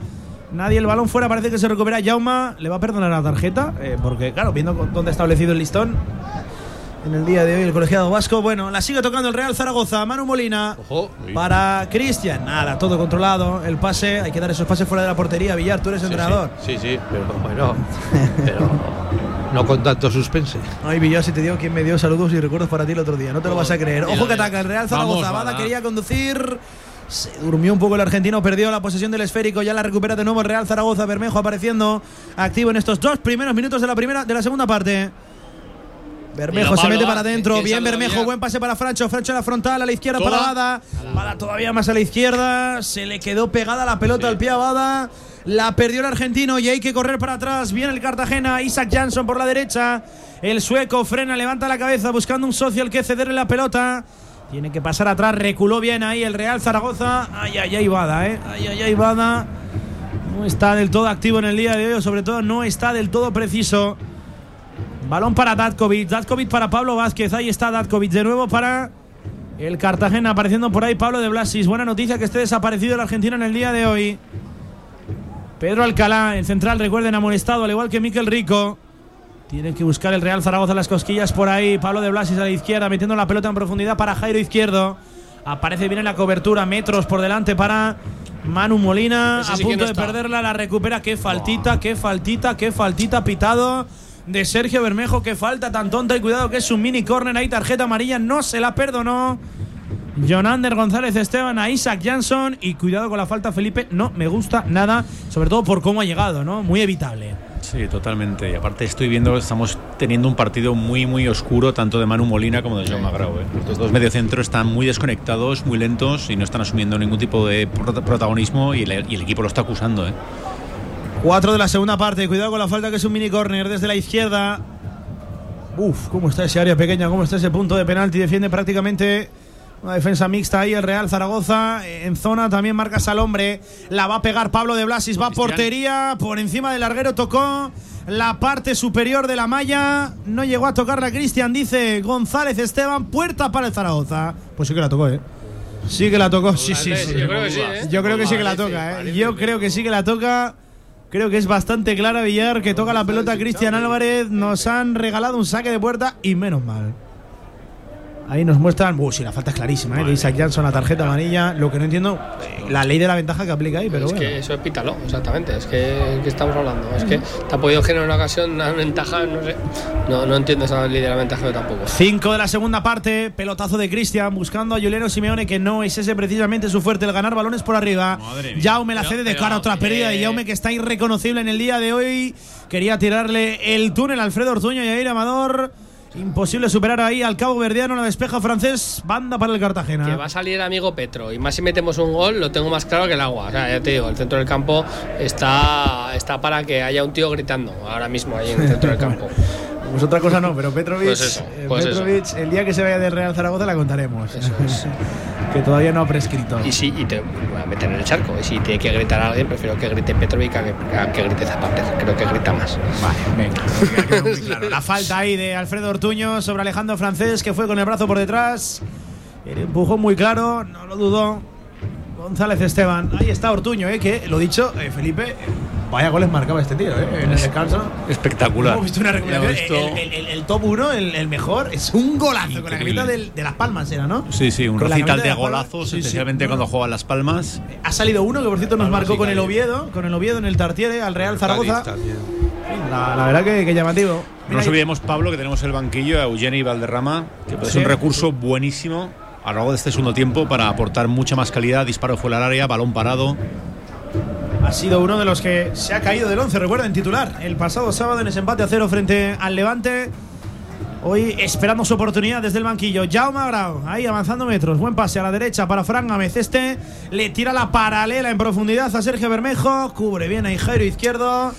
Nadie el balón fuera, parece que se recupera Jauma. ¿Le va a perdonar la tarjeta? Eh, porque, claro, viendo dónde ha establecido el listón en el día de hoy el colegiado vasco. Bueno, la sigue tocando el Real Zaragoza. Manu Molina para Cristian. Nada, todo controlado. El pase, hay que dar esos pases fuera de la portería. Villar, tú eres entrenador. Sí, sí, pero bueno. pero no con tanto suspense. Ay, Villar, si te digo quién me dio saludos y recuerdos para ti el otro día. No te lo vas a creer. Ojo que ataca el Real Zaragoza. Bada. quería conducir. Se durmió un poco el argentino, perdió la posesión del esférico, ya la recupera de nuevo el Real Zaragoza, Bermejo apareciendo activo en estos dos primeros minutos de la primera de la segunda parte. Bermejo se mete para adentro, bien Bermejo, buen pase para Francho, Francho a la frontal, a la izquierda Toda. para Bada, Bada todavía más a la izquierda, se le quedó pegada la pelota al pie a Bada, la perdió el argentino y hay que correr para atrás, viene el Cartagena, Isaac Jansson por la derecha, el sueco frena, levanta la cabeza buscando un socio al que cederle la pelota. Tiene que pasar atrás, reculó bien ahí el Real Zaragoza. Ay, ay, ay, Bada, eh. Ay, ay, ay, Bada. No está del todo activo en el día de hoy, o sobre todo no está del todo preciso. Balón para Datkovic, Datkovic para Pablo Vázquez. Ahí está Datkovic de nuevo para el Cartagena. Apareciendo por ahí Pablo de Blasis. Buena noticia que esté desaparecido el argentino en el día de hoy. Pedro Alcalá, el central, recuerden, amonestado, al igual que Miquel Rico. Tiene que buscar el Real Zaragoza las cosquillas por ahí. Pablo de Blasis a la izquierda, metiendo la pelota en profundidad para Jairo Izquierdo. Aparece bien en la cobertura, metros por delante para Manu Molina. A punto no de perderla, la recupera. Qué faltita, qué faltita, qué faltita pitado de Sergio Bermejo. Qué falta tan tonta y cuidado que es un mini corner ahí, tarjeta amarilla. No se la perdonó. Jonander González Esteban a Isaac Jansson. Y cuidado con la falta, Felipe. No me gusta nada, sobre todo por cómo ha llegado, ¿no? Muy evitable. Sí, totalmente. Y aparte estoy viendo que estamos teniendo un partido muy, muy oscuro, tanto de Manu Molina como de Joan Magrau. ¿eh? Los dos mediocentros están muy desconectados, muy lentos y no están asumiendo ningún tipo de prota- protagonismo y el, y el equipo lo está acusando. ¿eh? 4 de la segunda parte. Cuidado con la falta que es un mini corner desde la izquierda. Uf, cómo está ese área pequeña, cómo está ese punto de penalti. Defiende prácticamente una defensa mixta ahí el Real Zaragoza. Eh, En zona también marcas al hombre. La va a pegar Pablo de Blasis. Va a portería. Por encima del larguero tocó la parte superior de la malla. No llegó a tocarla Cristian, dice González Esteban. Puerta para el Zaragoza. Pues sí que la tocó, ¿eh? Sí que la tocó, sí, sí, sí. Yo creo que sí. Yo creo que sí que la toca, ¿eh? Yo creo que sí que la toca. Creo que es bastante clara Villar que toca la pelota Cristian Álvarez. Nos han regalado un saque de puerta y menos mal. Ahí nos muestran. Uh, sí, la falta es clarísima, ¿eh? De Isaac Jansson, la tarjeta amarilla. Lo que no entiendo, eh, la ley de la ventaja que aplica ahí, pero es bueno. que eso es pítalo, exactamente. Es que, que estamos hablando. Es que te ha podido generar una ocasión, una ventaja, no sé. No, no entiendo esa ley de la ventaja yo tampoco. 5 de la segunda parte, pelotazo de Cristian buscando a Juliano Simeone, que no es ese precisamente su fuerte, el ganar balones por arriba. Jaume la cede de cara a otra pérdida de eh, Jaume, que está irreconocible en el día de hoy. Quería tirarle el túnel a Alfredo Ortuño y a Ir Amador. Imposible superar ahí al cabo verdiano, la despeja francés, banda para el Cartagena. Que va a salir amigo Petro. Y más si metemos un gol, lo tengo más claro que el agua. O sea, ya te digo, el centro del campo está, está para que haya un tío gritando ahora mismo ahí en el centro del *laughs* campo. Pues otra cosa no, pero Petrovic, Pues eso, eh, pues eso. Petrovic, el día que se vaya del Real Zaragoza la contaremos. *laughs* que todavía no ha prescrito. Y si y te voy a meter en el charco. Y si tiene que gritar a alguien, prefiero que grite Petrovic a que, a que grite Zapater. Creo que grita más. Vale, venga. Claro, la falta ahí de Alfredo Ortuño sobre Alejandro Francés, que fue con el brazo por detrás. El empujón muy claro, no lo dudó. González Esteban. Ahí está Ortuño, eh, que lo dicho, eh, Felipe, vaya goles marcaba este tío, eh, en el descanso. Espectacular. Hemos visto una visto- El, el- el- el top 1, el, el mejor, es un golazo con la Increíble. camiseta del- de las palmas, era, ¿no? Sí, sí, un Con recital de Palmas. golazos, Sí, sí. especialmente cuando juega Las Palmas. Ha salido uno que por cierto nos marcó con el. Oviedo, con el Oviedo en el Tartiere al Real Zaragoza. La, la verdad que, que llamativo. No nos olvidemos, Pablo, que tenemos el banquillo a Eugeni Valderrama, que Sí. un recurso buenísimo a lo largo de este segundo tiempo para aportar mucha más calidad, disparo fuera del área, balón parado. Ha sido uno de los que se ha caído del 11, recuerden, titular. El pasado sábado en ese empate a cero frente al Levante. Hoy esperando su oportunidad desde el banquillo. Jaume Grau, ahí avanzando metros. Buen pase a la derecha para Fran Gámez. Este le tira la paralela en profundidad a Sergio Bermejo. Cubre bien ahí Jairo izquierdo.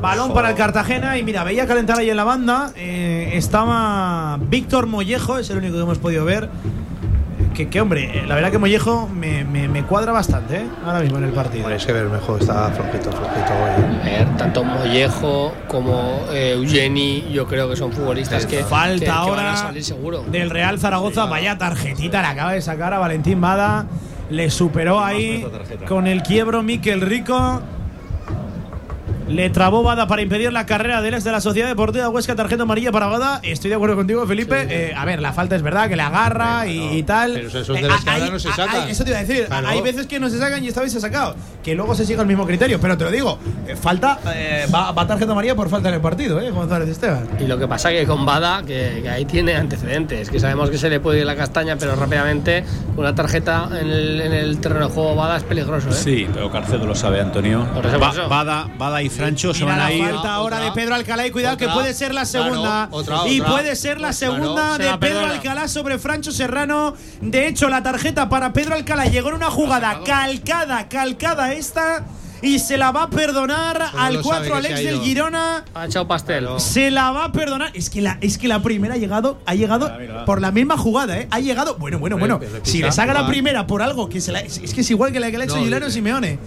Balón para el Cartagena. Y mira, veía calentar ahí en la banda. Eh, estaba Víctor Mollejo, es el único que hemos podido ver. Que, que, hombre, eh, la verdad que Mollejo me, me, me cuadra bastante ¿eh? ahora mismo en el partido. Bueno, ese Bermejo está flojito, flojito hoy. Ver, tanto Mollejo como eh, Eugeni, yo creo que son futbolistas que falta que, que ahora van a salir seguro. del Real Zaragoza. Vaya tarjetita le acaba de sacar a Valentín Bada. Le superó ahí con el quiebro Miquel Rico. Le trabó Bada para impedir la carrera del ex de la Sociedad Deportiva Huesca, tarjeta amarilla para Bada. Estoy de acuerdo contigo, Felipe. Eh, a ver, la falta es verdad, que le agarra y, y tal. Pero esos de Eh, las que hay- ahora no se hay- sacan. eso te iba a decir. Claro. Hay veces que no se sacan y esta vez se ha sacado. Que luego se siga el mismo criterio. Pero te lo digo, eh, falta, eh, va, va tarjeta amarilla por falta en el partido, ¿eh? González Esteban. Y lo que pasa que con Bada, que, que ahí tiene antecedentes, que sabemos que se le puede ir la castaña, pero rápidamente una tarjeta en el, en el terreno de juego Bada es peligroso, ¿eh? Sí, pero Carcedo lo sabe, Antonio. Por eso, por eso. Bada, Bada y Francho se van a ir. falta ahora de Pedro Alcalá y cuidado que puede ser la segunda. y puede ser la segunda se de Pedro. Alcalá sobre Francho Serrano. De hecho, la tarjeta para Pedro Alcalá llegó en una jugada calcada, calcada esta. Y se la va a perdonar al lo 4 sabe que Alex del. Girona. Ha echado pastel. Se la va a perdonar. Es que la, es que la primera ha llegado, ha llegado por la misma jugada, ¿eh? Ha llegado. Bueno, bueno, bueno. Si le saca la primera por algo que se la. Es es que es igual que la que le ha hecho No, Juliano dice. Simeone.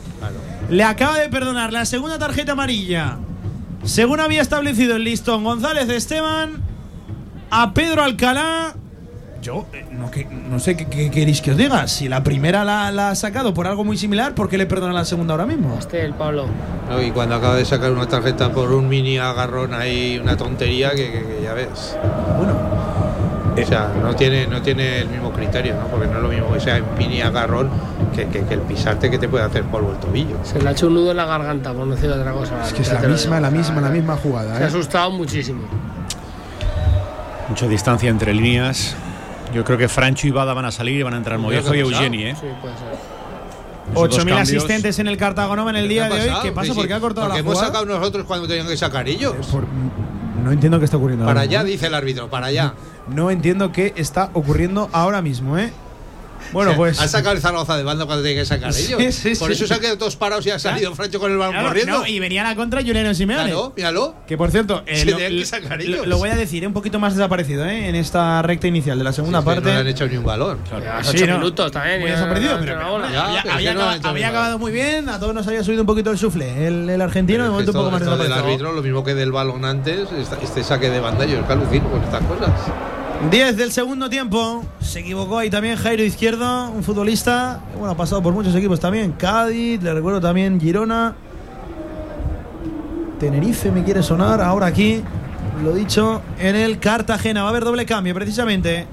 Le acaba de perdonar la segunda tarjeta amarilla. Según había establecido el listón González Esteban, a Pedro Alcalá. Yo eh, no, que, no sé qué, qué queréis que os diga. Si la primera la, la ha sacado por algo muy similar, ¿por qué le perdona la segunda ahora mismo? Pastel, Pablo. No, y cuando acaba de sacar una tarjeta por un mini agarrón ahí, una tontería que, que- que ya ves. Bueno. O sea, no tiene, no tiene el mismo criterio, ¿no? Porque no es lo mismo que sea un mini agarrón que, que- que el pisarte que te puede hacer polvo el tobillo. Se le ha hecho un nudo en la garganta, por no decir otra cosa. Es que es la te lo misma, la misma, la Se misma ha jugada. ¿eh? asustado muchísimo. Mucha distancia entre líneas. Yo creo que Francho y Bada van a salir y van a entrar Mollejo y. Eugeni, ¿eh? Sí, puede ser. Esos dos 8.000 cambios. asistentes en el Cartagonova en el día ¿Qué de hoy. ¿Qué pasa? ¿Por qué ha cortado porque la hemos jugada? sacado nosotros cuando tenían que sacar ellos. Por- no entiendo qué está ocurriendo. Para ahora allá, mismo, ¿eh? dice el árbitro, para allá. No entiendo qué está ocurriendo ahora mismo, ¿eh? Bueno, pues. Han sacado el Zaragoza de banda cuando tienen que sacar Sí, ellos. sí, Por sí. eso se han quedado todos parados y ha salido Francho con el balón Claro, corriendo. no, y venía a la contra Juliano Simeone. Claro, míralo. Que por cierto, eh, Se lo, que sacar lo- ellos. lo voy a decir, eh, un poquito más desaparecido, ¿eh? En esta recta inicial de la segunda parte. No le han hecho ni un balón. Ya, Sí, ocho no. minutos también. Muy desaparecido, pero, había, lo acabado, muy bien. A todos nos había subido un poquito el sufle. El, el argentino, de momento un poco más desaparecido. árbitro, lo mismo que del balón antes, este saque de banda, yo es que alucino con estas cosas. 10 del segundo tiempo. Se equivocó ahí también Jairo Izquierdo, un futbolista. Bueno, ha pasado por muchos equipos también. Cádiz, le recuerdo también Girona. Tenerife me quiere sonar. Ahora aquí, lo dicho, en el Cartagena. Va a haber doble cambio, precisamente.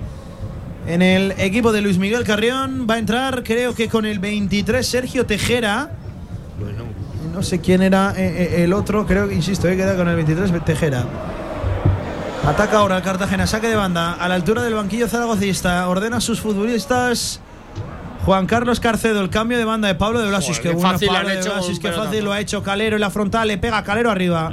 En el equipo de Luis Miguel Carrión va a entrar, creo que con el 23, Sergio Tejera. Bueno, No sé quién era eh, eh, el otro, creo que, insisto, eh, queda con el 23, Tejera. Ataca ahora el Cartagena, saque de banda a la altura del banquillo zaragocista. Ordena a sus futbolistas. Juan Carlos Carcedo, el cambio de banda de Pablo de Blasis. Joder, que qué bueno fácil Pablo han de hecho Blasis, qué fácil lo ha hecho Calero en la frontal. Le pega Calero arriba.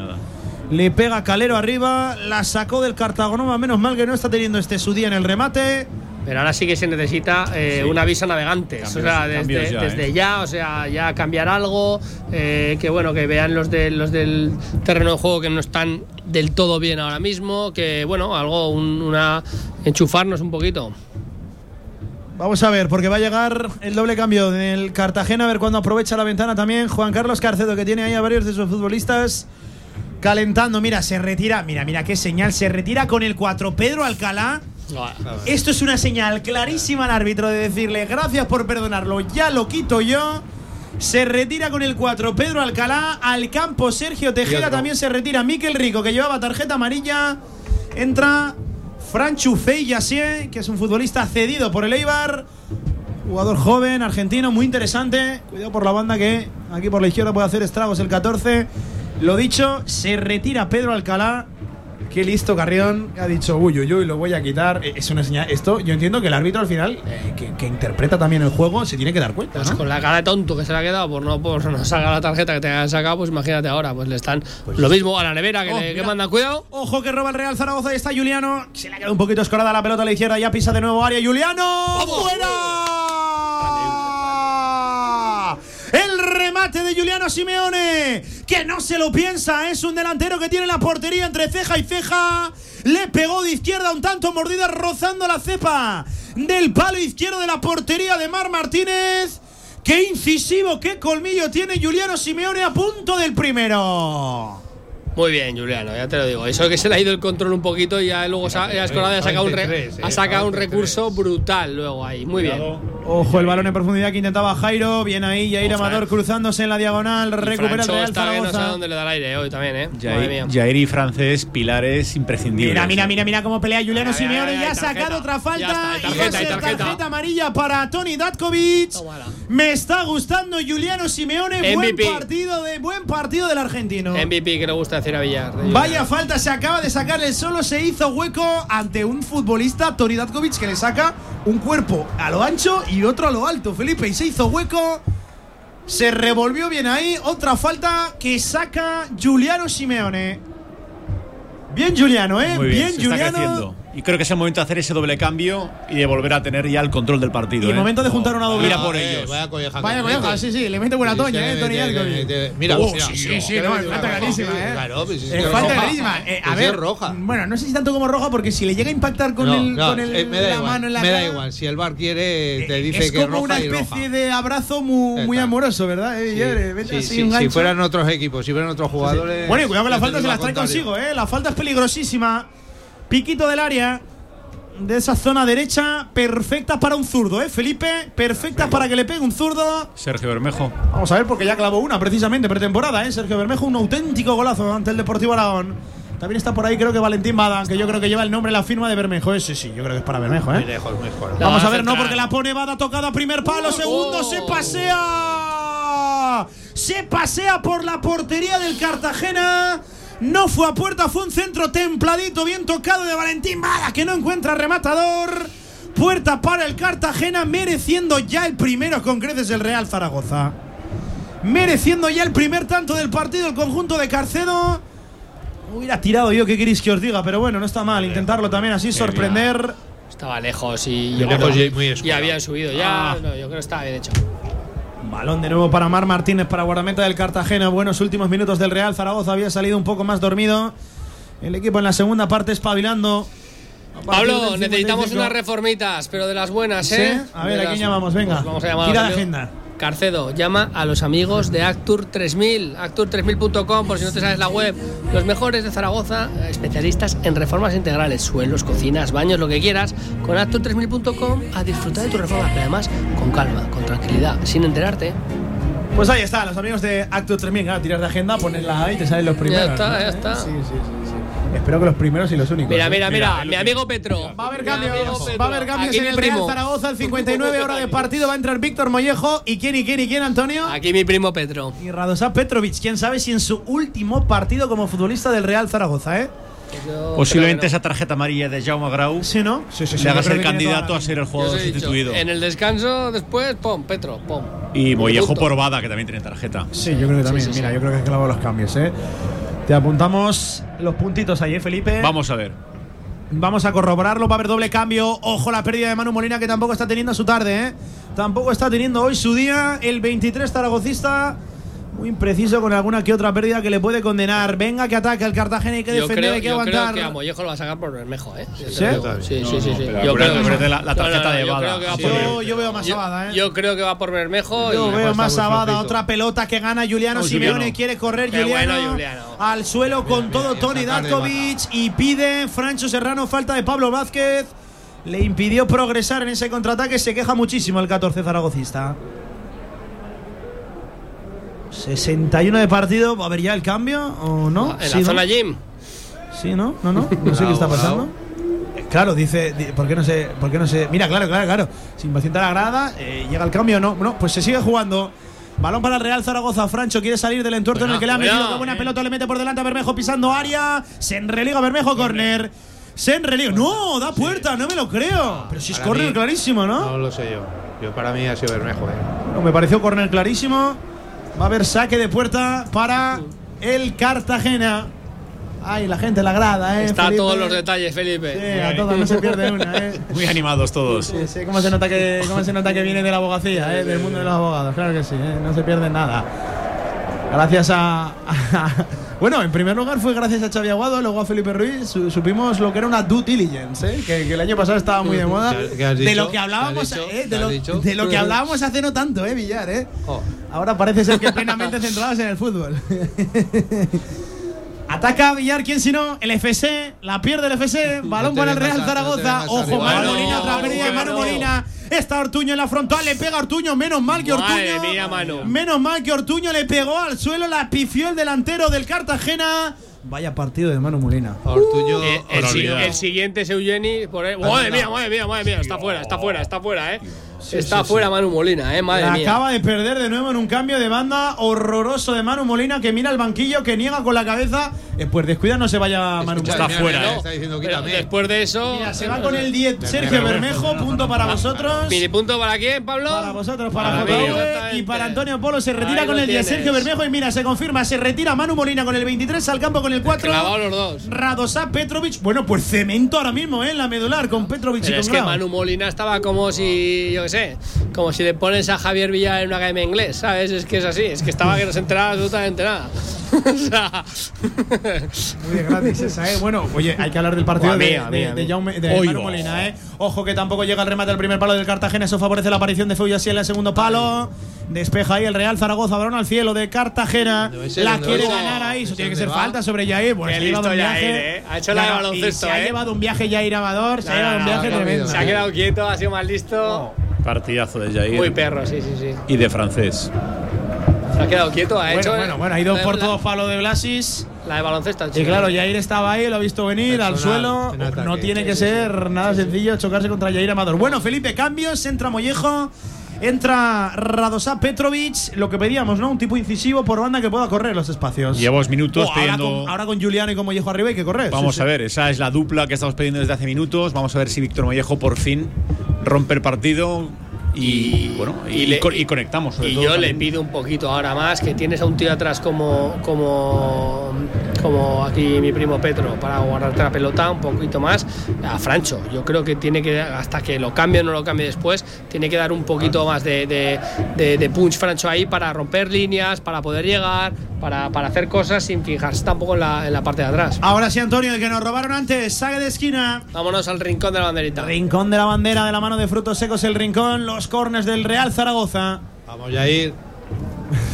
Le pega Calero arriba. La sacó del Cartagonova. Menos mal que no está teniendo este su día en el remate. Pero ahora sí que se necesita eh, Sí. una visa navegantes. Cambios- o sea, desde, ya, desde ¿eh? ya, o sea, ya cambiar algo. eh, que bueno, que vean los, de, los del terreno de juego que no están del todo bien ahora mismo. Que bueno, algo, un- una. enchufarnos un poquito. Vamos a ver, porque va a llegar el doble cambio del Cartagena, a ver cuándo aprovecha la ventana también Juan Carlos Carcedo, que tiene ahí a varios de sus futbolistas calentando. Mira, se retira, mira, mira qué señal, se retira con el 4 Pedro Alcalá. Esto es una señal clarísima al árbitro de decirle gracias por perdonarlo, ya lo quito yo. Se retira con el 4 Pedro Alcalá, al campo Sergio Tejera, otro. también se retira Miquel Rico, que llevaba tarjeta amarilla. Entra Franchu Fey Yassier, que es un futbolista cedido por el Eibar. Jugador joven, argentino, muy interesante. Cuidado por la banda que aquí por la izquierda puede hacer estragos el 14. Lo dicho, se retira Pedro Alcalá. Qué listo Carrión ha dicho, uy, uy, uy, lo voy a quitar. Eh, Es una señal. Esto, yo entiendo que el árbitro al final, eh, que, que interpreta también el juego, se tiene que dar cuenta. Pues ¿no? con la cara de tonto que se le ha quedado por no, por no sacar la tarjeta que te hayan sacado, pues imagínate ahora, pues le están lo mismo a la nevera que Oh, le que mira. mandan cuidado. Ojo que roba el Real Zaragoza y está Juliano. Se le ha quedado un poquito escorada la pelota a la izquierda. Ya pisa de nuevo área. ¡Juliano! ¡Fuera! El remate de Juliano Simeone. Que no se lo piensa. Es un delantero que tiene la portería entre ceja y ceja. Le pegó de izquierda un tanto mordida rozando la cepa del palo izquierdo de la portería de Mar Martínez. Qué incisivo, qué colmillo tiene Juliano Simeone a punto del primero. Muy bien, Juliano, ya te lo digo. Eso que se le ha ido el control un poquito y ya luego ya Escolada ha sacado un, re- 93, eh, ha sacado un recurso brutal luego ahí. Muy bien. Ojo el balón en profundidad que intentaba Jairo. Bien ahí, Jair Amador eh. cruzándose en la diagonal. Recupera el Real está que no sabe Zaragoza. dónde le da el aire hoy también, ¿eh? Jair, y francés, pilares imprescindibles. Mira, mira, mira, mira cómo pelea Juliano Simeone. Ya ha sacado otra falta. Ya está, hay y tarjeta, va a ser tarjeta. tarjeta amarilla para Tony Datkovic. Me está gustando Juliano Simeone. Buen partido, de, buen partido del argentino. MVP que le gusta decir a Villar. de Vaya falta, se acaba de sacar el solo, se hizo hueco ante un futbolista, Tony Datkovic, que le saca un cuerpo a lo ancho y otro a lo alto, Felipe, y se hizo hueco. Se revolvió bien ahí, otra falta que saca Juliano Simeone. Bien Juliano, ¿eh? Muy bien, se está Juliano. creciendo. Y creo que es el momento de hacer ese doble cambio y de volver a tener ya el control del partido. Y ¿eh? momento de juntar una doble. Mira por Eh, ellos. Vaya colleja. Vaya colleja, mete. sí, sí, le mete buena Sí, toña, ¿eh? Tony Mira, Oh, mira, sí, sí, sí, no, es falta clarísima, ¿eh? Claro, pues es Es que falta clarísima. Eh, a ver, es roja. Bueno, no sé si tanto como roja, porque si le llega a impactar con No, el, no, con el- eh, me da la igual, mano en la me da igual. Si el bar quiere, te dice es que como roja una y roja. especie de abrazo muy, muy amoroso, ¿verdad? Sí, sí, sí, si fueran otros equipos, si fueran otros jugadores. Bueno, y cuidado que la ya falta te se las trae consigo, ¿eh? La falta es peligrosísima. Piquito del área. De esa zona derecha, perfecta para un zurdo, ¿eh? Felipe, perfecta para que le pegue un zurdo. Sergio Bermejo. Vamos a ver, porque ya clavó una precisamente pretemporada, ¿eh? Sergio Bermejo, un auténtico golazo ante el Deportivo Aragón. También está por ahí, creo que Valentín Bada, que yo creo que lleva el nombre, la firma de Bermejo. Ese sí, yo creo que es para Bermejo, ¿eh? Muy lejos, muy lejos. Vamos a ver, no, porque la pone Bada tocada, primer palo, segundo, se pasea. Se pasea por la portería del Cartagena. No fue a puerta, fue un centro templadito, bien tocado de Valentín Bada, que no encuentra rematador. Puerta para el Cartagena, mereciendo ya el primero con creces el Real Zaragoza. Mereciendo ya el primer tanto del partido el conjunto de Carcedo. Hubiera tirado yo, ¿qué queréis que os diga? Pero bueno, no está mal intentarlo también así, sorprender. Estaba lejos y, lejos creo- y muy y habían subido ya. Ah. No, yo creo que estaba bien hecho. Balón de nuevo para Mar Martínez, para guardameta del Cartagena. Buenos últimos minutos del Real Zaragoza. Había salido un poco más dormido. El equipo en la segunda parte espabilando. Pablo, necesitamos 55. unas reformitas, pero de las buenas, ¿Sí? ¿eh? A ver, De ¿a las- quién llamamos? Venga. Pues vamos a llamar a Tira los de amigos. agenda. Carcedo, llama a los amigos de Actur 3000, actur3000.com, por si no te sabes la web. Los mejores de Zaragoza, eh, especialistas en reformas integrales, suelos, cocinas, baños, lo que quieras. Con actur3000.com a disfrutar de tu reforma, pero además con calma, con tranquilidad, sin enterarte. Pues ahí está, los amigos de Acto 3000. Claro, tiras de agenda, ponerla ahí, te salen los primeros. ya está, ¿no? ya está. Sí, sí, sí. Espero que los primeros y los únicos. Mira, ¿eh? mira, mira, mi amigo Petro. Va a haber cambios, va a haber cambios en el Real primo. Zaragoza, al 59 hora de partido. Va a entrar Víctor Mollejo. ¿Y quién, y quién, y quién, Antonio? Aquí mi primo Petro. Y Radosa Petrovic, quién sabe si en su último partido como futbolista del Real Zaragoza, ¿eh? Yo Posiblemente que esa tarjeta amarilla de Jaume Grau Sí, ¿no? Sí, sí, sí. le haga ser candidato a ser el no. Jugador dicho, sustituido. En el descanso, después, pum, Petro, pum. Y Mollejo por Bada, que también tiene tarjeta. Sí, yo creo que también. sí, sí. Mira, yo creo que he clavado los cambios, ¿eh? Te apuntamos los puntitos ahí, ¿eh, Felipe? Vamos a ver. Vamos a corroborarlo, va a haber doble cambio. Ojo la pérdida de Manu Molina que tampoco está teniendo su tarde, ¿eh? Tampoco está teniendo hoy su día. El 23 zaragocista, muy impreciso con alguna que otra pérdida que le puede condenar. Venga que ataca el Cartagena, hay que Yo defender, creo, hay que yo creo aguantar. que a Mollejo lo va a sacar por Bermejo, ¿eh? Yo ¿Sí? Sí, No, sí, no, sí. Yo creo que- la- la tarjeta no, de Bada. creo yo, Bermejo. yo veo más a Bada, ¿eh? Yo creo que va por Bermejo. Yo y- veo más a Bada, otra pelota que gana Juliano Simeone, Juliano. quiere correr Juliano, bueno, Juliano. al suelo con todo Tony Datkovic y pide Francho Serrano falta de Pablo Vázquez. Le impidió progresar en ese contraataque, se queja muchísimo el 14 zaragocista. 61 de partido, ¿va a haber ya el cambio o no? En Sí, la ¿no? zona gym. Sí, ¿no? No, no, no sé *laughs* qué está pasando. Claro, dice, di- ¿por qué no se, por qué no se? Mira, claro, claro, claro. Se impacienta la grada, eh, llega el cambio, no, no, pues se sigue jugando. Balón para el Real Zaragoza. Francho quiere salir del entuerto en el que le ha metido. Qué buena pelota le mete por delante a Bermejo pisando área. Se enreliga Bermejo, córner. Se enreliga. No, da puerta, no me lo creo. Pero si es Para mí- clarísimo, ¿no? No lo sé yo. Yo para mí ha sido Bermejo. eh. No, me pareció córner clarísimo. Va a haber saque de puerta para el Cartagena. Ay, la gente la grada, ¿eh? Está Felipe? todos los detalles, Felipe. Sí, a todos, no se pierde una, ¿eh? *laughs* Muy animados todos. Sí, sí, cómo se nota que, cómo se nota que viene de la abogacía, ¿eh? del mundo de los abogados, claro que sí, ¿eh? no se pierde nada. Gracias a, a- *laughs* Bueno, en primer lugar fue gracias a Xavi Aguado, luego a Felipe Ruiz, su- supimos lo que era una due diligence, ¿eh? que, que el año pasado estaba muy de moda. ¿Qué- qué has de dicho? lo que hablábamos, ¿Qué has dicho? ¿eh? ¿Qué de, has lo, dicho? de lo que hablábamos hace no tanto, ¿eh, Villar? ¿eh? Oh. Ahora parece ser que plenamente centrados en el fútbol. *laughs* Ataca Villar, ¿quién si no? El FC, la pierde el FC, *laughs* balón para el Real Zaragoza. Ojo. Manu Molina, otra pérdida de Manu. Molina. Está Ortuño en la frontal, le pega a Ortuño, menos mal que Ortuño. Madre mía, Manu. Menos mal que Ortuño le pegó al suelo, la pifió el delantero del Cartagena. Vaya partido de Manu Molina. Ortuño. Eh, el, siguiente es Eugeni. Por ahí. Madre mía, madre mía, madre mía. Está fuera, está fuera, está fuera, eh. Está fuera Manu Molina, eh. Madre La mía. acaba de perder de nuevo en un cambio de banda horroroso de Manu Molina que mira al banquillo, que niega con la cabeza. Eh, pues descuida, no se vaya Manu Molina. mira, fuera, eh. Está diciendo, después de eso. Mira, se va con el 10 Sergio Bermejo, punto para vosotros. ¿Mini punto para quién, Pablo? Para vosotros, para Para y para Antonio Polo se retira Ahí con el 10 tienes. Sergio Bermejo y mira, se confirma, se retira Manu Molina con el 23 al campo con el 4. Clavado los dos. Radosa Petrovic, bueno, pues cemento ahora mismo, ¿eh? En la medular con Petrovic y con es que. Manu Molina estaba como si, yo como si le pones a Javier Villar en una academia de inglés, ¿sabes? Es que es así, es que estaba que no se enteraba absolutamente nada. *laughs* o sea, Muy de gratis esa, ¿eh? Bueno, oye, hay que hablar del partido de, mía, de- de. Jaume- de Oy, Manu va. Molina, ¿eh? Ojo que tampoco llega el remate al primer palo del Cartagena, eso favorece la aparición de Feuillasí en el segundo palo. Despeja ahí el Real Zaragoza, balón al cielo de Cartagena. La ¿Dónde quiere ganar ahí, eso tiene que ¿Dónde ser va? falta sobre Yair. Bueno, se ha llevado un viaje. Yair, ¿eh? Ha hecho la de Claro, y baloncesto, Se ha ¿eh? llevado un viaje Yair Amador, se ha No, llevado un no, viaje no, tremendo. se ha quedado quieto, ha sido más listo. Partidazo de Jair. Muy perro, sí, sí, sí. Y de francés. Se ha quedado quieto, ha Bueno, hecho. bueno, bueno, ha ido la- por la- todos palos de Blasis. La de baloncesto. Y claro, Yair estaba ahí, lo ha visto venir al Personal, suelo. en ataque. No tiene Sí, que sí, ser nada sencillo chocarse contra Yair Amador. Bueno, Felipe, cambios. Entra Mollejo. Entra Radosa Petrovic. Lo que pedíamos, ¿no? Un tipo incisivo por banda que pueda correr los espacios. Llevamos minutos Oh, ahora, pidiendo. con, ahora con Juliano y con Mollejo arriba hay que correr. Vamos Sí, sí. a ver, esa es la dupla que estamos pidiendo desde hace minutos. Vamos a ver si Víctor Mollejo por fin rompe el partido y, Y- bueno y, y le- co- y conectamos. sobre Y todo yo le pido un poquito ahora más que tienes a un tío atrás como como como aquí mi primo Petro para guardarte la pelota un poquito más a Francho. Yo creo que tiene que hasta que lo cambie o no lo cambie después tiene que dar un poquito más de, de- de- de punch Francho ahí para romper líneas, para poder llegar, para, para hacer cosas sin fijarse tampoco en la, en la parte de atrás. Ahora sí, Antonio, el que nos robaron antes. Saque de esquina. Vámonos al rincón de la banderita. Rincón de la bandera de la mano de frutos secos, el rincón. Los corners del Real Zaragoza. Vamos a ir.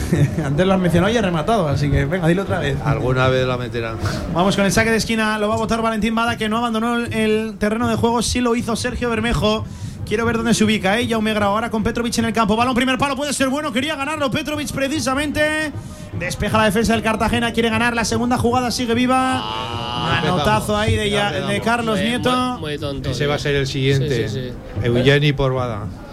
*laughs* Antes lo has mencionado y he rematado, así que venga, dilo otra vez. Alguna vez la meterán. Vamos con el saque de esquina, lo va a votar Valentín Bada, que no abandonó el, terreno de juego, sí lo hizo Sergio Bermejo. Quiero ver dónde se ubica, ¿eh? Jaume Grau ahora con Petrovic en el campo. Balón, primer palo, puede ser bueno, quería ganarlo Petrovic precisamente. Despeja la defensa del Cartagena, quiere ganar la segunda jugada, sigue viva. Manotazo ahí de, ya- de Carlos Nieto. muy- muy tonto. Ese va a ser el siguiente. Sí, sí, sí. Eugeni Porbada. Ah,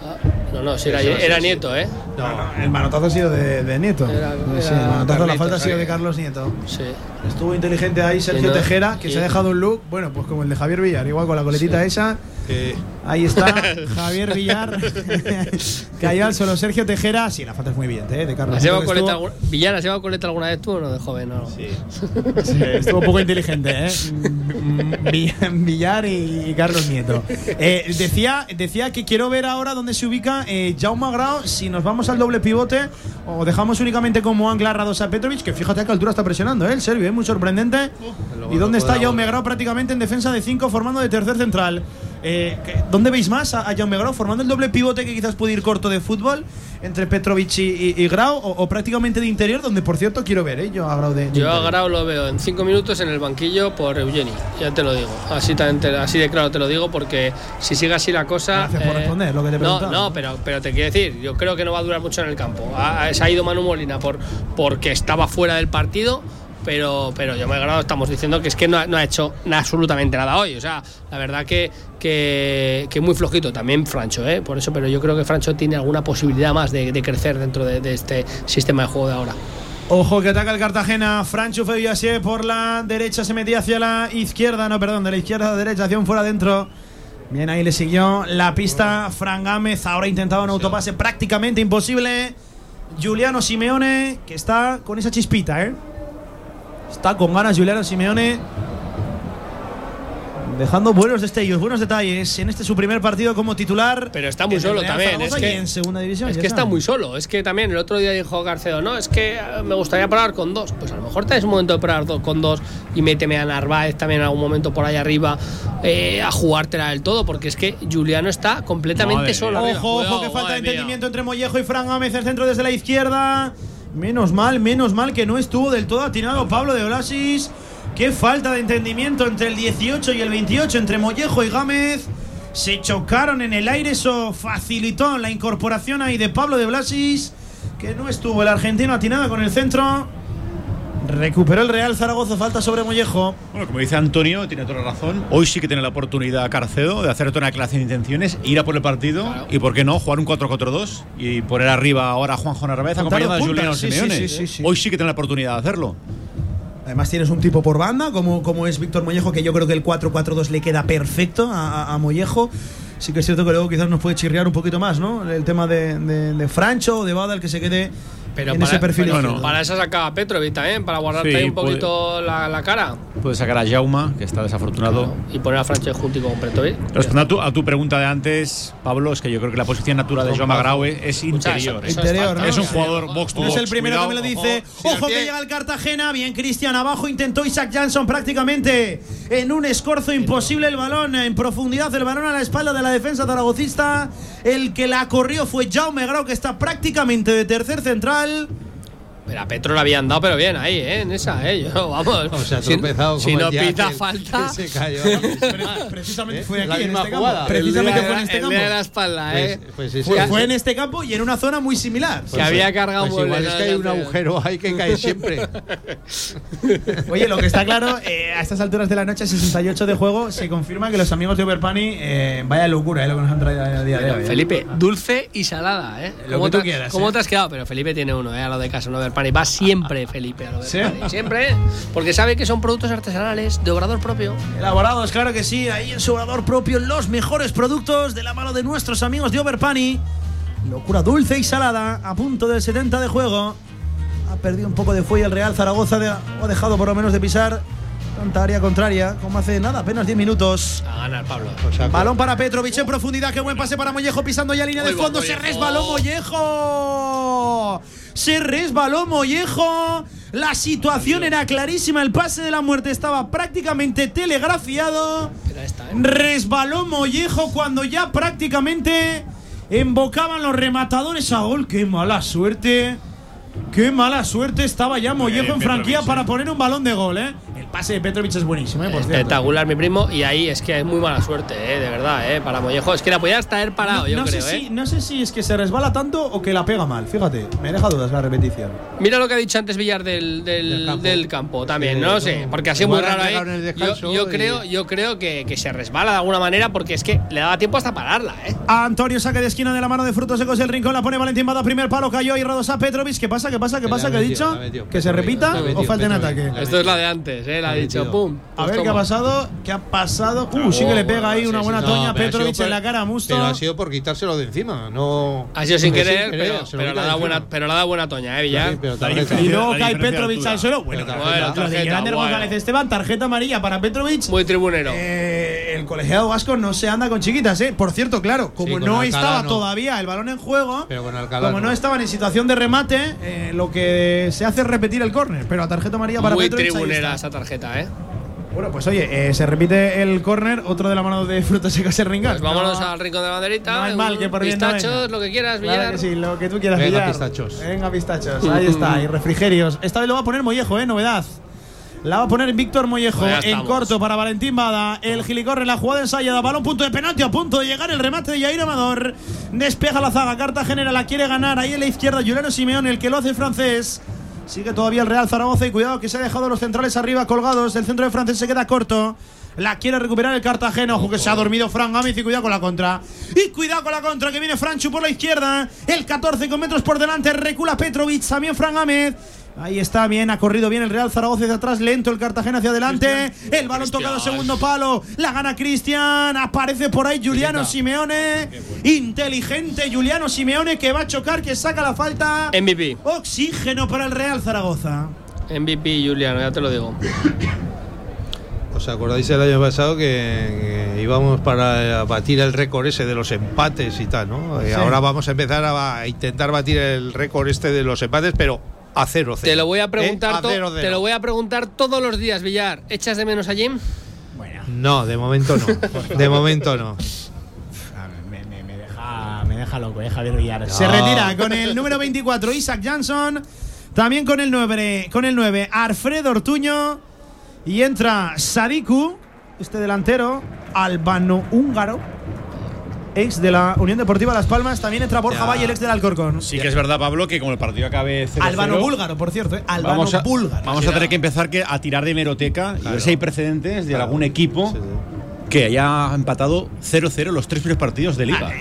No, no, si era, era el Nieto, ¿eh? No, El manotazo ha sido de, de Nieto. Era- Sí, era el manotazo, la Carlitos falta ha sido de Carlos Nieto. Sí. Estuvo inteligente ahí Sergio no- Tejera, que se ha dejado un look, bueno, pues como el de Javier Villar, igual con la coletita esa. Ahí está *laughs* Javier Villar. Cayó al suelo Sergio Tejera. Sí, la falta es muy evidente, ¿eh? De Carlos. ¿Has llevado coleta estuvo- Villar, ¿has llevado coleta alguna vez tú o no de joven? No. sí. *laughs* Sí, estuvo un poco inteligente, ¿eh? Mm, Vi- Villar y, y Carlos Nieto. Eh, decía, decía que quiero ver ahora dónde se ubica eh, Jaume Grau, si nos vamos al doble pivote o dejamos únicamente como ancla a Radosa Petrovic, que fíjate a qué altura está presionando, ¿eh? El serbio, ¿eh? Muy sorprendente. ¿Y dónde está Jaume Grau prácticamente en defensa de 5 formando de tercer central? Eh, ¿qué- ¿Dónde veis más a, a Jaume Grau formando el doble pivote que quizás puede ir corto de fútbol entre Petrovic y, y- y Grau o, o prácticamente de interior, donde por cierto quiero ver, ¿eh? Yo a Grau de, de Yo a. Grau lo veo en cinco minutos en el banquillo por Eugeni, ya te lo digo. Así, así de claro te lo digo porque si sigue así la cosa. Gracias por responder lo que te no, no, pero, pero te quiero decir, yo creo que no va a durar mucho en el campo. Ha- ha- se ha ido Manu Molina por, porque estaba fuera del partido. Pero, pero yo me agrado, estamos diciendo que es que no ha, hecho absolutamente nada hoy. O sea, la verdad que, que, muy flojito también Francho, ¿eh? por eso, pero yo creo que Francho tiene alguna posibilidad más de, crecer dentro de, este sistema de juego de ahora. Ojo que ataca el Cartagena. Francho Febiase por la derecha se metía hacia la izquierda. No, perdón, de la izquierda a la derecha, hacia fuera adentro. Bien, ahí le siguió la pista Fran Gámez. Ahora intentaba un autopase prácticamente imposible. Juliano Simeone, que está con esa chispita, ¿eh? Está con ganas Juliano Simeone. Dejando buenos destellos, buenos detalles en este su primer partido como titular. Pero está muy solo también. Es que, en segunda división. es que está muy solo. Es que también el otro día dijo Garcedo, no, es que eh, me gustaría probar con dos. Pues a lo mejor te es un momento de probar do- con dos y méteme a Narváez también en algún momento por ahí arriba eh, a jugártela del todo, porque es que Juliano está completamente Madre solo. mía. Ojo, ojo, que falta de mía. entendimiento entre Mollejo y Fran Gámez, el centro desde la izquierda. Menos mal, menos mal que no estuvo del todo atinado Pablo de Olasis. Qué falta de entendimiento entre el 18 y el 28, entre Mollejo y Gámez. Se chocaron en el aire, eso facilitó la incorporación ahí de Pablo de Blasis, que no estuvo el argentino atinado con el centro. Recuperó el Real Zaragoza, falta sobre Mollejo. Bueno, como dice Antonio, tiene toda la razón. Hoy sí que tiene la oportunidad Carcedo de hacer toda una declaración de intenciones, ir a por el partido y, ¿por qué no?, jugar un 4-4-2 y poner arriba ahora a Juanjo Narváez acompañado de Juliano sí, Simeone. sí, sí. Hoy sí que tiene la oportunidad de hacerlo. Además tienes un tipo por banda, como, como es Víctor Mollejo, que yo creo que el 4-4-2 le queda perfecto a, a- a Mollejo. Sí que es cierto que luego quizás nos puede chirriar un poquito más, ¿no? El tema de, de, de Francho o de Bada, el que se quede Pero en para, ese perfil. pero para eso sacaba Petrovic también, para guardarte Sí, ahí un puede- poquito la, la cara Puede sacar a Jauma, que está desafortunado. y poner a Francho junto con Petrovic. Respondiendo a tu, a tu pregunta de antes, Pablo, es que yo creo que la posición natural de Jaume Graue es interior. ¿eh? Interior, ¿no? Es un jugador box to No es el primero Cuidado, que me lo ojo. dice. Ojo, que llega el Cartagena. Bien, Cristian abajo. Intentó Isaac Jansson prácticamente en un escorzo imposible el balón. En profundidad el balón a la espalda de la defensa zaragocista. El que la corrió fue Jaume Grau, que está prácticamente de tercer central. Pero a Petro le habían dado, pero bien ahí, ¿eh? En esa, ¿eh? Yo, *laughs* vamos. O sea, si, tropezado si como no pita falta. que *laughs* se cayó. *laughs* Precisamente ¿Eh? fue La aquí en misma este campo. jugada. Precisamente El fue en este el campo. de la espalda, ¿eh? Pues, pues sí, sí. Fue, fue en este campo y en una zona muy similar. que había cargado Pues un igual es que hay un agujero ahí que cae siempre. Oye, lo que está claro, eh, a estas alturas de la noche, 68 de juego, se confirma que los amigos de Overpani, eh, vaya locura, eh, lo que nos han traído a día de hoy. eh. Felipe, dulce y salada, ¿eh? Lo ¿Cómo que tú te- quieras, ¿Cómo eh. te has quedado? Pero Felipe tiene uno, ¿eh? A lo de casa, no Overpani. Va siempre Felipe a lo de ¿Sí? Siempre. Porque sabe que son productos artesanales de obrador propio. Elaborados, claro que sí, ahí en su obrador propio, los mejores productos de la mano de nuestros amigos de Overpani. Locura dulce y salada, a punto del 70 de juego. Ha perdido un poco de fuelle el Real Zaragoza, de- o ha dejado por lo menos de pisar tanta área contraria, como hace nada, apenas 10 minutos. A ganar, Pablo. Balón para Petrovic en profundidad. Qué buen pase para Mollejo pisando ya línea de fondo. Se Mollejo. resbaló Mollejo. Se resbaló Mollejo. La situación era clarísima. El pase de la muerte estaba prácticamente telegrafiado. ¿eh? Resbaló Mollejo cuando ya prácticamente embocaban los rematadores a gol. Qué mala suerte. Qué mala suerte estaba ya Mollejo en franquía para poner un balón de gol, ¿eh? Pase de Petrovic es buenísimo, ¿eh? Por. Espectacular, mi primo. Y ahí es que es muy mala suerte, ¿eh? De verdad, ¿eh? Para Mollejo. Es que la podía estar parado, No, yo no creo, sé ¿eh? si, no sé si es que se resbala tanto o que la pega mal. Fíjate, me deja dudas la repetición. Mira lo que ha dicho antes Villar del, del, del campo. también, no lo sé, porque ha sido muy raro ahí. Yo, descanso yo y- creo, yo creo que, que se resbala de alguna manera porque es que le daba tiempo hasta pararla, ¿eh? Antonio saca de esquina de la mano de frutos secos el rincón, la pone Valentín Bada, primer palo cayó y Radosa Petrovic. ¿Qué pasa? ¿Qué pasa? ¿Qué pasa? ¿Qué ha dicho? ¿Que se repita o falta en ataque? Esto es la de antes, ¿eh? Le ha dicho, pum. A pues ver qué ha pasado. ¿Qué ha pasado? Uh, sí que le pega ahí una buena toña a Petrovic en la cara a Musto. Pero ha sido por quitárselo de encima, no. Ha sido sin querer, pero, pero, dado de buena, pero le ha dado buena toña, ¿eh, Villar? Sí, pero La tarjeta. diferencia- Y luego la cae Petrovic al suelo. Bueno, bueno. González Esteban, tarjeta amarilla para Petrovic. Muy tribunero. Eh, el colegiado vasco no se anda con chiquitas, ¿eh? Por cierto, claro, como no estaba todavía el balón en juego, Pero con Alcalá como no. estaban en situación de remate, eh, lo que se hace es repetir el córner. Pero a tarjeta amarilla para Muy Petrovic. ahí tribunera esa tarjeta, ¿eh? Bueno, pues oye, eh, se repite el córner, otro de la mano de frutas secas en Ringal. Pues vámonos al rincón de la banderita. no hay mal que por bien no Pistachos, venga. lo que quieras, Claro Villar. que sí, lo que tú quieras, Venga, Villar. pistachos. Venga, pistachos. Ahí *laughs* está, y refrigerios. Esta vez lo va a poner Mollejo, ¿eh? Novedad. La va a poner Víctor Mollejo Pues en corto para Valentín Bada. El gilicorre, la jugada ensayada. Balón punto de penalti a punto de llegar el remate de Jair Amador. Despeja la zaga. Cartagena la quiere ganar. Ahí en la izquierda, Juliano Simeone, el que lo hace francés. Sigue todavía el Real Zaragoza y cuidado que se ha dejado los centrales arriba colgados. El centro de francés se queda corto. La quiere recuperar el Cartagena. Ojo que se ha dormido Fran Gámez y cuidado con la contra. Y cuidado con la contra que viene Franchu por la izquierda. El 14 con metros por delante. Recula Petrovic. También Fran Gámez. Ahí está bien, ha corrido bien el Real Zaragoza hacia atrás, lento el Cartagena hacia adelante. El balón tocado segundo palo, la gana Cristian. Aparece por ahí Juliano Simeone. Inteligente Juliano Simeone que va a chocar, que saca la falta. MVP. Oxígeno para el Real Zaragoza. MVP, Juliano, ya te lo digo. ¿Os acordáis el año pasado que, que íbamos para batir el récord ese de los empates y tal, ¿no? Y Sí. ahora vamos a empezar a, a intentar batir el récord este de los empates, pero a cero, cero. Te lo voy a ¿Eh? preguntar A te lo voy a preguntar todos los días, Villar. ¿Echas de menos a Jim? No, de momento no. *laughs* De momento no. Me deja, me deja loco, eh, Javier Villar. Se retira con el número 24, Isaac Jansson. También con el 9, con el 9 Alfredo Ortuño. Y entra Sadiku, este delantero, albano-húngaro, ex de la Unión Deportiva Las Palmas. También entra Borja Ya. Valle, el ex del Alcorcón. Sí que es verdad, Pablo, que como el partido acabe 0 Albano-búlgaro, por cierto. eh, Vamos a, Albano-búlgaro. vamos a tener que empezar que, a tirar de hemeroteca y ver si hay precedentes de algún equipo que haya empatado 0-0 los tres primeros partidos de liga.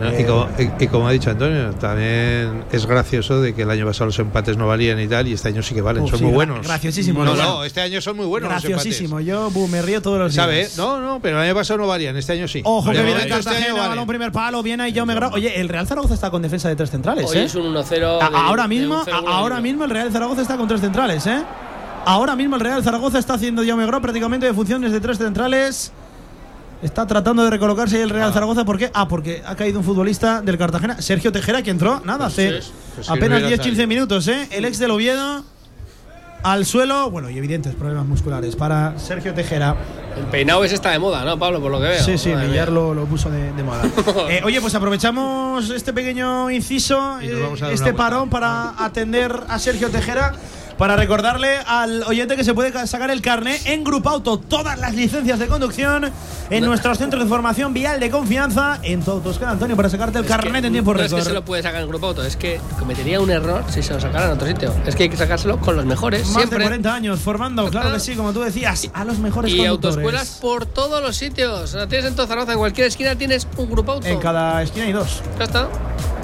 ¿No? Y, como, y- y como ha dicho Antonio, también es gracioso de que el año pasado los empates no valían y tal, y este año sí que valen, son sí, muy buenos. graciosísimo. No, no, este año son muy buenos los empates. Graciosísimo. Yo bu, me río todos los días. ¿Sabes? No, no, pero el año pasado no valían, este año sí. Ojo que viene este Cartagena, año valen. balón primer palo, viene ahí Jaume Grau. Oye, el Real Zaragoza está con defensa de tres centrales, Hoy ¿eh? es un 1-0. A- de- ahora de mismo, un 0-1 a- ahora de- mismo el Real Zaragoza está con tres centrales, ¿eh? Ahora mismo el Real Zaragoza está haciendo Jaume Grau prácticamente de funciones de tres centrales. Está tratando de recolocarse el Real Zaragoza. ¿Por qué? Ah, porque ha caído un futbolista del Cartagena, Sergio Tejera, que entró, nada, hace Pues que no apenas hubiera 10-15 minutos, ¿eh? El ex del Oviedo al suelo. Bueno, y evidentes problemas musculares para Sergio Tejera. El peinado ese está de moda, ¿no, Pablo? Por lo que veo. Sí, sí. Villar lo, lo puso de, de moda. *laughs* Eh, oye, pues aprovechamos este pequeño inciso, eh, este parón para atender a Sergio Tejera. Para recordarle al oyente que se puede ca- sacar el carnet en Grupo Auto, todas las licencias de conducción en nuestros centros de formación vial de confianza en todo Toscana, Antonio, para sacarte el Es carnet en tiempo no es récord. que se lo puede sacar en el grupo auto, es que cometería un error si se lo sacara en otro sitio. Es que hay que sacárselo con los mejores, Más siempre. de 40 años formando, claro que sí, como tú decías, a los mejores y conductores. autoescuelas por todos los sitios. La tienes en toda Zaragoza, en cualquier esquina tienes un grupo auto. En cada esquina hay dos. Ya está.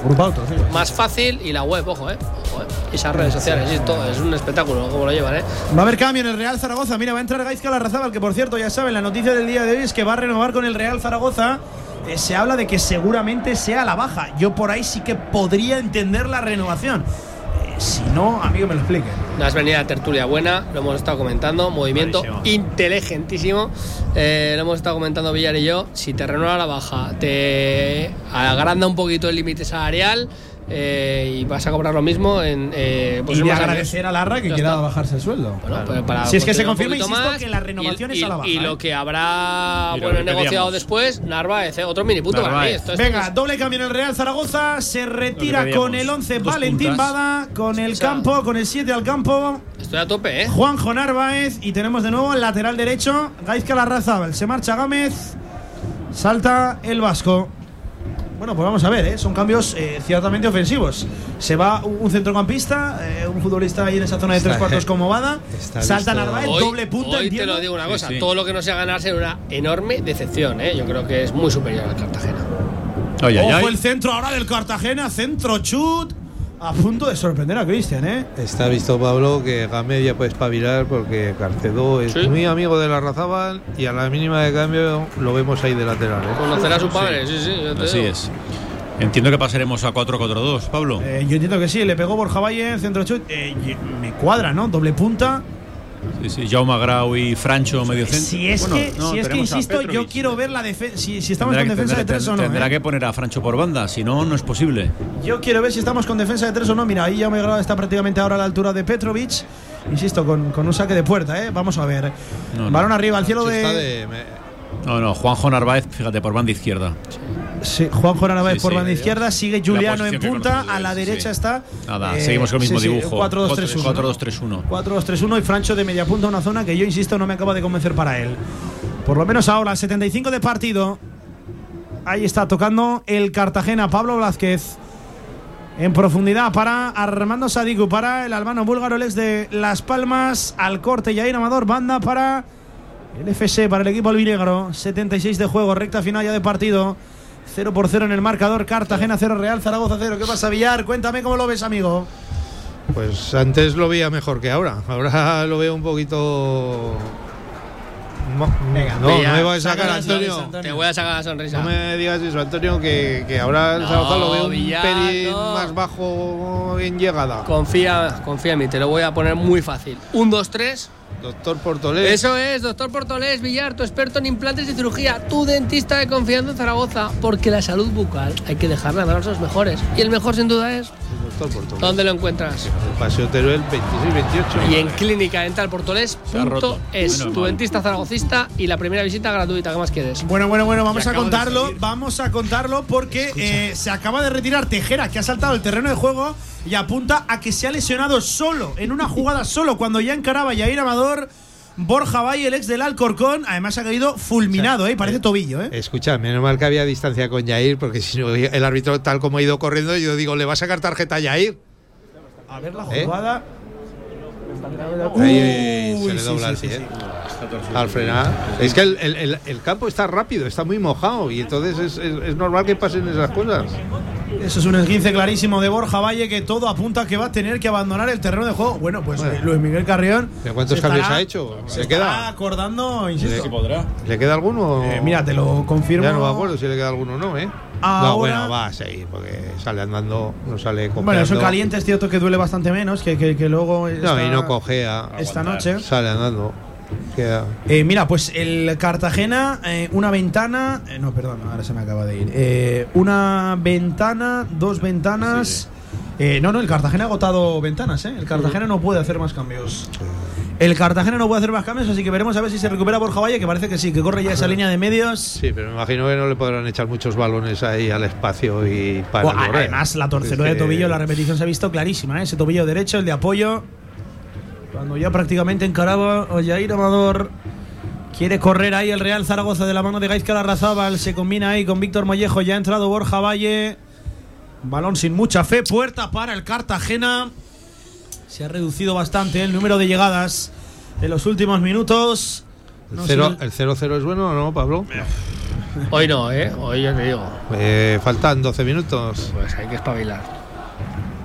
Grupo Auto, sí. Más fácil y la web, ojo, eh. Ojo, eh. Y esas redes sociales, sí, todo. Es un espectáculo como lo llevan, eh. Va a haber cambio en el Real Zaragoza. Mira, va a entrar Gaizka Larrazábal, que por cierto, ya saben, la noticia del día de hoy es que va a renovar con el Real Zaragoza. Eh, se habla de que seguramente sea la baja. Yo por ahí sí que podría entender la renovación. Eh, si no, amigo, me lo expliquen. Una venida de tertulia buena, lo hemos estado comentando, movimiento inteligentísimo. Eh, lo hemos estado comentando Villar y yo. Si te renueva la baja, te agranda un poquito el límite salarial eh, y vas a cobrar lo mismo en. Eh, y pues de años. agradecer a Larra que quiera bajarse el sueldo. Para si es que se confirma, insisto, más, que la renovación y, es a la baja. Y, ¿eh? lo que habrá Y lo bueno, negociado después, Narváez, eh, otro mini punto para mí. Esto Venga, es- doble cambio en el Real Zaragoza. Se retira con el 11 Dos Valentín puntas. Bada, con el O sea, campo, con el 7 al campo. estoy a tope, ¿eh? Juanjo Narváez y tenemos de nuevo el lateral derecho, Gaizka Larrazábal. Se marcha Gámez, salta el Vasco. Bueno, pues vamos a ver, ¿eh? son cambios eh, ciertamente ofensivos. Se va un centrocampista, eh, un futbolista ahí en esa zona de tres cuartos como Bada. Salta. Narváez, doble punta, hoy te lo digo una cosa, sí. todo lo que no sea ganarse una enorme decepción, ¿eh? Yo creo que es muy superior al Cartagena. Ay, Ojo ay. el centro ahora del Cartagena, centro chut. A punto de sorprender a Cristian, ¿eh? Está visto Pablo que Gamé ya puede espabilar porque Carcedó es Sí. muy amigo de la Razábal y a la mínima de cambio lo vemos ahí de lateral. ¿eh? Conocerá a su padre, sí, sí. Así digo. es. Entiendo que pasaremos a 4-4-2, Pablo. Eh, Yo entiendo que sí, le pegó Borja Valle, centro chut. Eh, y- me cuadra, ¿no? Doble punta. Sí, sí. Jaume Grau y Francho medio centro. Si es Bueno, que, no, si es que insisto, yo quiero ver la defensa. Si, si estamos con defensa de tres o no. Tendrá ¿eh? que poner a Francho por banda, si no, no es posible. Yo quiero ver si estamos con defensa de tres o no. Mira, ahí ya me está prácticamente ahora a la altura de Petrovic. Insisto, con, con un saque de puerta, ¿eh? Vamos a ver. No, no. Balón arriba al cielo de. de- me- No, no, Juanjo Narváez, fíjate, por banda izquierda. Sí, Juanjo Narváez Sí, por sí. banda izquierda. Sigue Juliano en punta. A la derecha está. Nada, eh, seguimos con el mismo dibujo. 4-2-3-1. 4-2-3-1. 4-2-3-1 y Francho de media punta, una zona que yo insisto no me acaba de convencer para él. Por lo menos ahora, 75 de partido. Ahí está tocando el Cartagena, Pablo Blázquez. En profundidad para Armando Sadiku, para el albano búlgaro, el ex de Las Palmas, al corte Yair Amador, banda para el FC, para el equipo albinegro. 76 de juego, recta final ya de partido. 0 por 0 en el marcador, Cartagena 0, Real Zaragoza 0. ¿Qué pasa, Villar? Cuéntame cómo lo ves, amigo. Pues antes lo veía mejor que ahora. Ahora *laughs* lo veo un poquito. No, Venga, no, Villar, no me voy a sacar, Antonio. sonrisa, Te voy a sacar la sonrisa. No me digas eso, Antonio, que, que ahora el No, Zaragoza lo veo un Villar, pelín no. más bajo en llegada. Confía, confía en mí, te lo voy a poner muy fácil. Un, dos, tres. Doctor Portolés. Eso es, doctor Portolés Villar, tu experto en implantes y cirugía, tu dentista de confianza en Zaragoza, porque la salud bucal hay que dejarla a los mejores. Y el mejor sin duda es. Doctor Portolés. ¿Dónde lo encuentras? El Paseo Teruel 26-28. Y en Clínica Dental Portolés roto. es Menos tu mal. dentista zaragocista y la primera visita gratuita. ¿Qué más quieres? Bueno, bueno, bueno, vamos a contarlo. Vamos a contarlo porque eh, se acaba de retirar Tejera, que ha saltado el terreno de juego y apunta a que se ha lesionado solo, en una jugada solo, cuando ya encaraba Yair Amador. Borja Valle, el ex del Alcorcón, además ha caído fulminado, ¿eh? Parece tobillo, ¿eh? Escucha, menos mal que había distancia con Yair, porque si no, el árbitro, tal como ha ido corriendo, yo digo, ¿le va a sacar tarjeta a Yair? A ver la ¿Eh? Ahí eh, Uy, se le dobla sí, el sí, pie. sí. Al frenar. Es que el, el- el- el campo está rápido, está muy mojado y entonces es, es- es normal que pasen esas cosas. Eso es un esguince clarísimo de Borja Valle que todo apunta a que va a tener que abandonar el terreno de juego. Bueno, pues Bueno. eh, Luis Miguel Carrión. ¿Pero cuántos se cambios estará- ha hecho? Se ¿Le queda? acordando, insisto. ¿Le queda alguno? Eh, mira, te lo confirmo. Ya no me acuerdo si le queda alguno o no, ¿eh? No, Ahora- bueno, va a seguir, porque sale andando, no sale cojeando. Bueno, eso en caliente es cierto que duele bastante menos que, que, que luego. No, esta- y no cojea. Esta noche. Sale andando. Queda. Eh, mira, pues el Cartagena, eh, una ventana. eh, no, perdón, ahora se me acaba de ir. Eh, una ventana, dos ventanas. Eh, no, no, el Cartagena ha agotado ventanas, ¿eh? El Cartagena no puede hacer más cambios. El Cartagena no puede hacer más cambios, así que veremos a ver si se recupera Borja Valle, que parece que sí, que corre ya esa línea de medios. Sí, pero me imagino que no le podrán echar muchos balones ahí al espacio y para correr. además, la torcedura de tobillo, la repetición se ha visto clarísima, ¿eh? Ese tobillo derecho, el de apoyo. Cuando ya prácticamente encaraba Jair Amador. Quiere correr ahí el Real Zaragoza de la mano de Gaizka Larrazábal. Se combina ahí con Víctor Mollejo. Ya ha entrado Borja Valle. Balón sin mucha fe. Puerta para el Cartagena. Se ha reducido bastante el número de llegadas en los últimos minutos. ¿El No cero- ¿El 0-0 es bueno o no, Pablo? Hoy no, ¿eh? Hoy ya te digo. Eh, faltan 12 minutos. Pues hay que espabilar.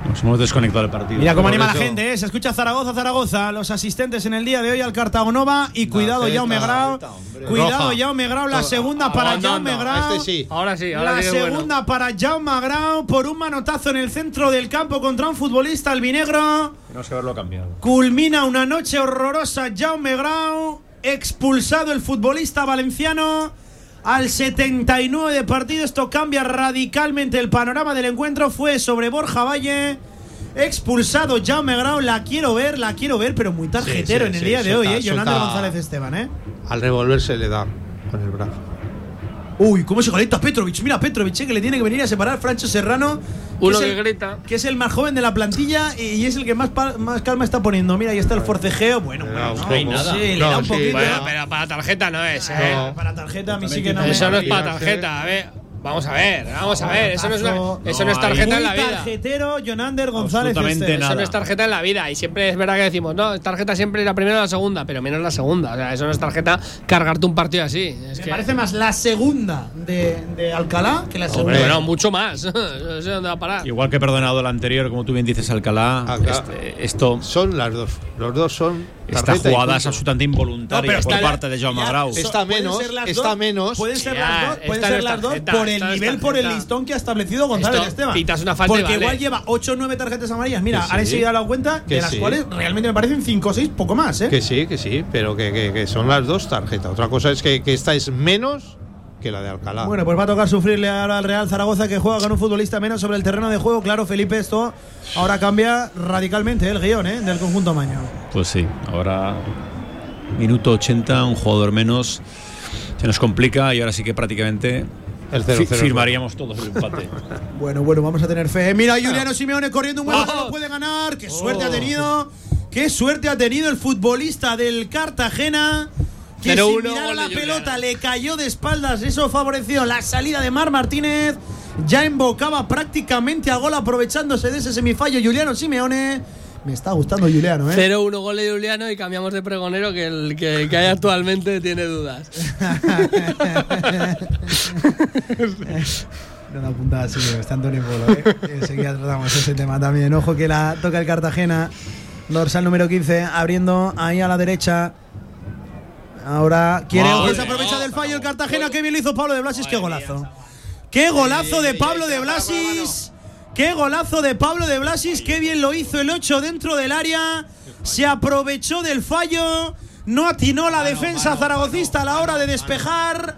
Nos hemos desconectado del partido. Mira cómo anima la gente, ¿eh? se escucha Zaragoza, Zaragoza. Los asistentes en el día de hoy al Cartagonova. Y cuidado, Zeta. Jaume Grau. Cuidado. Jaume Grau. La segunda para Aguantando. Jaume Grau. Este sí. Ahora sí, ahora La sí bueno. segunda para Jaume Grau por un manotazo en el centro del campo contra un futbolista albinegro. No sé haberlo cambiado. Culmina una noche horrorosa Jaume Grau. Expulsado el futbolista valenciano. Al 79 de partido, esto cambia radicalmente el panorama del encuentro. Fue sobre Borja Valle. Expulsado Jaume Grau. La quiero ver, la quiero ver, pero muy tarjetero sí, en el sí, día de hoy, ¿eh? Suelta. González Esteban, ¿eh? Al revolver se le da con el brazo. Uy, cómo se conecta Petrovic. Mira, Petrovic, eh, que le tiene que venir a separar Francho Serrano. que Uno es que el- grita. que es el más joven de la plantilla y, y es el que más, pa- más calma está poniendo. Mira, ahí está el forcejeo. Bueno, un no, poco. sí, le No, da un sí, poquito. Bueno, pero para tarjeta no es, ¿eh? No. Para tarjeta a mí sí que no me Eso no es para tarjeta, a ver. Vamos a ver, vamos a ver. Eso no es, una- No, eso no es tarjeta en la vida. tarjetero, Jonander González. Absolutamente Esteban. nada. Eso no es tarjeta en la vida. Y siempre es verdad que decimos, no, tarjeta siempre es la primera o la segunda, pero menos la segunda. O sea, eso no es tarjeta cargarte un partido así. Es Me que, parece más la segunda de, de Alcalá que la segunda. Hombre, bueno, mucho más. *laughs* no sé dónde va a parar. Igual que he perdonado el anterior, como tú bien dices, Alcalá. Acá. este- esto, Son las dos. Los dos son. esta jugada es absolutamente involuntaria No, por parte de Jaume ya, Grau. so- Está pueden menos, ser las está dos- menos. Pueden ser las dos, pueden ser las dos por el nivel, por el listón que ha establecido González Esto, Esteban. pitas una falta Porque vale. igual lleva 8 o 9 tarjetas amarillas. Mira, ahora sí he dado cuenta, Que de las sí. cuales realmente me parecen 5 o 6, poco más, ¿eh? Que sí, que sí, pero que, que- que son las dos tarjetas. Otra cosa es que, que esta es menos que la de Alcalá. Bueno, pues va a tocar sufrirle ahora al Real Zaragoza que juega con un futbolista menos sobre el terreno de juego. Claro, Felipe, esto ahora cambia radicalmente el guion ¿eh? del conjunto Maño. Pues sí, ahora minuto 80, un jugador menos. Se nos complica y ahora sí que prácticamente El fi- 0-0 es firmaríamos todos el empate. *laughs* Bueno, bueno, vamos a tener fe. Mira, Juliano Simeone corriendo un buen balón, Oh. puede ganar. Qué suerte Oh. ha tenido. Qué suerte ha tenido el futbolista del Cartagena. Que 0-1, sin mirar la pelota le cayó de espaldas. Eso favoreció la salida de Mar Martínez. ya invocaba prácticamente a gol aprovechándose de ese semifallo Juliano Simeone. Me está gustando Juliano, ¿eh? 0-1 gol de Juliano y cambiamos de pregonero que el que, que hay actualmente tiene dudas. No da puntada así, está Antonio Polo, ¿eh? Enseguida tratamos ese tema también. Ojo que la toca el Cartagena. Dorsal número 15, abriendo ahí a la derecha. Ahora quiere. Se aprovecha del fallo el Cartagena. Qué bien lo hizo Pablo de Blasis. Qué golazo. Qué golazo de Pablo de Blasis. Qué golazo de Pablo de Blasis. Qué bien lo hizo el 8 dentro del área. Se aprovechó del fallo. No atinó la defensa zaragocista a la hora de despejar.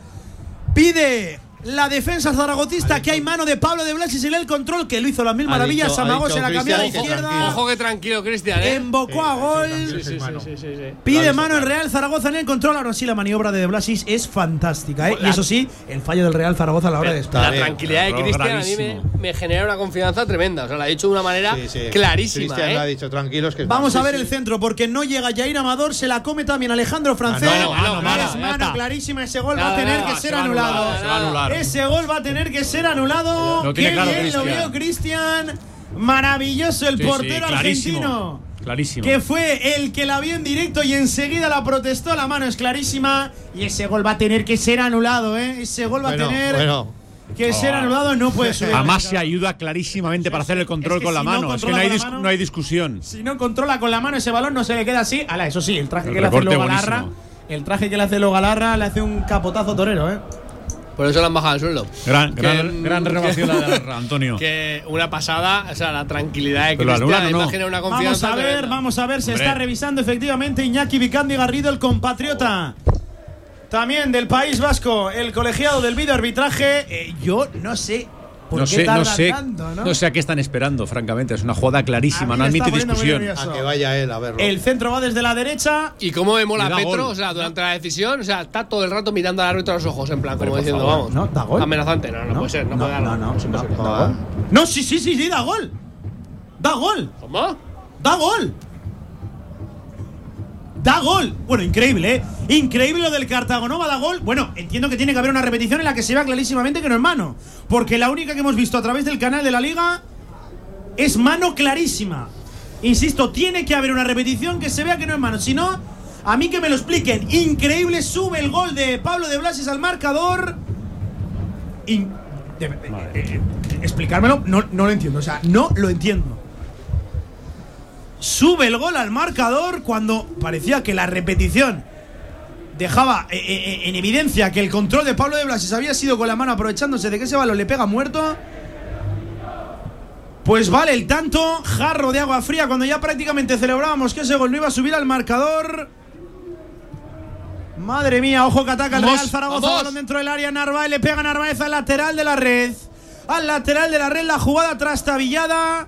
Pide la defensa zaragocista que hay mano de Pablo de Blasis en el control que lo hizo las mil maravillas. dicho- ha Amagó, dicho se la cambió a la Cristian, ojo, izquierda. Ojo que tranquilo, Cristian, ¿eh? Embocó a gol. Sí, sí, sí, sí, sí, sí. Pide mano el Real Zaragoza en el control. Ahora sí, la maniobra de De Blasis es fantástica. ¿eh? Y eso sí, el fallo del Real Zaragoza a la hora de La despejar. tranquilidad de Cristian a mí me, me genera una confianza tremenda. O sea, lo ha dicho de una manera clarísima. Cristian ¿eh? lo ha dicho, tranquilos que Vamos sí, a ver sí. el centro, porque no llega Jair Amador, se la come también Alejandro Francés. Ah, no, mano, mano, es mano está. clarísima, ese gol va a tener que ser se va a anulado. Ese gol va a tener que ser anulado. Tiene Qué claro bien lo vio Cristian. Maravilloso el Sí, portero argentino. Clarísimo. Que fue el que la vio en directo y enseguida la protestó. La mano es clarísima. Y ese gol va a tener que ser anulado, ¿eh? Ese gol va Bueno, a tener bueno. que ser anulado. No puede subir. Además se ayuda clarísimamente para hacer el control Es que con la si no mano. es que no hay, mano- no discusión. Si no controla con la mano ese balón, no se le queda así. Ala, eso sí, el traje El que le hace recorte luego Galarra. buenísimo. El traje que le hace luego Galarra le hace un capotazo torero, ¿eh? Por eso le han bajado el sueldo. Gran, Que- gran, gran renovación la de Galarra, *laughs* Antonio. Que una pasada, o sea, la tranquilidad de Cristian anulan, ¿o no? imagina una Vamos confianza. a ver, tremenda. vamos a ver, se Hombre. está revisando efectivamente Iñaki Vicandi Garrido, el compatriota. También del País Vasco, el colegiado del videoarbitraje. Eh, yo no sé No qué sé, no sé, tanto, ¿no? no sé a qué están esperando, francamente. Es una jugada clarísima, A mí no admite discusión. A que vaya él a verlo. El centro va desde la derecha. Y cómo me mola Petro, gol. o sea, durante la decisión, o sea, está todo el rato mirando al árbitro a los ojos, en plan, como diciendo, favor, vamos. no, da gol. Amenazante, no, no, puede ser, no, puede dar. no, no, no. No, sí, sí, sí, sí, da gol. Da gol. ¿Cómo? Da gol. Da gol. Bueno, increíble, ¿eh? Increíble lo del Cartagonova da gol. Bueno, entiendo que tiene que haber una repetición en la que se vea clarísimamente que no es mano. Porque la única que hemos visto a través del canal de la liga es mano clarísima. Insisto, tiene que haber una repetición que se vea que no es mano. Si no, a mí que me lo expliquen. Increíble, sube el gol de Pablo de Blasis al marcador. In- de- eh, eh, explicármelo, no, no lo entiendo. O sea, no lo entiendo. Sube el gol al marcador cuando parecía que la repetición dejaba eh, eh, en evidencia que el control de Pablo de Blasis había sido con la mano aprovechándose de que ese balón le pega muerto. Pues vale el tanto, jarro de agua fría cuando ya prácticamente celebrábamos que ese gol no iba a subir al marcador. Madre mía, ojo que ataca el Real Zaragoza, balón dentro del área, Narváez le pega Narváez al lateral de la red. Al lateral de la red, la jugada trastabillada.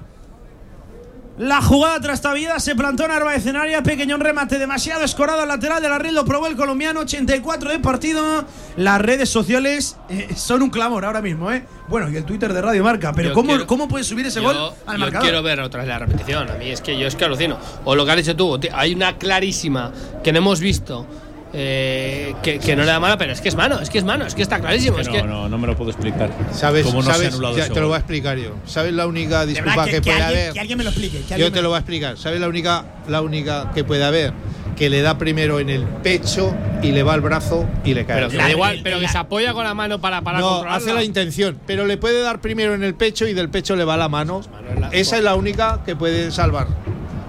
La jugada trastabillada se plantó en área, pequeño remate, demasiado escorado al lateral de la red, lo probó el colombiano, 84 de partido. Las redes sociales eh, son un clamor ahora mismo, ¿eh? Bueno, y el Twitter de Radio Marca, pero Yo ¿cómo, quiero- ¿cómo puede subir ese Yo, gol al yo marcador? quiero ver otra vez la repetición. A mí es que yo es que alucino. O lo que has dicho tú, hay una clarísima que no hemos visto. Eh, que, que no le da mano, pero es que es mano, es que es mano, es que está clarísimo. Es no, que, no, no me lo puedo explicar. ¿Sabes? ¿Cómo no se ha sabes anulado ya te lo voy a explicar yo. ¿Sabes la única disculpa verdad, que, puede alguien, haber? que alguien me lo explique. que Yo te lo voy a explicar. ¿Sabes la única, la única que puede haber? Que le da primero en el pecho y le va al brazo y le cae. pero que La- igual, pero que se apoya con la mano para, para no, controlarla. hace la intención, pero le puede dar primero en el pecho y del pecho le va la mano. Esa es la única que puede salvar.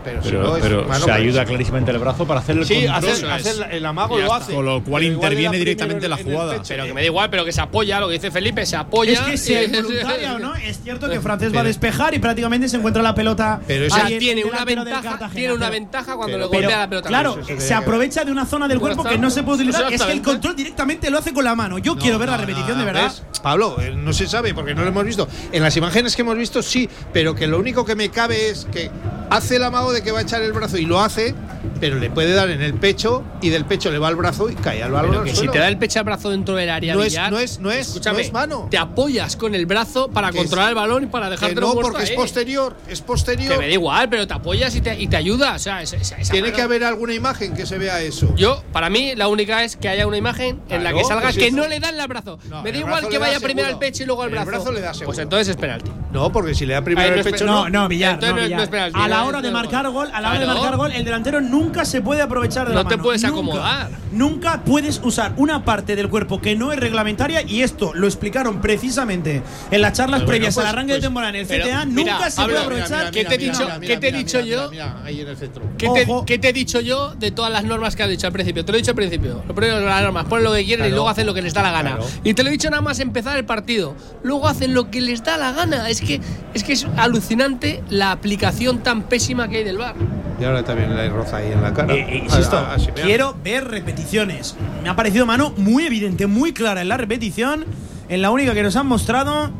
Pero, si Pero, no, es pero mano se ayuda clarísimamente el brazo para hacer el Sí, control. hacer, hacer el amago Ya lo hace. Con lo cual Pero interviene directamente la en jugada. Pero que me da igual, pero que se apoya, lo que dice Felipe, se apoya. Es que sea involuntaria *laughs* o no, es cierto que Francés va a despejar y prácticamente se encuentra la pelota. Pero en tiene una ventaja, tiene una ventaja cuando pero- le golpea Pero, la pelota. claro, se aprovecha de una zona del cuerpo que no se puede utilizar. Es que el Exactamente. control directamente lo hace con la mano. Yo quiero ver la repetición de verdad. ¿Ves? Pablo, eh, no se sabe porque no lo hemos visto. En las imágenes que hemos visto sí, pero que lo único que me cabe es que hace el amago de que va a echar el brazo y lo hace, pero le puede dar en el pecho y del pecho le va al brazo y cae al balón. Pero al que si te da el pecho al brazo dentro del área No es- Villar, no es- no es- escúchame, no es mano. Te apoyas con el brazo para Que controlar es- el balón y para Que dejártelo no, porque es posterior, es posterior. Que me da igual, pero te apoyas y te, y te ayuda. O sea, esa- esa- Tiene mano- que haber alguna imagen que se vea eso. Yo, para mí, la única es que haya una imagen en la Claro, que salga pues que eso- no le dan el brazo. No, me da igual brazo que vaya primero al pecho y luego al El brazo. brazo le da Pues seguro. entonces es penalti. No, porque si le da primero el es pecho. pe- No, no, Villar, Entonces no, es- es penalti, a la hora es de penalti. Marcar gol, a la hora de Claro. marcar gol, el delantero nunca se puede aprovechar de No la te mano. puedes Nunca. acomodar. Nunca puedes usar una parte del cuerpo que no es reglamentaria y esto lo explicaron precisamente en las charlas Bueno, previas pues- al arranque pues- de temporada en el CTA. mira, nunca se puede aprovechar. ¿Qué te he dicho? ¿Qué te he dicho yo? Mira, ahí en el centro. ¿Qué te, qué te he dicho yo de todas las normas que has dicho al principio? Te lo he dicho al principio. Lo primero las normas, ponen lo que quieren y Claro. luego hacen lo que les da la gana. Claro. Y te lo he dicho nada más empezar el partido. Luego hacen lo que les da la gana. Es que es que es alucinante la aplicación tan pésima que hay del bar. Y ahora también le roza ahí en la cara. Eh, eh, insisto, A- a- a Simeone. quiero ver repeticiones. Me ha parecido mano muy evidente, muy clara en la repetición, en la única que nos han mostrado.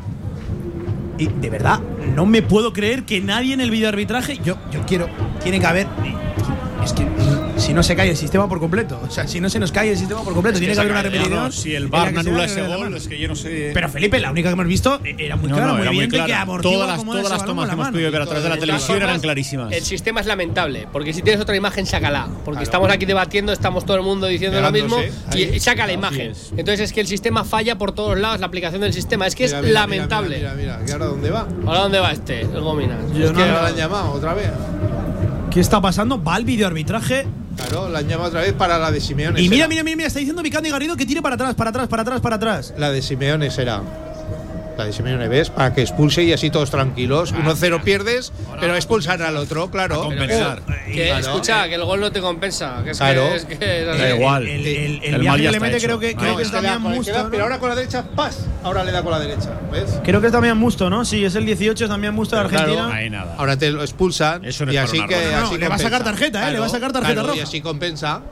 Y de verdad, no me puedo creer que nadie en el videoarbitraje. Yo, yo quiero. Tiene que haber. Es que si no se cae el sistema por completo. O sea, si no se nos cae el sistema por completo, tiene que haber una repetición. si el VAR que no anula que ese gol, es que yo no sé. Pero Felipe, la única que hemos visto era muy No, clara, no, muy era muy evidente que clara. amortigua Todas las- todas las tomas que hemos podido ver a través de la televisión eran clarísimas. El sistema es lamentable, porque si tienes otra imagen, sácala. Porque estamos aquí debatiendo, estamos todo el mundo diciendo lo mismo y, ahí. y saca la imagen. es. Entonces es que el sistema falla por todos lados, la aplicación del sistema. Es que Mira, es mira, lamentable. Mira, mira, mira. ¿Y ahora dónde va? ¿Ahora dónde va este? El Gomina. Yo Es que no- ahora la han llamado otra vez. ¿Qué está pasando? Va al videoarbitraje. Claro, la han llamado otra vez para la de Simeone. Y mira, mira, mira, mira, está diciendo Vicandi Garrido que tire para atrás, para atrás, para atrás, para atrás. La de Simeone será. La de Simeone, ¿ves? Para que expulse y así todos tranquilos. 1-0 pierdes, pero expulsan al otro, claro. compensar. Que, Claro. escucha, que el gol no te compensa. Que es Claro. que, es que. Da igual. El, el, el, El viaje mal ya que le está mete hecho. creo que, No, creo que es Damián. Pero ahora con la derecha, ¡pas! Ahora le da con la derecha, ¿ves? Creo que es Damián Musto, ¿no? Sí, es el 18, es Damián Musto de claro, Argentina. Ahí nada. Ahora te lo expulsan Eso no y así que. No, le va a sacar tarjeta, ¿eh? Le va a sacar tarjeta claro, roja. Y así compensa.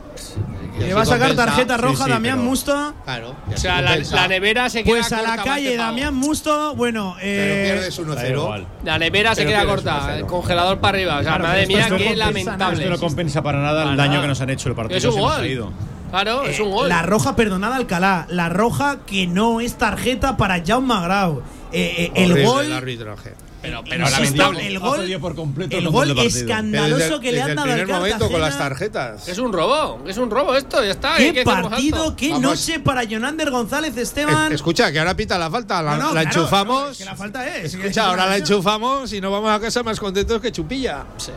Le va a sacar tarjeta roja sí, Damián pero- Musto. Claro. O sea, la, la nevera se queda Pues a la calle. Damián Musto, bueno, Pero eh, pierdes Da 1-0. igual. La nevera se Pero queda pierdes corta, 1-0. el congelador para arriba. O sea, Claro, madre pero mía, qué lamentable. Esto no compensa para nada el daño que nos han hecho el partido. Es un gol. Claro, es un eh, gol. la roja perdonada Alcalá, la roja que no es tarjeta para Jaume Grau. Eh, eh, el gol el arbitraje. Pero, pero Insisto, lamentable. el gol, por completo el gol escandaloso Desde- que le han el dado al primer momento con las tarjetas. Es un robo, es un robo esto, ya está. Qué partido, qué Vamos. noche para Jonander González Esteban. Es- Escucha, que ahora pita la falta, la, No, no, la claro, enchufamos. que la falta es. Escucha, ahora la enchufamos y nos vamos a casa más contentos que chupilla. Sí.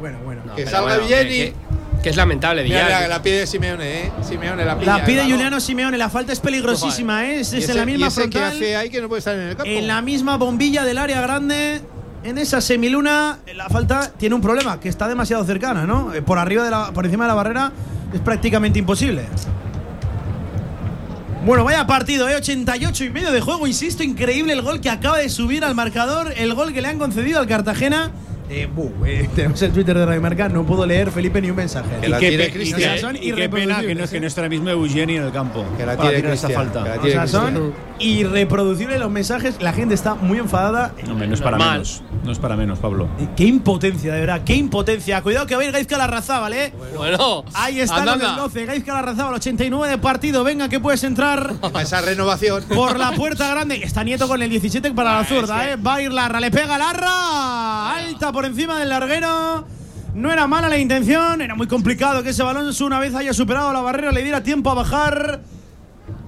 Bueno, bueno. No, Que salga bueno, bien que- y- que, es lamentable, Mira, la, la pide Simeone, ¿eh? Simeone la pilla. La pide. Juliano Simeone, la falta es peligrosísima, ¿eh? es, es ese- en la misma y ese que frontal, hace ahí que no puede estar en el campo. en la misma bombilla del área grande, en esa semiluna, la falta tiene un problema, que está demasiado cercana, ¿no? Eh, Por arriba de la, por encima de la barrera es prácticamente imposible. Bueno, vaya partido, ¿eh? 88 y medio de juego, insisto, increíble el gol que acaba de subir al marcador, el gol que le han concedido al Cartagena. Eh, buh, eh, *laughs* tenemos el Twitter de Radio Marca, no puedo leer, Felipe, ni un mensaje. Que la Cristian. y O sea, son y qué pena que no, que no esté ahora mismo Eugeni en el campo. Que la tirar esta falta. que la O tiene sea, son irreproducibles los mensajes. La gente está muy enfadada. No, no es para Normal. menos. No es para menos, Pablo. Eh, Qué impotencia, de verdad, qué impotencia. Cuidado que va a ir Gaizka Larrazábal, ¿eh? Bueno, Ahí está el del anda. 12. Gaizka Larrazábal, 89 de partido. Venga, que puedes entrar Para *laughs* esa renovación. por la puerta grande. Está Nieto con el 17 para la zurda, ¿eh? Va a ir Larra, le pega Larra. Alta por encima del larguero. No era mala la intención, era muy complicado que ese balón una vez haya superado la barrera le diera tiempo a bajar.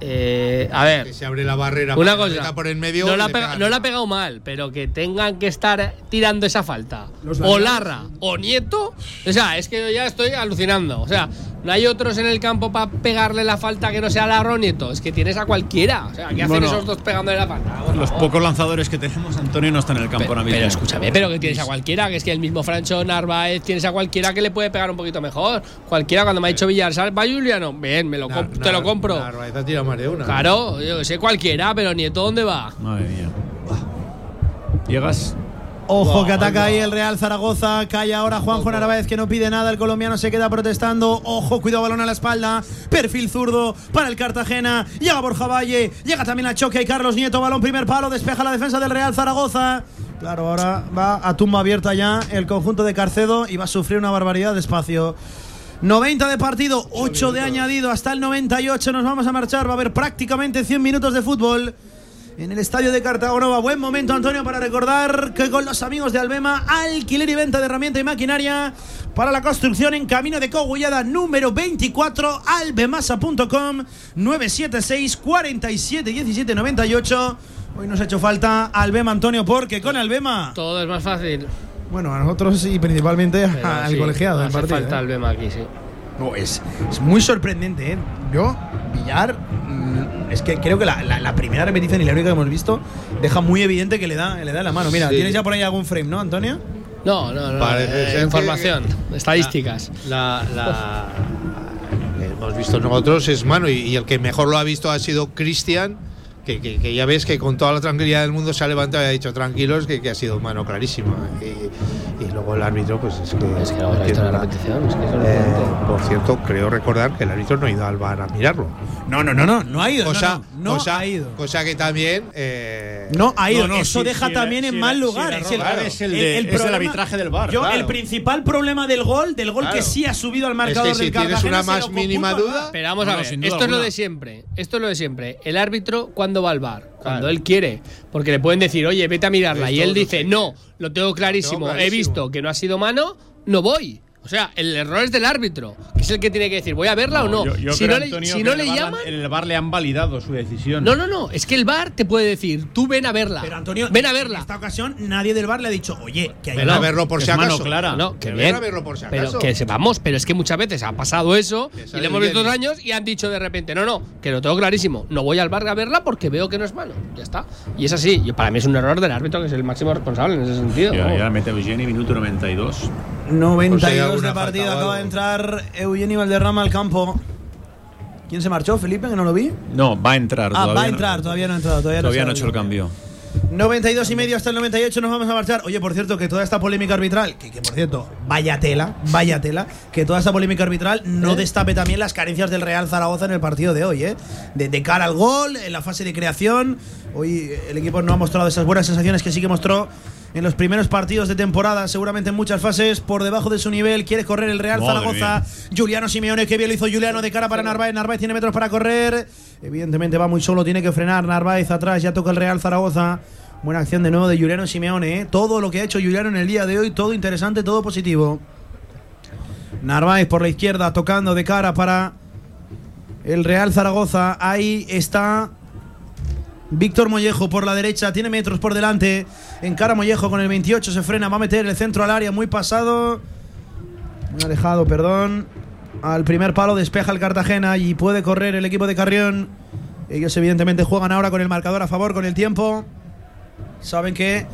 Eh, a ver, Que se abre la barrera una cosa. por el medio. no, la pega- no la ha pegado mal, pero que tengan que estar tirando esa falta. Los O. Larra o Nieto. O sea, es que yo ya estoy alucinando. O sea, no hay otros en el campo para pegarle la falta que no sea Larra o Nieto. Es que tienes a cualquiera. O sea, ¿qué hacen Bueno, esos dos pegándole la falta? Los pocos lanzadores que tenemos, Antonio no está en el campo Pero, ahora mismo. pero escúchame, pero que tienes a cualquiera, que es que el mismo Francho Narváez tienes a cualquiera que le puede pegar un poquito mejor. Cualquiera, cuando me ha dicho Villarsal, va Juliano, bien, me lo te lo compro. Narváez ha tirado más de una. Claro, yo sé cualquiera, pero Nieto, ¿dónde va? Madre mía. Llegas. Ojo que ataca ahí el Real Zaragoza. Cae ahora Juanjo Narváez que no pide nada. El colombiano se queda protestando. Ojo, cuidado, balón a la espalda. Perfil zurdo para el Cartagena. Llega Borja Valle. Llega también a choque y Carlos Nieto. Balón primer palo. Despeja la defensa del Real Zaragoza. Claro, ahora va a tumba abierta ya el conjunto de Carcedo y va a sufrir una barbaridad de espacio. 90 de partido, 8 de añadido, hasta el 98 nos vamos a marchar, va a haber prácticamente 100 minutos de fútbol en el estadio de Cartagonova. Buen momento, Antonio, para recordar que con los amigos de Albema, alquiler y venta de herramienta y maquinaria para la construcción en camino de Cogullada número 24, albemasa.com 976 47 17 98. Hoy nos ha hecho falta Albema, Antonio, porque con Albema. Todo es más fácil. Bueno, a nosotros y principalmente Pero al sí, colegiado. hace partido, falta ¿eh? Albema aquí, sí. No, es, es muy sorprendente, ¿eh? Yo, Villar, mm, es que creo que la, la- la primera repetición y la única que hemos visto deja muy evidente que le da, le da la mano. Mira, Sí. tienes ya por ahí algún frame, ¿no, Antonio? No, no, no. Parece eh, que- información, estadísticas. La, la- que hemos visto nosotros es mano y, y el que mejor lo ha visto ha sido Cristian, que, que- que ya ves que con toda la tranquilidad del mundo se ha levantado y ha dicho tranquilos que, que ha sido mano clarísima. Y, y luego el árbitro, pues es que. Es que visto en la repetición, es que es sorprendente. por cierto, creo recordar que el árbitro no ha ido al bar a mirarlo. No, no, no, no, no ha ido. Cosa, no, no, no cosa- ha ido. cosa que también. eh, No ha ido. No, no, Eso si- deja si también en si mal lugar. si el Es el, error es el de- es el problema- arbitraje del Yo, claro. el principal problema del gol, del gol que Claro. sí ha subido al Es marcador que si del tienes Cartagena, una más mínima duda. Pero vamos No, a no, ver, esto es lo de siempre. Esto es lo de siempre. El árbitro, cuando va al bar? Cuando Claro. él quiere. Porque le pueden decir, oye, vete a mirarla. Y él dice, no, lo tengo clarísimo. Tengo He clarísimo. visto que no ha sido mano, no voy. O sea, el error es del árbitro, que es el que tiene que decir, ¿voy a verla o no? Yo, yo si creo, no le, Antonio, si que no en le llaman. En el bar le han validado su decisión. No, no, no. Es que el bar te puede decir, tú ven a verla. Pero Antonio, ven a en verla. esta ocasión nadie del bar le ha dicho, oye, que hay Ven a verlo por si acaso. mano clara. No, que Que ven a verlo por si Pero acaso. que sepamos, pero es que muchas veces ha pasado eso y le hemos visto dos años y han dicho de repente, no, no, que lo tengo clarísimo, no voy al bar a verla porque veo que no es mano. Ya está. Y es así. Y para mí es un error del árbitro que es el máximo responsable en ese sentido. Y ahora vamos. ya mete Eugeni, minuto 92. 92 Pues hay de partido. o Acaba de entrar Eugenio Valderrama al campo. ¿Quién se marchó? ¿Felipe? Que no lo vi. No, va a entrar. Ah, va a no- entrar, todavía no ha entrado. Todavía, Todavía no ha ha hecho el cambio. 92 y medio hasta el 98 nos vamos a marchar. Oye, por cierto, que toda esta polémica arbitral, que, que, por cierto, vaya tela, vaya tela, que toda esta polémica arbitral no destape también las carencias del Real Zaragoza en el partido de hoy, ¿eh? De, de cara al gol, en la fase de creación. Hoy el equipo no ha mostrado esas buenas sensaciones que sí que mostró en los primeros partidos de temporada, seguramente en muchas fases, por debajo de su nivel. Quiere correr el Real Madre Zaragoza. Juliano Simeone, que bien lo hizo Juliano de cara para Narváez. Narváez tiene metros para correr. Evidentemente va muy solo, tiene que frenar. Narváez atrás, ya toca el Real Zaragoza. Buena acción de nuevo de Juliano Simeone. ¿eh? Todo lo que ha hecho Juliano en el día de hoy, todo interesante, todo positivo. Narváez por la izquierda, tocando de cara para el Real Zaragoza. Ahí está Víctor Mollejo por la derecha, tiene metros por delante. Encara Mollejo con el 28, se frena, va a meter el centro al área, muy pasado. Muy alejado, perdón. Al primer palo despeja el Cartagena y puede correr el equipo de Carrión. Ellos evidentemente juegan ahora con el marcador a favor, con el tiempo. Saben que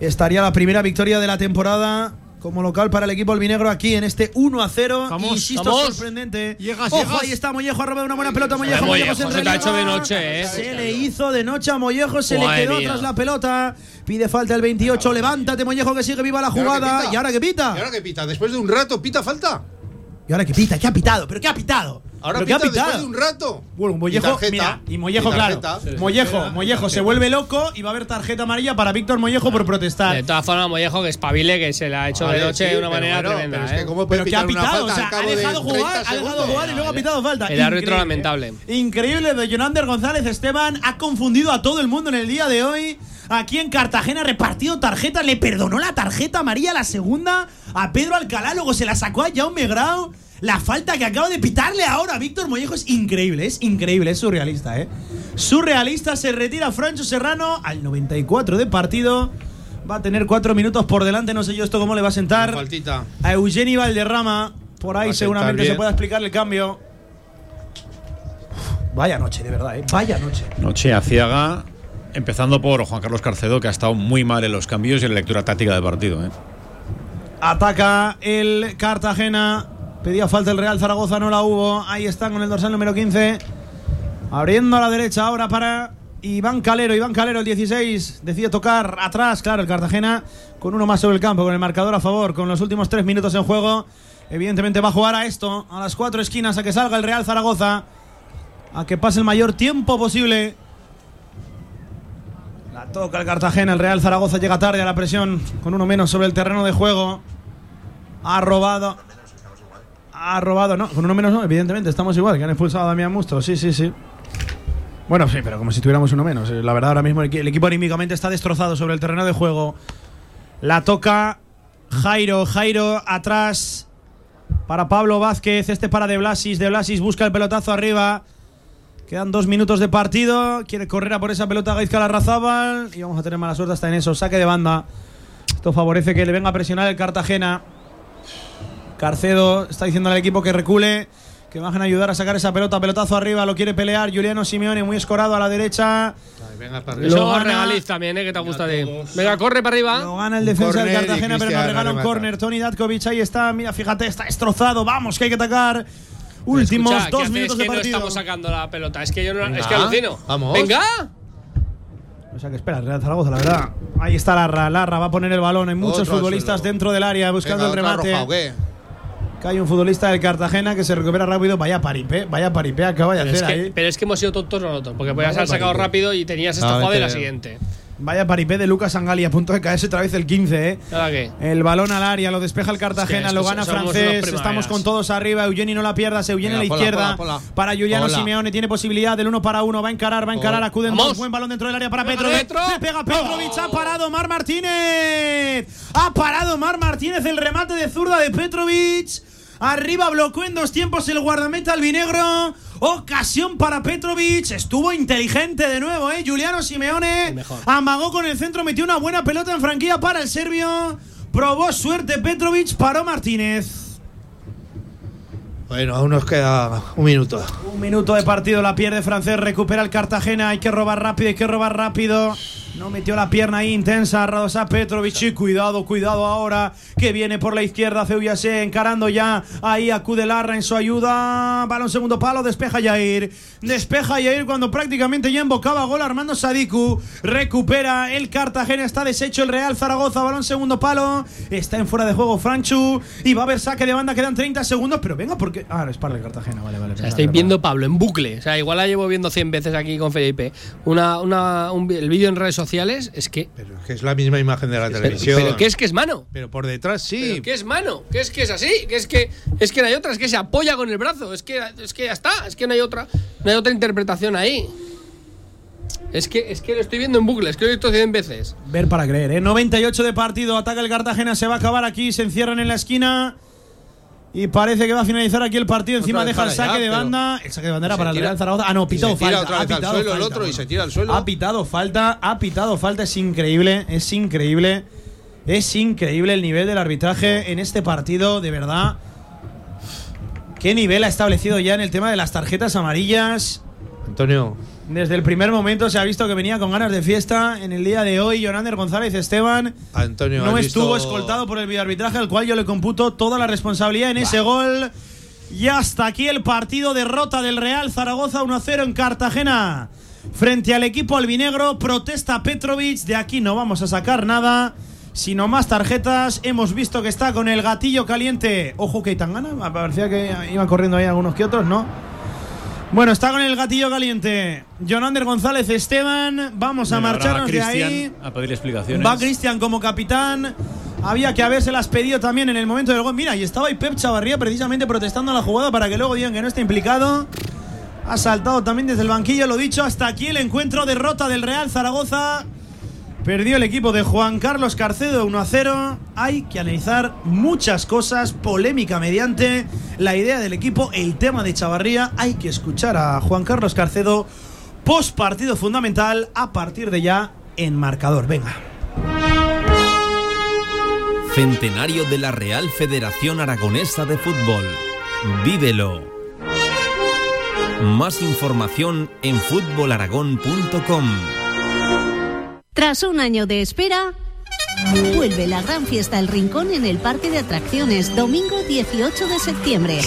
estaría la primera victoria de la temporada como local para el equipo albinegro aquí en este 1 a 0. Vamos, Insisto, vamos. sorprendente. Llegas, Ojo, llegas. ahí está Mollejo, ha robado una buena pelota. Mollejo, Mollejo, Mollejo, se te ha relieva. hecho de noche, ¿eh? Se le hizo de noche a Mollejo, se Madre le quedó mía. tras la pelota. Pide falta el 28. Levántate, Mollejo, que sigue viva la jugada. ¿Y ahora qué pita? ¿Y ahora qué pita? Después de un rato, ¿pita falta? ¿Y ahora qué pita? ¿Qué ha pitado? ¿Pero qué ha pitado? Ahora ¿Pero qué ha pita después pitado? de un rato. Bueno, Y Mollejo, tarjeta. mira, y Mollejo, Y claro. tarjeta. Mollejo, Mollejo se vuelve loco y va a haber tarjeta amarilla para Víctor Mollejo por protestar. De todas formas, Mollejo que espabile, que se la ha hecho Vale, de noche sí, de una manera bueno, tremenda. pero es que ¿eh? ¿cómo puede Pero que ha pitado, o sea, ha de dejado 30 jugar, ha dejado jugar y luego ha pitado falta. El árbitro Increíble. lamentable. Increíble de Jonander González Esteban, ha confundido a todo el mundo en el día de hoy. Aquí en Cartagena ha repartido tarjetas, le perdonó la tarjeta María la segunda a Pedro Alcalá, luego se la sacó a Jaume Grau. La falta que acaba de pitarle ahora a Víctor Mollejo es increíble, es increíble, es surrealista, ¿eh? Surrealista, se retira Francho Serrano al 94 de partido. Va a tener cuatro minutos por delante, no sé yo esto cómo le va a sentar Faltita. a Eugeni Valderrama. Por Va ahí a seguramente se pueda explicar el cambio. Vaya noche, de verdad, ¿eh? Vaya noche. Noche aciaga, empezando por Juan Carlos Carcedo, que ha estado muy mal en los cambios y en la lectura táctica del partido. ¿eh? Ataca el Cartagena. Pedía falta el Real Zaragoza, no la hubo. Ahí están con el dorsal número 15. Abriendo a la derecha ahora para Iván Calero. Iván Calero, el 16, decide tocar atrás. Claro, el Cartagena con uno más sobre el campo, con el marcador a favor, con los últimos tres minutos en juego. Evidentemente va a jugar a esto, a las cuatro esquinas, a que salga el Real Zaragoza. A que pase el mayor tiempo posible. Toca el Cartagena, el Real Zaragoza llega tarde a la presión con uno menos sobre el terreno de juego. Ha robado. Ha robado, no, con uno menos no, evidentemente, estamos igual, que han expulsado a Damián Mustro, sí, sí, sí. Bueno, sí, pero como si tuviéramos uno menos. La verdad, ahora mismo el, el equipo anímicamente está destrozado sobre el terreno de juego. La toca Jairo, Jairo atrás para Pablo Vázquez, este para De Blasis, De Blasis busca el pelotazo arriba. Quedan dos minutos de partido. Quiere correr a por esa pelota Gaizka Larrazábal. Y vamos a tener mala suerte hasta en eso. Saque de banda. Esto favorece que le venga a presionar el Cartagena. Carcedo está diciendo al equipo que recule. Que bajen a ayudar a sacar esa pelota. Pelotazo arriba. Lo quiere pelear. Juliano Simeone muy escorado a la derecha. Venga para arriba. Eso regaliz también, ¿eh? Que te gusta de. Venga, corre para arriba. Lo gana el defensa del Cartagena, pero nos regala un córner. Tony Datkovic ahí está. Mira, fíjate, está destrozado. Vamos, que hay que atacar. Últimos Escucha, dos minutos es de que partido. no estamos sacando la pelota. Es que yo no. Venga, es que alucino. vamos. Venga. O sea que espera, Real Zaragoza, la verdad. Ahí está Larra. Larra va a poner el balón. Hay muchos Otro futbolistas dentro del área buscando Venga, el remate. roja, ¿o qué? Cae un futbolista del Cartagena que se recupera rápido. Vaya paripé, vaya paripé acaba de Pero es, hacer que, ahí. pero es que hemos sido tontos nosotros. Porque podías haber sacado rápido y tenías esta jugada y la siguiente. Vaya paripé de Lucas Angali a punto de caerse otra vez el 15, ¿eh? ¿Ahora qué? El balón al área, lo despeja el Cartagena, Es que- es lo gana francés. Estamos con todos arriba. Eugeni no la pierdas. Eugeni a la pola, izquierda. pola, pola. Para Pola. Simeone. Tiene posibilidad del uno para uno. Va a encarar, va a encarar. Acuden dos. Buen balón dentro del área para dentro. Le pega Petrovic. Ha parado Mar Martínez. Ha parado Mar Martínez. El remate de zurda de Petrovic. Arriba bloqueó en dos tiempos el guardameta albinegro. Ocasión para Petrovic. Estuvo inteligente de nuevo, ¿eh? Juliano Simeone. Amagó con el centro, metió una buena pelota en franquilla para el serbio. Probó suerte Petrovic, paró Martínez. Bueno, aún nos queda un minuto. Un minuto de partido, la pierde francés, recupera el Cartagena, hay que robar rápido, hay que robar rápido. No metió la pierna ahí intensa, Radosa Petrovic, y cuidado, cuidado ahora, que viene por la izquierda Ceuyase, encarando ya, ahí acude Larra en su ayuda, balón segundo palo, despeja Yair, despeja Yair cuando prácticamente ya embocaba gol Armando Sadiku, recupera el Cartagena, está deshecho el Real Zaragoza, balón segundo palo, está en fuera de juego Franchu, y va a haber saque de banda, quedan 30 segundos, pero venga, porque... Ah, no, es para el Cartagena, vale, vale. O sea, estoy viendo Pablo en bucle. O sea, igual la llevo viendo 100 veces aquí con Felipe. Una, una, un el vídeo en redes sociales es que. Pero que es la misma imagen de la Pero, televisión. pero ¿qué es que es mano? Pero por detrás sí. ¿Pero ¿Qué es mano? ¿Qué es que es así? ¿Qué es que es que no hay otra? Es que se apoya con el brazo. Es que, es que ya está. Es que no hay otra. No hay otra interpretación ahí. Es que, es que lo estoy viendo en bucle. Es que lo he visto 100 veces. Ver para creer, ¿eh? 98 de partido, ataca el Cartagena, se va a acabar aquí, se encierran en la esquina. Y parece que va a finalizar aquí el partido. Encima deja el saque allá, de banda. El saque de banda era Se para el Real Zaragoza. Ah, no, pitado falta. otra ha vez al pitado suelo el otro y se tira al suelo. Ha pitado falta, ha pitado falta. Es increíble, es increíble. Es increíble el nivel del arbitraje en este partido, de verdad. ¿Qué nivel ha establecido ya en el tema de las tarjetas amarillas? Antonio, Desde el primer momento se ha visto que venía con ganas de fiesta. En el día de hoy, Jonander González Esteban Antonio, no ¿has estuvo visto- escoltado por el videoarbitraje, al cual yo le computo toda la responsabilidad en ese gol. Y hasta aquí el partido, derrota del Real Zaragoza 1-0 en Cartagena. Frente al equipo albinegro, protesta Petrovic, de aquí no vamos a sacar nada, sino más tarjetas. Hemos visto que está con el gatillo caliente. Ojo que Tangana, me parecía que iban corriendo ahí algunos que otros, ¿no? Bueno, está con el gatillo caliente. Jonander González Esteban, vamos a va marcharnos de ahí. A pedir explicaciones. Va Cristian como capitán. Había que habérselas pedido también en el momento del gol. Mira, y estaba ahí Pep Chavarría precisamente protestando la jugada para que luego digan que no está implicado. Ha saltado también desde el banquillo, lo dicho. Hasta aquí el encuentro, derrota del Real Zaragoza. Perdió el equipo de Juan Carlos Carcedo 1 a 0. Hay que analizar muchas cosas, polémica mediante la idea del equipo, el tema de Chavarría. Hay que escuchar a Juan Carlos Carcedo post partido fundamental a partir de ya en marcador. Venga. Centenario de la Real Federación Aragonesa de Fútbol. Vívelo. Más información en fútbolaragón.com. Tras un año de espera, vuelve la gran fiesta El Rincón en el Parque de Atracciones, domingo 18 de septiembre.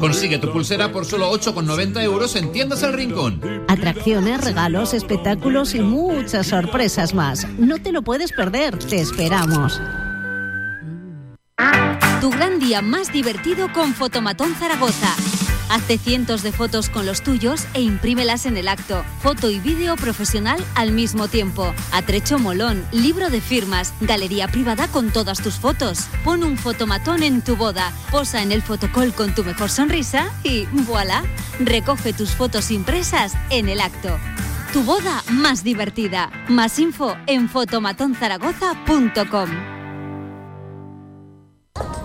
Consigue tu pulsera por solo 8,90 euros en Tiendas El Rincón. Atracciones, regalos, espectáculos y muchas sorpresas más. No te lo puedes perder, te esperamos. Tu gran día más divertido con Fotomatón Zaragoza. Hazte cientos de fotos con los tuyos e imprímelas en el acto. Foto y vídeo profesional al mismo tiempo. Atrecho molón, libro de firmas, galería privada con todas tus fotos. Pon un fotomatón en tu boda, posa en el fotocall con tu mejor sonrisa y voilà. Recoge tus fotos impresas en el acto. Tu boda más divertida. Más info en fotomatonzaragoza.com.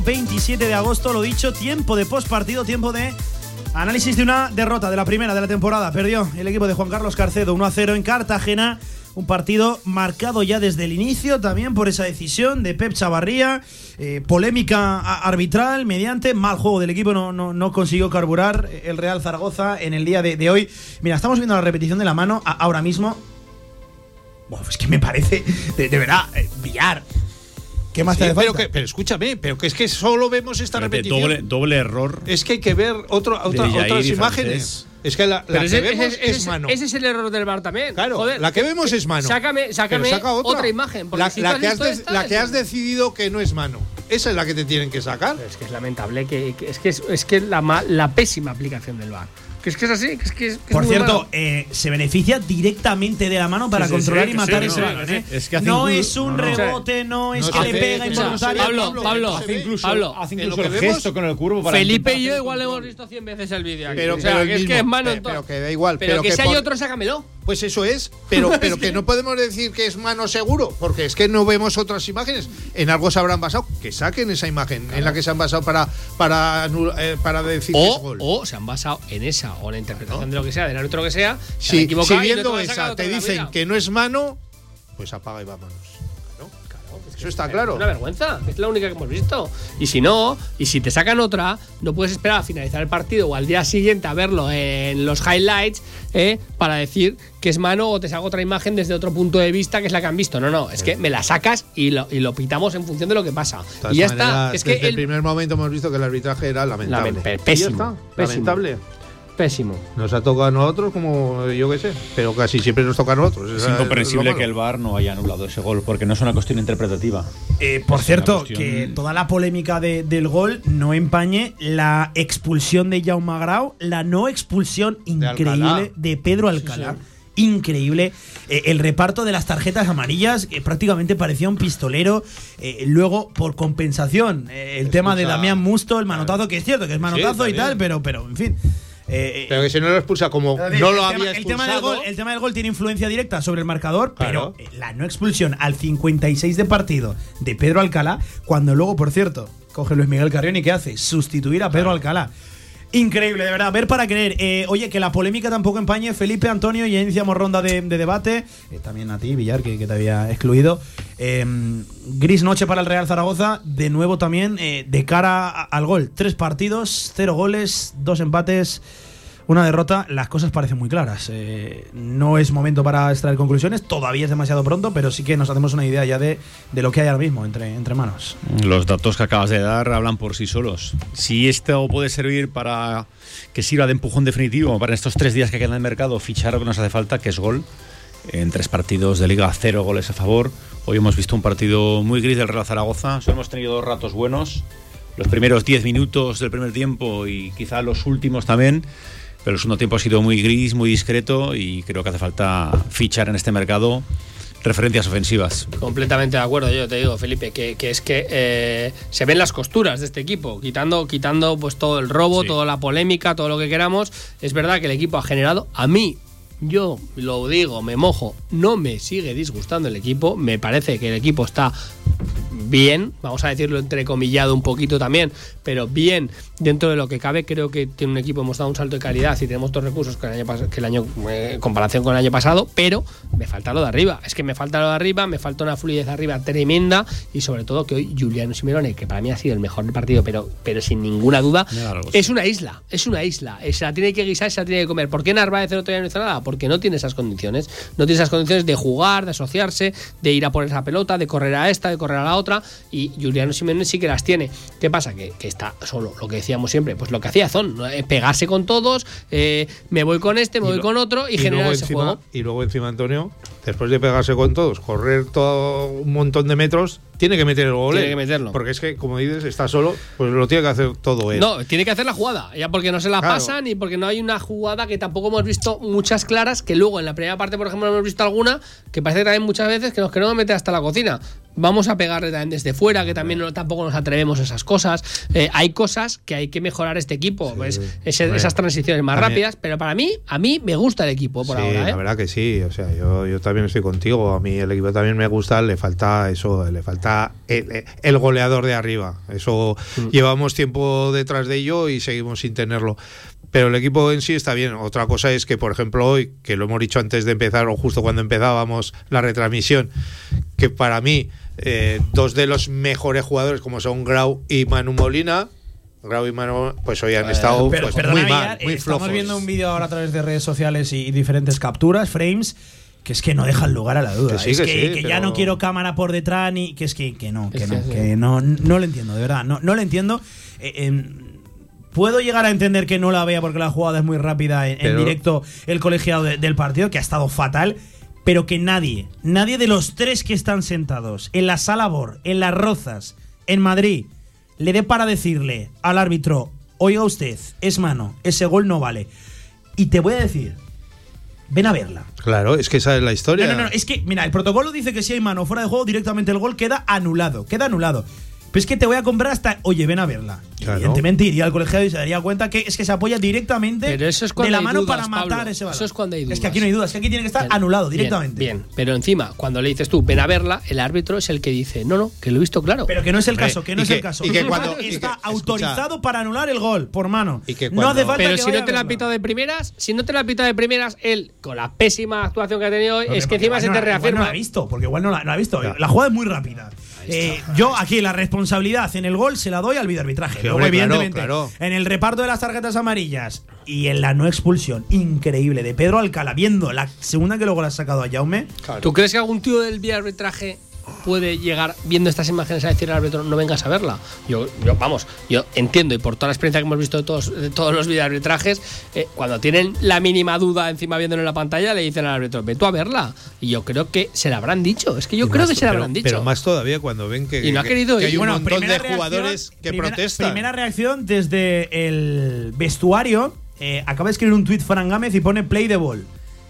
Sábado 27 de agosto, lo dicho, tiempo de postpartido, tiempo de análisis de una derrota de la primera de la temporada. Perdió el equipo de Juan Carlos Carcedo 1 a 0 en Cartagena. Un partido marcado ya desde el inicio también por esa decisión de Pep Chavarría. Eh, polémica arbitral mediante mal juego del equipo. No, no, consiguió carburar el Real Zaragoza en el día de, hoy. Mira, estamos viendo la repetición de la mano ahora mismo. Bueno, es que me parece, de, verdad, eh, billar. ¿Qué más te hace pero, pero, escúchame, pero que es que solo vemos esta repetición. Doble, doble, error. Es que hay que ver otras imágenes. Es que la, que ese, vemos es, mano. Ese es el error del bar también. Claro, Joder, la que vemos es mano. Sácame, sácame otra. imagen. La, que, has, la que has decidido que no es mano. Esa es la que te tienen que sacar. es que es lamentable que, es que es, que la, la pésima aplicación del bar. Que es que es así, que es que es, Por cierto, eh, se beneficia directamente de la mano para controlar y matar ese balón. ¿eh? no es un rebote, no es que le pega involuntariamente. Pablo, Pablo, hace incluso, Pablo, hace incluso el gesto con el curvo para Felipe y yo igual hemos visto 100 veces el vídeo. Pero, o sea, que es que es mano en todo. Pero que da igual. Pero, que, si hay otro, sácamelo. Pues eso es, pero, *laughs* pero que no podemos decir que es mano seguro, porque es que no vemos otras imágenes. En algo se habrán basado, que saquen esa imagen en la que se han basado para, para, eh, para decir o, que es gol. O se han basado en esa, o en la interpretación de lo que sea, del árbitro que sea. Si, si viendo esa te dicen que no es mano, pues apaga y vámonos. Eso está claro. Es una vergüenza, es la única que hemos visto. Y si no, y si te sacan otra, no puedes esperar a finalizar el partido o al día siguiente a verlo en los highlights ¿eh? para decir que es mano o te saco otra imagen desde otro punto de vista que es la que han visto. No, no, es que me la sacas y lo, y lo pitamos en función de lo que pasa. Y ya está. Es que el primer momento hemos visto que el arbitraje era lamentable. pésimo, Lamentable. Pésimo. Nos ha tocado a nosotros como yo qué sé, pero casi siempre nos toca a nosotros. Es incomprensible que el VAR no haya anulado ese gol, porque no es una cuestión interpretativa. Eh, por cierto, que toda la polémica del gol no empañe la expulsión de Jaume Grau, la no expulsión increíble de, Pedro Alcalá. increíble. Eh, el reparto de las tarjetas amarillas, que prácticamente parecía un pistolero. Eh, luego, por compensación, el tema de Damián Musto, el manotazo, que es cierto que es manotazo y tal, pero, pero en fin. Eh, pero que si no lo expulsa como no lo había expulsado. El tema, del gol, el tema, del gol, tiene influencia directa sobre el marcador, pero la no expulsión al 56 de partido de Pedro Alcalá, cuando luego, por cierto, coge Luis Miguel Carrión y ¿qué hace? Sustituir a Pedro Alcalá. Increíble, de verdad. Ver para creer. Eh, oye, que la polémica tampoco empañe. Felipe, Antonio, y ya iniciamos ronda de, debate. Eh, también a ti, Villar, que, te había excluido. gris noche para el Real Zaragoza. De nuevo también de cara al gol. Tres partidos, cero goles, dos empates una derrota, las cosas parecen muy claras. Eh, no es momento para extraer conclusiones, todavía es demasiado pronto, pero sí que nos hacemos una idea ya de, lo que hay ahora mismo entre, entre manos. Los datos que acabas de dar hablan por sí solos. Si esto puede servir para que sirva de empujón definitivo para estos tres días que quedan en el mercado, fichar lo que nos hace falta, que es gol. En tres partidos de liga, cero goles a favor. Hoy hemos visto un partido muy gris del Real Zaragoza. Solo hemos tenido dos ratos buenos. Los primeros diez minutos del primer tiempo y quizá los últimos también pero el segundo tiempo ha sido muy gris, muy discreto y creo que hace falta fichar en este mercado referencias ofensivas. Completamente de acuerdo, yo te digo, Felipe, que, que es que eh, se ven las costuras de este equipo, quitando, quitando pues todo el robo, toda la polémica, todo lo que queramos. Es verdad que el equipo ha generado, a mí, yo lo digo, me mojo, no me sigue disgustando el equipo, me parece que el equipo está bien, vamos a decirlo entrecomillado un poquito también, pero bien dentro de lo que cabe. Creo que tiene un equipo, hemos dado un salto de calidad y tenemos dos recursos que el año, que el año eh, en comparación con el año pasado, pero me falta lo de arriba. Es que me falta lo de arriba, me falta una fluidez arriba tremenda y sobre todo que hoy Juliano Simeone, que para mí ha sido el mejor partido, pero, pero sin ninguna duda, es una isla, es una isla. Se la tiene que guisar, se la tiene que comer. ¿Por qué Narváez no no hizo nada? Porque no tiene esas condiciones. No tiene esas condiciones de jugar, de asociarse, de ir a por esa pelota, de correr a esta, de correr a la otra. Y Juliano Simeone sí que las tiene. ¿Qué pasa? Que, que está solo, lo que decíamos siempre, pues lo que hacía Zon, eh, pegarse con todos, eh, me voy con este, me voy con otro y, generar ese encima, juego. Y luego encima Antonio, después de pegarse con todos, correr todo un montón de metros, tiene que meter el gol. Tiene que meterlo. Porque es que, como dices, está solo, pues lo tiene que hacer todo él. No, tiene que hacer la jugada, ya porque no se la pasan y porque no hay una jugada que tampoco hemos visto muchas claras, que luego en la primera parte, por ejemplo, hemos visto alguna que parece que también muchas veces que nos queremos meter hasta la cocina. Vamos a pegarle también desde fuera, que también no, tampoco nos atrevemos a esas cosas. Eh, hay cosas que hay que mejorar este equipo, pues, ese, esas transiciones más rápidas, pero para mí, a mí me gusta el equipo por sí, ahora. ¿eh? La verdad que sí, o sea, yo, yo también estoy contigo. A mí el equipo también me gusta, le falta eso, le falta el, el goleador de arriba. Eso Mm. llevamos tiempo detrás de ello y seguimos sin tenerlo. Pero el equipo en sí está bien. Otra cosa es que, por ejemplo, hoy, que lo hemos dicho antes de empezar o justo cuando empezábamos la retransmisión, que para mí eh, dos de los mejores jugadores como son Grau y Manu Molina, Grau y Manu, pues hoy han estado Pero- pues, perdona, muy mal, muy Estamos flojos. viendo un vídeo ahora a través de redes sociales y, diferentes capturas, frames, que es que no dejan lugar a la duda. Que sí, es que que, sí, que ya pero- no quiero cámara por detrás ni que es que, que no, que Es no, que sí. que no, no lo entiendo, de verdad, no, no lo entiendo. Eh, em, Puedo llegar a entender que no la vea porque la jugada es muy rápida en, directo el colegiado de- del partido, que ha estado fatal, pero que nadie, nadie de los tres que están sentados en la sala Bor, en las Rozas, en Madrid, le dé para decirle al árbitro, oiga usted, es mano, ese gol no vale. Y te voy a decir, ven a verla. Claro, es que esa es la historia. No, no, no, es que, mira, el protocolo dice que si hay mano fuera de juego, directamente el gol queda anulado, queda anulado. Pero es que te voy a comprar hasta, oye, ven a verla. Claro. Evidentemente iría al colegiado y se daría cuenta que es que se apoya directamente Pero eso es cuando de la mano dudas, para matar Pablo. ese balón. Eso es cuando hay Es que dudas. aquí no hay dudas, es que aquí tiene que estar anulado Bien, directamente. Bien, pero encima, cuando le dices tú, ven a verla, el árbitro es el que dice, no, no, que lo he visto claro. Pero que no es el Hombre, caso, que no es que- el caso. y que cuando- VAR y que- está escucha. autorizado para anular el gol por mano. Y que no hace cuando- falta Pero que si no te la ha pitado de primeras, si no te la ha pitado de primeras, él, con la pésima actuación que ha tenido hoy, es que encima se te reafirma. No la ha visto, porque igual no la, no la ha visto. La jugada es muy rápida. Eh, yo aquí la responsabilidad en el gol se la doy al videoarbitraje. Sí, Luego, hombre, claro, evidentemente, claro. en el reparto de las tarjetas amarillas y en la no expulsión increíble de Pedro Alcalá, viendo la segunda que luego la ha sacado a Jaume. ¿Tú crees que algún tío del arbitraje puede llegar viendo estas imágenes a decir al árbitro no vengas a verla? Yo, yo vamos, yo entiendo y por toda la experiencia que hemos visto de todos, de todos los videoarbitrajes, eh, cuando tienen la mínima duda encima viéndolo en la pantalla, le dicen al árbitro, ve tú a verla. Y yo creo que se la habrán dicho. Es que yo Y creo más- que se la habrán dicho. Pero más todavía cuando ven que, Y no ha que- querido que hay un Bueno, montón de jugadores que primera- protestan. Primera reacción desde el vestuario. eh, acaba de escribir un tuit Fran Gámez y pone play the ball.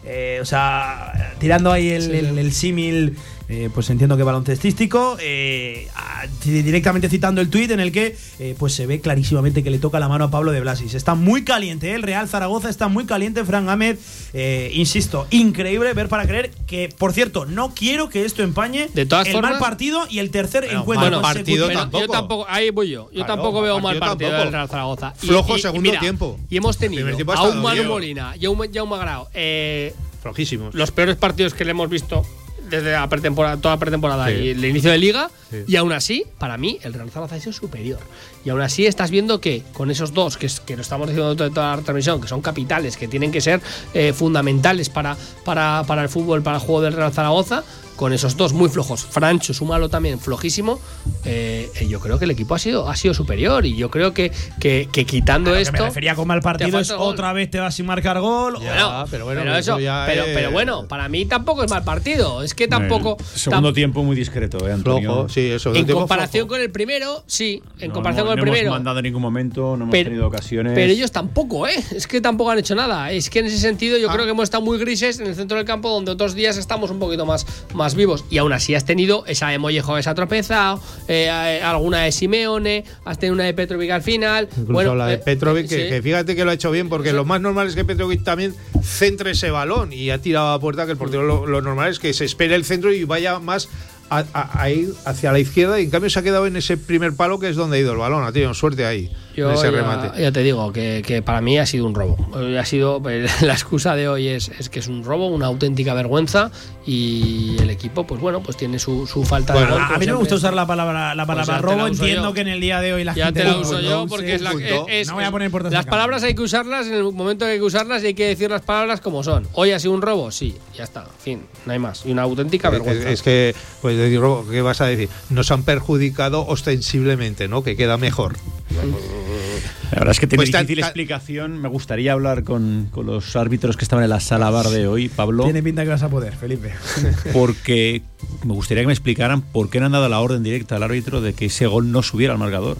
Eh, o sea, tirando ahí el, Sí, el- sí. el símil, eh, pues entiendo que baloncestístico, eh, a- directamente citando el tuit en el que eh, pues se ve clarísimamente que le toca la mano a Pablo de Blasis. Está muy caliente, eh, el Real Zaragoza está muy caliente, Fran Gámez. eh, insisto, increíble ver para creer que, por cierto, no quiero que esto empañe De todas el formas- mal partido y el tercer Bueno, encuentro mal partido. Pero yo tampoco, ahí voy yo. Yo Claro, tampoco veo mal partido tampoco. del Real Zaragoza. Y- Flojo y- y segundo mira, tiempo. Y hemos tenido tiempo a un Manu. Molina y a un Jaume Grau, eh, Flojísimos. los peores partidos que le hemos visto desde la pretemporada, toda la pretemporada Sí. y el inicio de liga. Sí. Y aún así, para mí, el Real Zaragoza ha sido superior. Y aún así estás viendo que con esos dos, que, es, que lo estamos diciendo toda, toda la transmisión, que son capitales, que tienen que ser eh, fundamentales para, para, para el fútbol, para el juego del Real Zaragoza, con esos dos muy flojos, Francho, súmalo también flojísimo, eh, eh, yo creo que el equipo ha sido, ha sido superior. Y yo creo que, que, que quitando A lo que esto. me refería con mal partido es el otra vez te vas sin marcar gol. Ya, pero bueno, pero, eso ya pero, es- pero bueno, para mí tampoco es mal partido. Es que tampoco. Segundo tam- tiempo muy discreto, ¿eh, Antonio? Flojo, sí, eso. en comparación flojo. con el primero, sí. En No, comparación no, con el no primero. hemos mandado en ningún momento, no hemos Pero- tenido ocasiones. Pero ellos tampoco, ¿eh? Es que tampoco han hecho nada. Es que en ese sentido Ah. yo creo que hemos estado muy grises en el centro del campo, donde otros días estamos un poquito más, más más vivos y aún así has tenido esa de Mollejo que se ha tropezado, eh, alguna de Simeone, has tenido una de Petrovic al final. Incluso bueno, la de eh, Petrovic, que, sí. que fíjate que lo ha hecho bien, porque lo más normal es que Petrovic también centre ese balón y ha tirado a puerta, que el portero lo, lo normal es que se espere el centro y vaya más a, a- a ir hacia la izquierda y en cambio se ha quedado en ese primer palo que es donde ha ido el balón, ha tenido suerte ahí, Yo en ese ya, remate. ya te digo que, que para mí ha sido un robo. Ha sido *laughs* la excusa de hoy es, es que es un robo, una auténtica vergüenza y el equipo, pues bueno, pues tiene su, su falta de gol. a como mí no me gusta usar la palabra, la palabra Pues te robo. la Entiendo yo. que en el día de hoy la Ya gente te la uso yo porque es la es- no voy a poner puertas las palabras hay que usarlas en el momento que hay que usarlas y hay que decir las palabras como son. Hoy ha sido un robo, sí, ya está, fin, no hay más. Y una auténtica Es, vergüenza. es que, pues, decir, Robo, ¿qué vas a decir? Nos han perjudicado ostensiblemente, ¿no? Que queda mejor. La verdad es que tiene Pues difícil tan- explicación. Me gustaría hablar con, con los árbitros que estaban en la sala bar de hoy, Pablo, Tiene pinta que vas a poder, Felipe. *laughs* porque me gustaría que me explicaran por qué no han dado la orden directa al árbitro de que ese gol no subiera al marcador.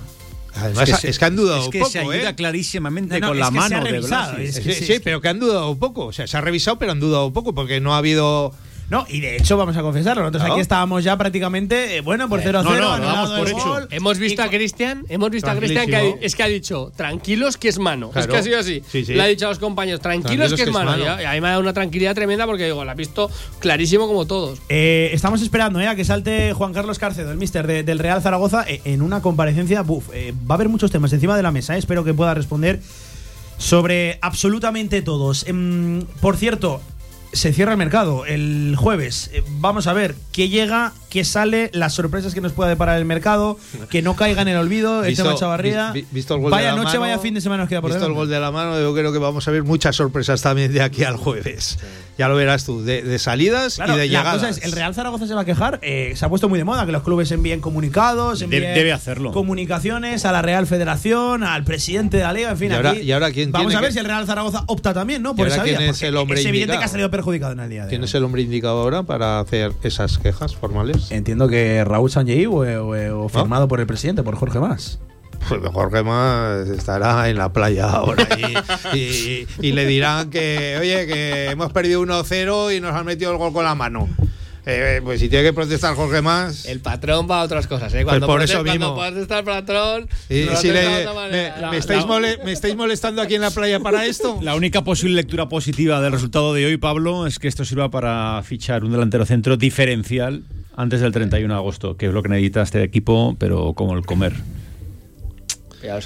Además, se- es que han dudado es que poco, se ayuda ¿eh? clarísimamente No, no, con la que mano de revisado, Blasi. es Sí, que sí, pero que han dudado poco. O sea, se ha revisado, pero han dudado poco, porque no ha habido. No, y de hecho, vamos a confesarlo. Nosotros Claro. aquí estábamos ya prácticamente, eh, bueno, por 0 a 0, no, no, lo anulado damos por el hecho. gol. Hemos visto a Cristian, hemos visto a Cristian que ha, es que ha dicho tranquilos que es mano. Es que ha sido así. Sí, sí. Le ha dicho a los compañeros tranquilos, que es mano. Y a, y a mí me ha dado una tranquilidad tremenda porque digo, la ha visto clarísimo como todos. Eh, estamos esperando eh, a que salte Juan Carlos Cárcedo, el mister de- del Real Zaragoza, eh, en una comparecencia. Buf, eh, va a haber muchos temas encima de la mesa. eh, espero que pueda responder sobre absolutamente todos. Em, por cierto, se cierra el mercado el jueves. Eh, vamos a ver qué llega, qué sale, las sorpresas que nos pueda deparar el mercado, que no caiga en el olvido el Visto- tema Chavarría. vi- visto el gol vaya de la noche, mano, vaya fin de semana nos queda por Visto el gol de la mano, yo creo que vamos a ver muchas sorpresas también de aquí al jueves. Ya lo verás tú, de, de salidas Claro, y de la llegadas. cosa es, el Real Zaragoza se va a quejar. eh, se ha puesto muy de moda que los clubes envíen comunicados, envíen debe hacerlo. comunicaciones a la Real Federación, al presidente de la liga, en fin. Y ahora- aquí y ahora quién vamos tiene a ver que- si el Real Zaragoza opta también, ¿no? Por esa quién vía, es porque el hombre es evidente indicado? que ha salido perjudicado en el día de ¿Quién hoy. es el hombre indicado ahora para hacer esas quejas formales? Entiendo que Raúl Sanjei o, o- o firmado por el presidente, por Jorge Más. Pues Jorge más estará en la playa ahora y, *laughs* y- y le dirán que, oye, que hemos perdido 1-0 y nos han metido el gol con la mano. Eh, pues si tiene que protestar Jorge más. El patrón va a otras cosas, ¿eh? Cuando por prote- eso cuando mismo. protesta el patrón. y lo si le- me, La- estáis la- mole- me estáis molestando aquí en la playa para esto? *laughs* La única posible lectura positiva del resultado de hoy, Pablo, es que esto sirva para fichar un delantero centro diferencial antes del 31 de agosto, que es lo que necesita este equipo, pero como el comer.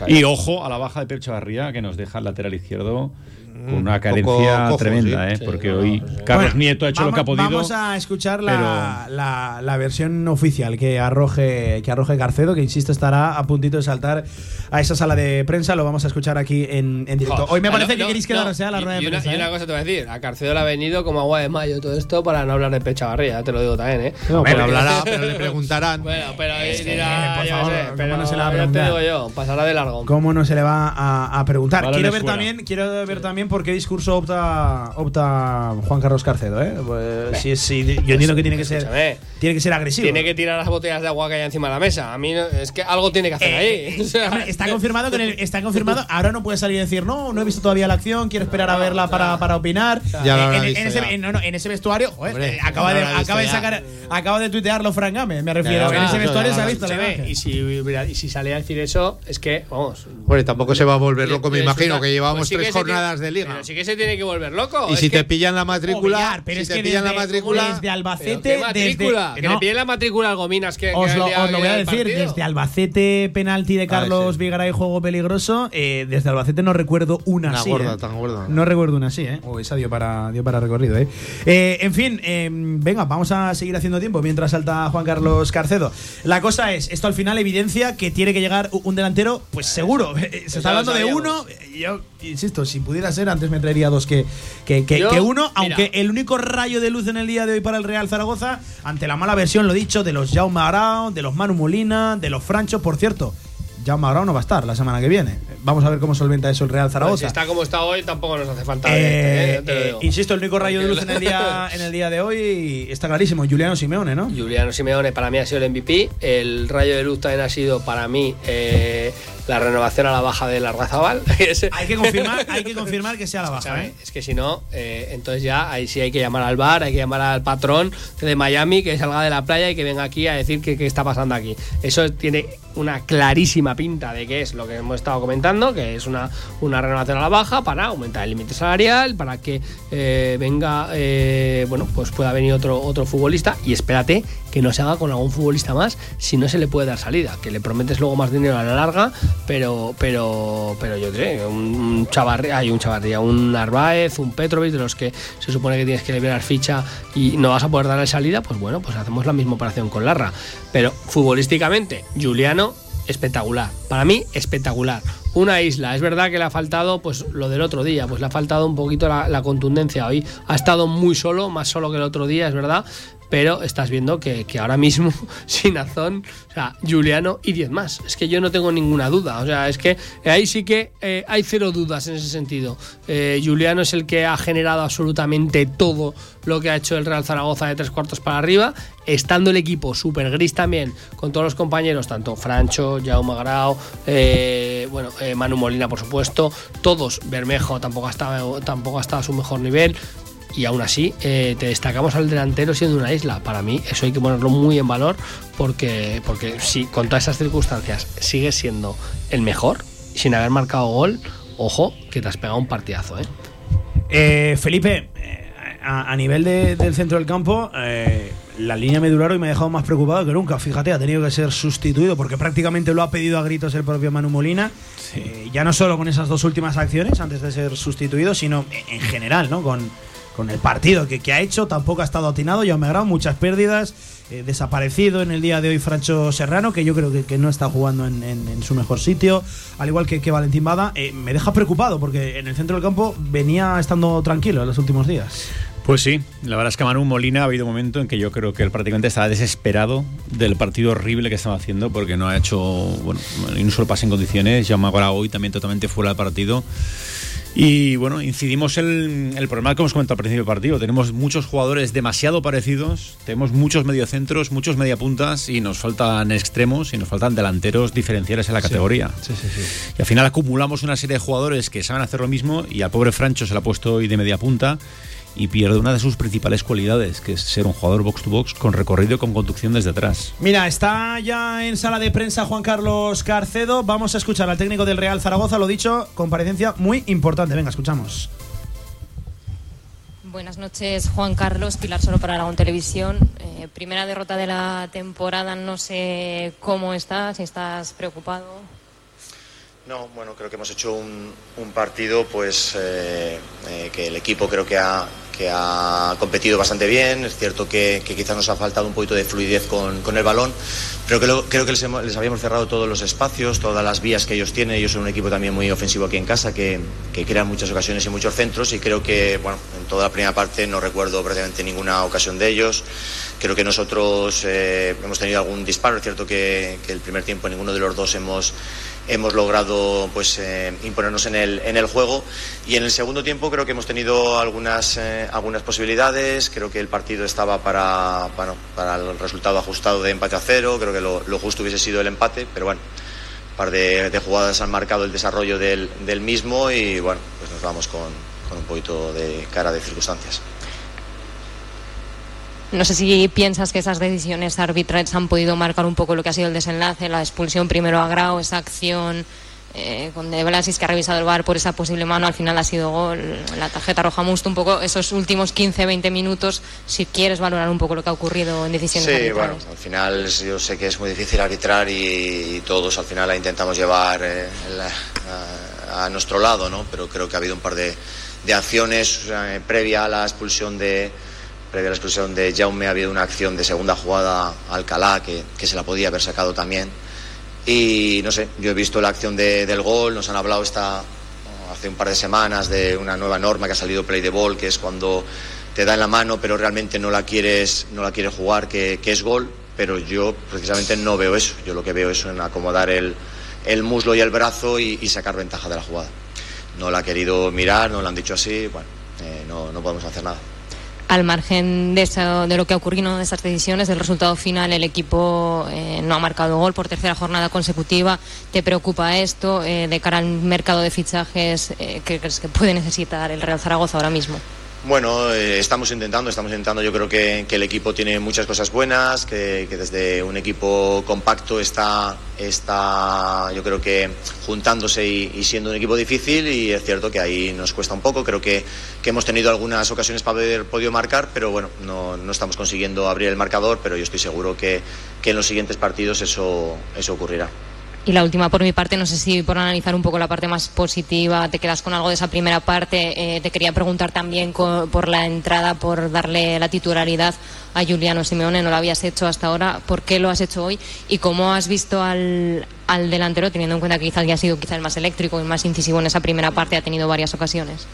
Y ojo a la baja de Pep Chavarría, que nos deja el lateral izquierdo con una poco carencia cojo, tremenda, sí. ¿eh? Sí, porque no, hoy no. Carlos Bueno, Nieto ha hecho lo que ha vamos- podido. Vamos a escuchar la, la- la versión oficial que arroje, que arroje Garcedo, que insisto estará a puntito de saltar a esa sala de prensa. Lo vamos a escuchar aquí en, en directo. Hoy me no, parece que no, queréis no, quedaros ya a la rueda de una, prensa. y una ¿eh? cosa te voy a decir, a Carcedo le ha venido como agua de mayo todo esto para no hablar de Pechavarría, ya te lo digo también, ¿eh? No, pero hablará, *laughs* pero le preguntarán. Bueno, pero dirá, por yo favor, sé, ¿cómo pero no se le va a ya te digo yo, pasará de largo. ¿Cómo no se le va a, a preguntar? Quiero ver, también, quiero ver también por qué discurso opta, opta Juan Carlos Carcedo. ¿eh? Pues, si es- si- yo entiendo que tiene que ser, tiene que ser agresivo. tiene que tirar las botellas de agua que hay encima de la mesa. A mí no- es que algo tiene que hacer Eh, ahí. *laughs* O sea, Hombre, está confirmado que en el- *laughs* está confirmado. Ahora no puede salir y decir no, no he visto todavía la acción, quiero esperar a verla para, para opinar. Ya Eh, en, visto, en ese, ya. en- no, no, en ese vestuario, joder, Hombre, eh, acaba de, acaba de sacar, acaba de tuitearlo Frank Game, me refiero. Ya, en ese vestuario se ha visto la y si, y si sale a decir eso, es que, vamos. Bueno, tampoco se va a volver loco, me imagino, que llevamos pues sí tres que jornadas tiene- de liga. Pero sí que se tiene que volver loco. Y si que- te pillan la matrícula, pero si es te que pillan desde- la matrícula, desde ¿Pero Albacete, matrícula? desde, que no, le piden la matrícula al Gominas que, Os lo, os lo voy a decir, desde Albacete, penalti de Carlos sí. Vigaray, juego peligroso. eh, desde Albacete no recuerdo una, Una así. gorda, eh. tan gorda. No recuerdo una así, ¿eh? O esa dio para, dio para recorrido, ¿eh? Eh, En fin, eh, venga, vamos a seguir haciendo tiempo mientras salta Juan Carlos Carcedo. La cosa es, esto al final evidencia que tiene que llegar un delantero, pues seguro. *laughs* Se está hablando de uno. Yo insisto, si pudiera ser, antes me traería dos que, que, que- Yo, que uno, mira. aunque el único rayo de luz en el día de hoy para el Real Zaragoza, ante la mala versión, lo dicho, de los Jaume Arao, de los Manu Molina, de los Franchos, por cierto. Jaume Arao no va a estar la semana que viene. Vamos a ver cómo solventa eso el Real Pues si Zaragoza. está como está hoy, tampoco nos hace falta. Eh, eh, eh, insisto, el único rayo de luz en el día, en el día de hoy está clarísimo. Juliano Simeone, ¿no? Juliano Simeone para mí ha sido el MVP. El rayo de luz también ha sido para mí eh, la renovación a la baja de Larrazabal. *laughs* hay que confirmar, hay que confirmar que sea la baja. Es que si no, entonces ya ahí sí hay que llamar al bar, hay que llamar al patrón de Miami que salga de la playa y que venga aquí a decir qué está pasando aquí. Eso tiene una clarísima pinta de que es lo que hemos estado comentando, que es una, una renovación a la baja para aumentar el límite salarial, para que eh, venga, eh, bueno, pues pueda venir otro, otro futbolista y espérate que no se haga con algún futbolista más si no se le puede dar salida, que le prometes luego más dinero a la larga, pero pero pero yo creo, un, un hay un Chavarría, un Narváez, un Petrovic, de los que se supone que tienes que liberar ficha y no vas a poder darle salida, pues bueno, pues hacemos la misma operación con Larra. Pero futbolísticamente, Juliano espectacular. Para mí, espectacular. Una isla. Es verdad que le ha faltado, pues lo del otro día, pues le ha faltado un poquito la, la, contundencia. Hoy ha estado muy solo, más solo que el otro día, es verdad pero estás viendo que, ahora mismo *laughs* Sinazón, o sea, Juliano y 10 más. Es que yo no tengo ninguna duda. O sea, es que ahí sí que eh, hay cero dudas en ese sentido. Eh, Juliano es el que ha generado absolutamente todo lo que ha hecho el Real Zaragoza de tres cuartos para arriba, estando el equipo súper gris también, con todos los compañeros, tanto Francho, Jaume Grau, eh, bueno, eh, Manu Molina, por supuesto, todos, Bermejo tampoco ha estado, tampoco ha estado a su mejor nivel y aún así eh, te destacamos al delantero siendo una isla. Para mí eso hay que ponerlo muy en valor porque, porque si con todas esas circunstancias sigue siendo el mejor, sin haber marcado gol, ojo, que te has pegado un partidazo. ¿eh? Eh, Felipe, a, a, nivel de, del centro del campo, la línea medular hoy me ha dejado más preocupado que nunca. Fíjate, ha tenido que ser sustituido porque prácticamente lo ha pedido a gritos el propio Manu Molina. Sí. ya no solo con esas dos últimas acciones antes de ser sustituido, sino en general, ¿no? Con, con el partido que, que, ha hecho, tampoco ha estado atinado. Ya me agrado muchas pérdidas. Eh, desaparecido en el día de hoy Francho Serrano, que yo creo que, que no está jugando en, en, su mejor sitio, al igual que, que Valentín Bada. Eh, me deja preocupado porque en el centro del campo venía estando tranquilo en los últimos días. Pues sí, la verdad es que Manu Molina ha habido un momento en que yo creo que él prácticamente estaba desesperado del partido horrible que estaba haciendo porque no ha hecho bueno, ni un solo pase en condiciones. Ya Magora hoy también totalmente fuera del partido. Y bueno, incidimos en el problema que hemos comentado al principio del partido. Tenemos muchos jugadores demasiado parecidos, tenemos muchos mediocentros, muchos mediapuntas y nos faltan extremos y nos faltan delanteros diferenciales en la categoría. Sí, sí, sí, y al final acumulamos una serie de jugadores que saben hacer lo mismo y al pobre Francho se le ha puesto hoy de media punta y pierde una de sus principales cualidades, que es ser un jugador box to box con recorrido y con conducción desde atrás. Mira, está ya en sala de prensa Juan Carlos Carcedo. Vamos a escuchar al técnico del Real Zaragoza, lo dicho, comparecencia muy importante. Venga, escuchamos. Buenas noches, Juan Carlos, Pilar Solo para Aragón Televisión. Eh, primera derrota de la temporada, no sé cómo estás, si estás preocupado. No, bueno, creo que hemos hecho un, un partido pues eh, eh, que el equipo creo que ha, que ha competido bastante bien. Es cierto que, quizás nos ha faltado un poquito de fluidez con, el balón, pero creo que les, habíamos cerrado todos los espacios, todas las vías que ellos tienen. Ellos son un equipo también muy ofensivo aquí en casa, que, que crean muchas ocasiones y muchos centros. Y creo que, bueno, en toda la primera parte no recuerdo prácticamente ninguna ocasión de ellos. Creo que nosotros eh, hemos tenido algún disparo. Es cierto que el primer tiempo ninguno de los dos hemos hemos logrado pues eh, imponernos en el, en el juego. Y en el segundo tiempo creo que hemos tenido algunas, eh, algunas posibilidades. Creo que el partido estaba para, bueno, para el resultado ajustado de empate a cero. Creo que lo, justo hubiese sido el empate pero bueno un par de, jugadas han marcado el desarrollo del, mismo y bueno pues nos vamos con un poquito de cara de circunstancias no sé si piensas que esas decisiones arbitrales han podido marcar un poco lo que ha sido el desenlace, la expulsión primero a Grau, esa acción eh, con De Blasis que ha revisado el bar por esa posible mano, al final ha sido gol, la tarjeta roja Musto, un poco esos últimos 15-20 minutos, si quieres valorar un poco lo que ha ocurrido en decisiones Sí, arbitrales. bueno, al final yo sé que es muy difícil arbitrar y, y todos al final la intentamos llevar eh, la, a, a, nuestro lado, ¿no? Pero creo que ha habido un par de, de acciones eh, previa a la expulsión de previa a la expulsión de Jaume ha habido una acción de segunda jugada Alcalá que, que, se la podía haber sacado también. Y no sé, yo he visto la acción de, del gol, nos han hablado esta, hace un par de semanas de una nueva norma que ha salido Play the Ball, que es cuando te da en la mano pero realmente no la quieres, no la quieres jugar, que, que es gol, pero yo precisamente no veo eso. Yo lo que veo es en acomodar el, el muslo y el brazo y, y, sacar ventaja de la jugada. No la ha querido mirar, no la han dicho así, bueno, eh, no, no podemos hacer nada. Al margen de, eso, de lo que ha ocurrido, de esas decisiones, del resultado final, el equipo eh, no ha marcado gol por tercera jornada consecutiva. ¿Te preocupa esto eh, de cara al mercado de fichajes eh, que crees que puede necesitar el Real Zaragoza ahora mismo? Bueno, eh, estamos intentando, estamos intentando. Yo creo que, el equipo tiene muchas cosas buenas, que, desde un equipo compacto está, está yo creo que juntándose y, y, siendo un equipo difícil y es cierto que ahí nos cuesta un poco. Creo que, que hemos tenido algunas ocasiones para haber podido marcar, pero bueno, no, no, estamos consiguiendo abrir el marcador, pero yo estoy seguro que, que en los siguientes partidos eso, eso ocurrirá. Y la última por mi parte, no sé si por analizar un poco la parte más positiva, te quedas con algo de esa primera parte. Eh, te quería preguntar también por la entrada, por darle la titularidad a Juliano Simeone, no lo habías hecho hasta ahora. ¿Por qué lo has hecho hoy? ¿Y cómo has visto al, al delantero, teniendo en cuenta que quizás ya ha sido quizá el más eléctrico y más incisivo en esa primera parte, ha tenido varias ocasiones?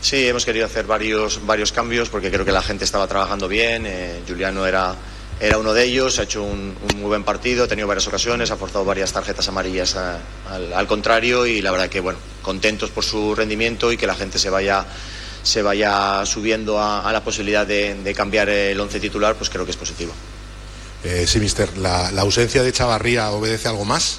Sí, hemos querido hacer varios, varios cambios porque creo que la gente estaba trabajando bien. Eh, Juliano era era uno de ellos, ha hecho un, muy buen partido, ha tenido varias ocasiones, ha forzado varias tarjetas amarillas al, contrario y la verdad que bueno, contentos por su rendimiento y que la gente se vaya se vaya subiendo a, la posibilidad de, cambiar el once titular, pues creo que es positivo. Eh, sí, mister, ¿la, ¿la, ausencia de Chavarría obedece algo más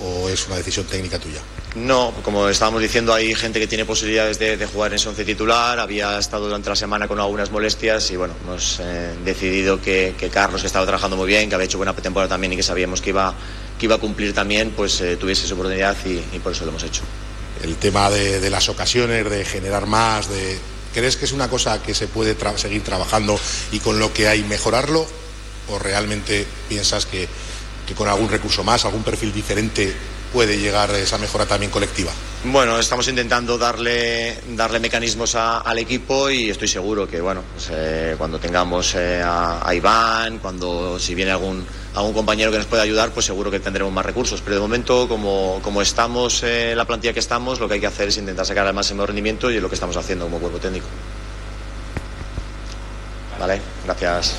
o es una decisión técnica tuya? No, como estábamos diciendo, hay gente que tiene posibilidades de, jugar en ese once titular. Había estado durante la semana con algunas molestias y bueno, hemos eh, decidido que, Carlos, que estaba trabajando muy bien, que había hecho buena temporada también y que sabíamos que iba, que iba a cumplir también, pues eh, tuviese esa oportunidad y, por eso lo hemos hecho. El tema de, las ocasiones, de generar más, de ¿crees que es una cosa que se puede seguir trabajando y con lo que hay mejorarlo? ¿O realmente piensas que con algún recurso más, algún perfil diferente puede llegar esa mejora también colectiva? Bueno, estamos intentando darle, darle mecanismos al equipo y estoy seguro que bueno, pues, eh, cuando tengamos eh, a, Iván, cuando si viene algún, algún compañero que nos pueda ayudar, pues seguro que tendremos más recursos. Pero de momento, como, como estamos en eh, la plantilla que estamos, lo que hay que hacer es intentar sacar el máximo rendimiento y es lo que estamos haciendo como cuerpo técnico. Vale, gracias.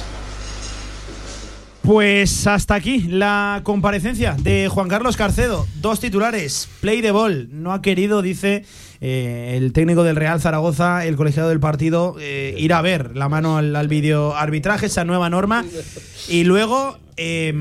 Pues hasta aquí la comparecencia de Juan Carlos Carcedo. Dos titulares. Play de ball. No ha querido, dice eh, el técnico del Real Zaragoza, el colegiado del partido, eh, ir a ver la mano al, al video arbitraje, esa nueva norma. Y luego eh,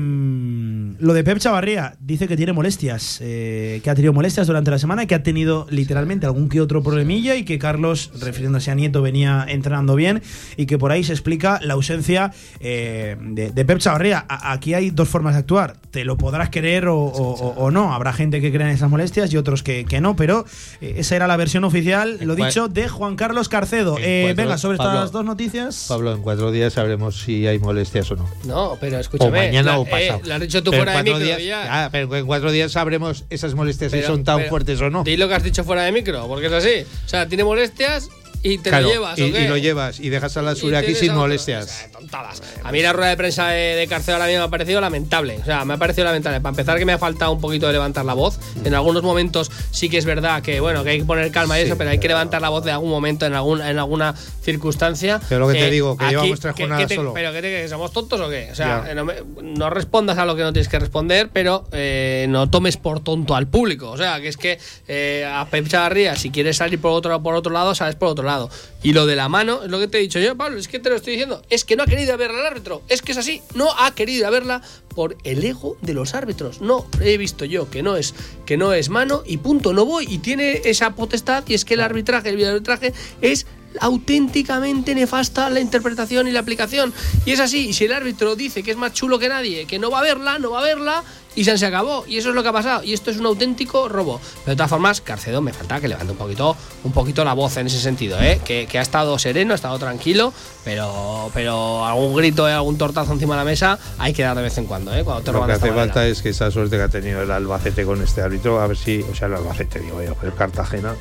lo de Pep Chavarría dice que tiene molestias, eh, que ha tenido molestias durante la semana, que ha tenido literalmente algún que otro problemilla y que Carlos, refiriéndose a Nieto, venía entrenando bien y que por ahí se explica la ausencia eh, de, de, Pep Chavarría. A, aquí hay dos formas de actuar, te lo podrás creer o, o, o no, habrá gente que crea en esas molestias y otros que, que no, pero eh, esa era la versión oficial, lo dicho, de Juan Carlos Carcedo. Eh, cuatro, venga, sobre Pablo, estas dos noticias. Pablo, en cuatro días sabremos si hay molestias o no. No, pero escúchame. Mañana la, o pasado. Eh, lo has dicho tú pero fuera de micro. Días, ah, pero en cuatro días sabremos esas molestias pero, si son tan fuertes o no. Di lo que has dicho fuera de micro, porque es así. O sea, tiene molestias y te claro, lo llevas. Y, ¿o qué? y, lo llevas y dejas a la Suri aquí sin molestias. O sea, tontadas. A mí la rueda de prensa de, de Carceo ahora mismo me ha parecido lamentable. O sea, me ha parecido lamentable. Para empezar, que me ha faltado un poquito de levantar la voz. En algunos momentos sí que es verdad que, bueno, que hay que poner calma y eso, pero hay que levantar la voz de algún momento, en, algún, en alguna circunstancia. Pero lo que eh, te digo, que aquí, llevamos tres jornadas que te, solo. Pero que, te, que, somos tontos o qué? O sea, no, me, no, respondas a lo que no tienes que responder, pero eh, no tomes por tonto al público. O sea, que es que eh, a Pep Chavarría, si quieres salir por otro, por otro lado, sales por otro lado. Y lo de la mano, es lo que te he dicho yo, Pablo, es que te lo estoy diciendo, es que no ha querido verla el árbitro, es que es así, no ha querido verla por el ego de los árbitros. No, he visto yo que no es que no es mano y punto, no voy. Y tiene esa potestad y es que el arbitraje, el videoarbitraje es auténticamente nefasta la interpretación y la aplicación. Y es así, y si el árbitro dice que es más chulo que nadie, que no va a verla, no va a verla, y se, se acabó. Y eso es lo que ha pasado. Y esto es un auténtico robo. Pero de todas formas, Carcedo me falta que levante un poquito, un poquito la voz en ese sentido, ¿eh? que, que ha estado sereno, ha estado tranquilo, pero, pero algún grito, ¿eh? algún tortazo encima de la mesa hay que dar de vez en cuando. ¿eh? cuando te lo que hace manera. falta es que esa suerte que ha tenido el Albacete con este árbitro, a ver si, o sea, el Albacete, digo yo, el Cartagena,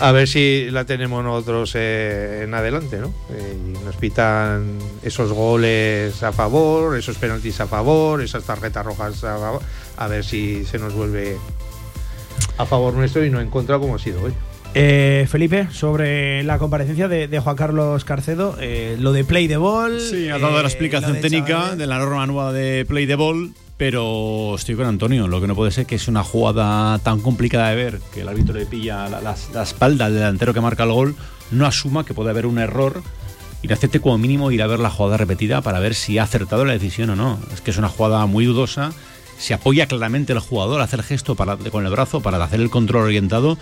a ver si la tenemos nosotros eh, en adelante, ¿no? Eh, y nos pitan esos goles a favor, esos penaltis a favor, esas tarjetas rojas a favor a ver si se nos vuelve a favor nuestro y no en contra como ha sido hoy. Eh, Felipe, sobre la comparecencia de, de Juan Carlos Carcedo, eh, lo de play de ball. Sí, ha dado eh, la explicación de técnica de la norma nueva de play de ball, pero estoy con Antonio. Lo que no puede ser que es una jugada tan complicada de ver que el árbitro le pilla la, la, la espalda al delantero que marca el gol, no asuma que puede haber un error Iracete como mínimo ir a ver la jugada repetida para ver si ha acertado la decisión o no. Es que es una jugada muy dudosa. Se apoya claramente el jugador a hacer gesto para, con el brazo para hacer el control orientado.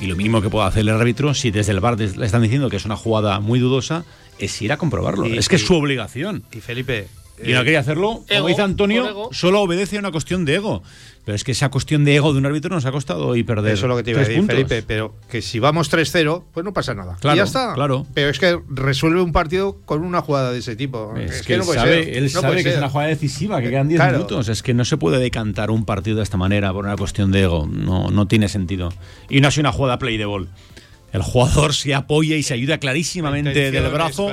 Y lo mínimo que puede hacer el árbitro, si desde el bar le están diciendo que es una jugada muy dudosa, es ir a comprobarlo. Y- es que es su obligación. Y Felipe. Y no eh, quería hacerlo, como ego, dice Antonio, solo obedece a una cuestión de ego. Pero es que esa cuestión de ego de un árbitro nos ha costado hoy perder. Eso es lo que te iba a decir, puntos. Felipe, pero que si vamos 3-0, pues no pasa nada. Claro, y ya está. claro. Pero es que resuelve un partido con una jugada de ese tipo. Es, Es, que, no él puede sabe, ser. él No sabe puede que es ser. una jugada decisiva, que quedan 10 Claro. minutos. Es que no se puede decantar un partido de esta manera por una cuestión de ego. No, no tiene sentido. Y no ha sido una jugada play de ball. El jugador se apoya y se ayuda clarísimamente del brazo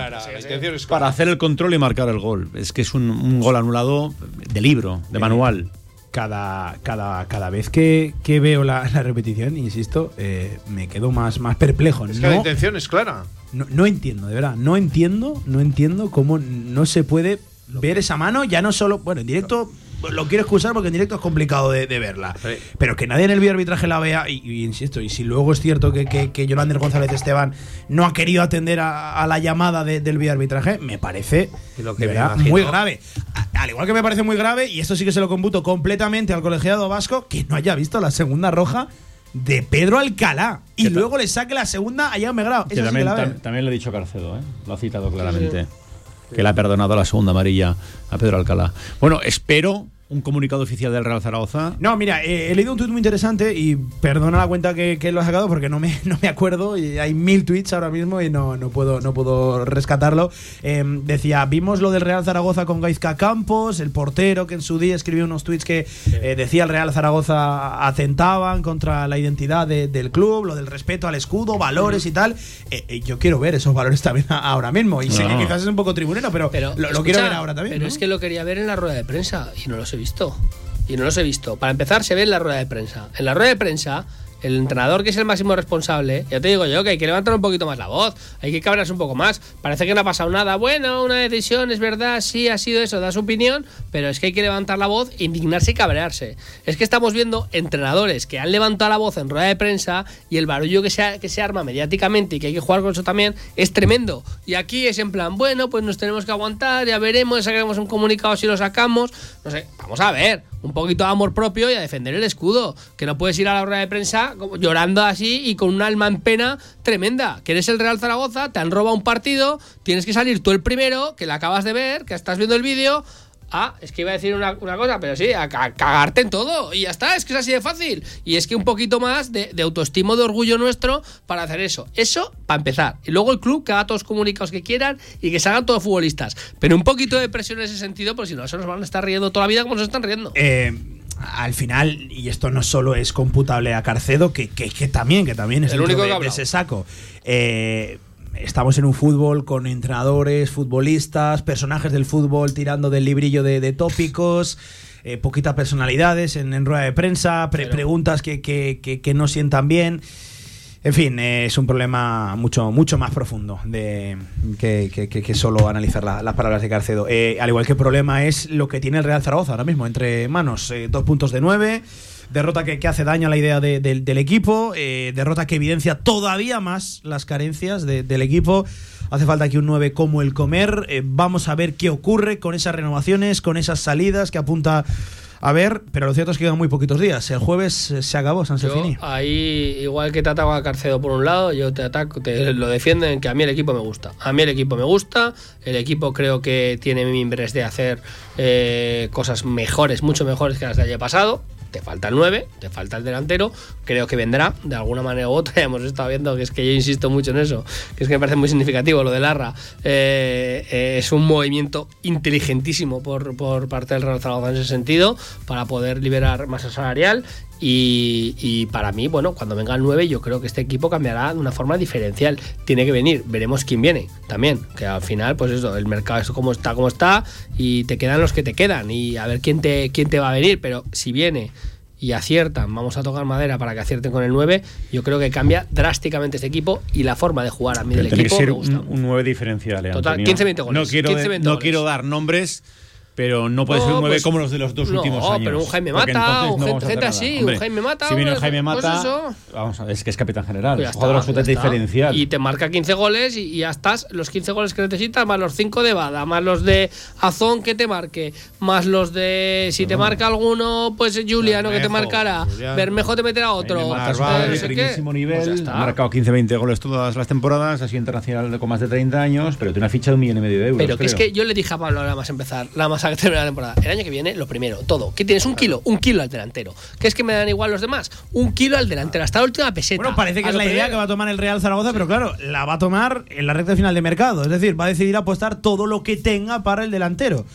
para hacer el control y marcar el gol. Es que es un, un gol anulado de libro, de manual. Cada, cada, cada vez que, que veo la, la repetición, insisto, eh, me quedo más, más perplejo. Es que no, la intención es clara. no, no entiendo, de verdad, no entiendo, no entiendo cómo no se puede ver esa mano, ya no solo, bueno, en directo lo quiero excusar porque en directo es complicado de, de verla, pero que nadie en el videoarbitraje la vea, y, y insisto, y si luego es cierto que, que, que Yolander González Esteban no ha querido atender a, a la llamada de- del videoarbitraje, me parece lo que me verdad, muy grave. Al igual que me parece muy grave, y esto sí que se lo computo completamente al colegiado vasco, que no haya visto la segunda roja de Pedro Alcalá y luego le saque la segunda a Jaume Grau. Que Esa sí que también, la veo. tam- también lo ha dicho Carcedo, ¿eh? lo ha citado claramente. Que le ha perdonado la segunda amarilla a Pedro Alcalá. Bueno, espero un comunicado oficial del Real Zaragoza. No, mira, eh, he leído un tuit muy interesante y perdona la cuenta que, que lo ha sacado porque no me, *laughs* no me acuerdo y hay mil tweets ahora mismo y no, no, puedo, no puedo rescatarlo. Eh, decía, vimos lo del Real Zaragoza con Gaizka Campos, el portero que en su día escribió unos tweets que eh, decía el Real Zaragoza atentaban contra la identidad de- del club, lo del respeto al escudo, valores y tal. Eh, eh, yo quiero ver esos valores también *laughs* ahora mismo y sé No. que quizás es un poco tribunero, pero, lo, lo Escucha, quiero ver ahora también. Pero ¿no? es que lo quería ver en la rueda de prensa y no los he visto. Y no los he visto. Para empezar, se ve en la rueda de prensa. En la rueda de prensa, el entrenador, que es el máximo responsable, ya te digo yo que hay que levantar un poquito más la voz, hay que cabrarse un poco más. Parece que no ha pasado nada. Bueno, una decisión, es verdad, sí, ha sido eso, da su opinión, pero es que hay que levantar la voz, indignarse y cabrearse. Es que estamos viendo entrenadores que han levantado la voz en rueda de prensa y el barullo que se, que se arma mediáticamente y que hay que jugar con eso también es tremendo. Y aquí es en plan, bueno, pues nos tenemos que aguantar, ya veremos, sacaremos un comunicado si lo sacamos. No sé, vamos a ver, un poquito de amor propio y a defender el escudo. Que no puedes ir a la rueda de prensa llorando así y con un alma en pena tremenda. Que eres el Real Zaragoza, te han robado un partido, tienes que salir tú el primero, que la acabas de ver, que estás viendo el vídeo. Ah, es que iba a decir una, cosa, pero sí, a, ca- cagarte en todo. Y ya está, es que es así de fácil. Y es que un poquito más de, de autoestima, de orgullo nuestro para hacer eso. Eso, para empezar. Y luego el club que haga todos los comunicados que quieran y que se hagan todos futbolistas. Pero un poquito de presión en ese sentido, porque si no, se nos van a estar riendo toda la vida como nos están riendo. Eh, al final, y esto no solo es computable a Carcedo, que, que, que también, que también es El único de, que de ese saco. Eh, estamos en un fútbol con entrenadores, futbolistas, personajes del fútbol tirando del librillo de, de tópicos. eh, poquitas personalidades en, en rueda de prensa, pre- preguntas que, que- que- que no sientan bien. En fin, es un problema mucho, mucho más profundo de, que, solo analizar la- las palabras de Carcedo. Eh, al igual que el problema es lo que tiene el Real Zaragoza ahora mismo entre manos. Eh, dos puntos de nueve, derrota que, hace daño a la idea de- del- equipo, eh, derrota que evidencia todavía más las carencias de- del equipo. Hace falta aquí un 9 como el comer. Vamos a ver qué ocurre con esas renovaciones, con esas salidas que apunta a ver, pero lo cierto es que quedan muy poquitos días. El jueves eh, se acabó San Yo Serfini. ahí, igual que te ataco a Carcedo por un lado, yo te ataco, te lo defienden que a mí el equipo me gusta. A mí el equipo me gusta, el equipo creo que tiene mimbres de hacer eh, cosas mejores, mucho mejores que las del año pasado. Te falta el 9, te falta el delantero, creo que vendrá de alguna manera u otra. *laughs* Ya hemos estado viendo que es que yo insisto mucho en eso, que es que me parece muy significativo lo de Larra. Eh, eh, es un movimiento inteligentísimo por, por parte del Real Zaragoza en ese sentido, para poder liberar masa salarial y, y para mí, bueno, cuando venga el 9, yo creo que este equipo cambiará de una forma diferencial. Tiene que venir, veremos quién viene también. Que al final, pues eso, el mercado es como está, como está, y te quedan los que te quedan, y a ver quién te, quién te va a venir. Pero si viene y aciertan, vamos a tocar madera para que acierten con el 9, yo creo que cambia drásticamente este equipo y la forma de jugar a mí del Tiene que equipo ser me gusta. un, un 9 diferencial. eh, Total, Antonio. 15-20 goles, No quiero, 15-20 no goles. quiero dar nombres, pero no puede No, ser un 9 pues- como los de los dos no, últimos años. pero un Jaime Mata, un no gente- así, un Jaime Mata, Si viene un pues- Jaime pues Mata, vamos a ver, es que es capitán general, Pues es un jugador absolutamente diferencial. Y te marca 15 goles y, y ya estás. Los 15 goles que necesitas, más los 5 de Bada, más los de Azón que te marque, más los de. Si te marca alguno, pues Juliano que te Bermejo, marcará. Juliano. Bermejo te meterá otro. Jaime es pues, un jugador de no sé qué. primísimo ya nivel, está. ha marcado 15-20 goles todas las temporadas, ha sido internacional con más de 30 años, pero tiene una ficha de un millón y medio de euros. Pero que es que yo le dije a Pablo nada más empezar, nada más a terminar la temporada. El año que viene, lo primero, todo. ¿Qué tienes? Un kilo, un kilo al delantero. ¿Qué es que me dan igual los demás? Un kilo al delantero, hasta la última peseta. Bueno, parece que es la idea que va a tomar el Real Zaragoza, pero claro, la va a tomar en la recta final de mercado. Es decir, va a decidir apostar todo lo que tenga para el delantero.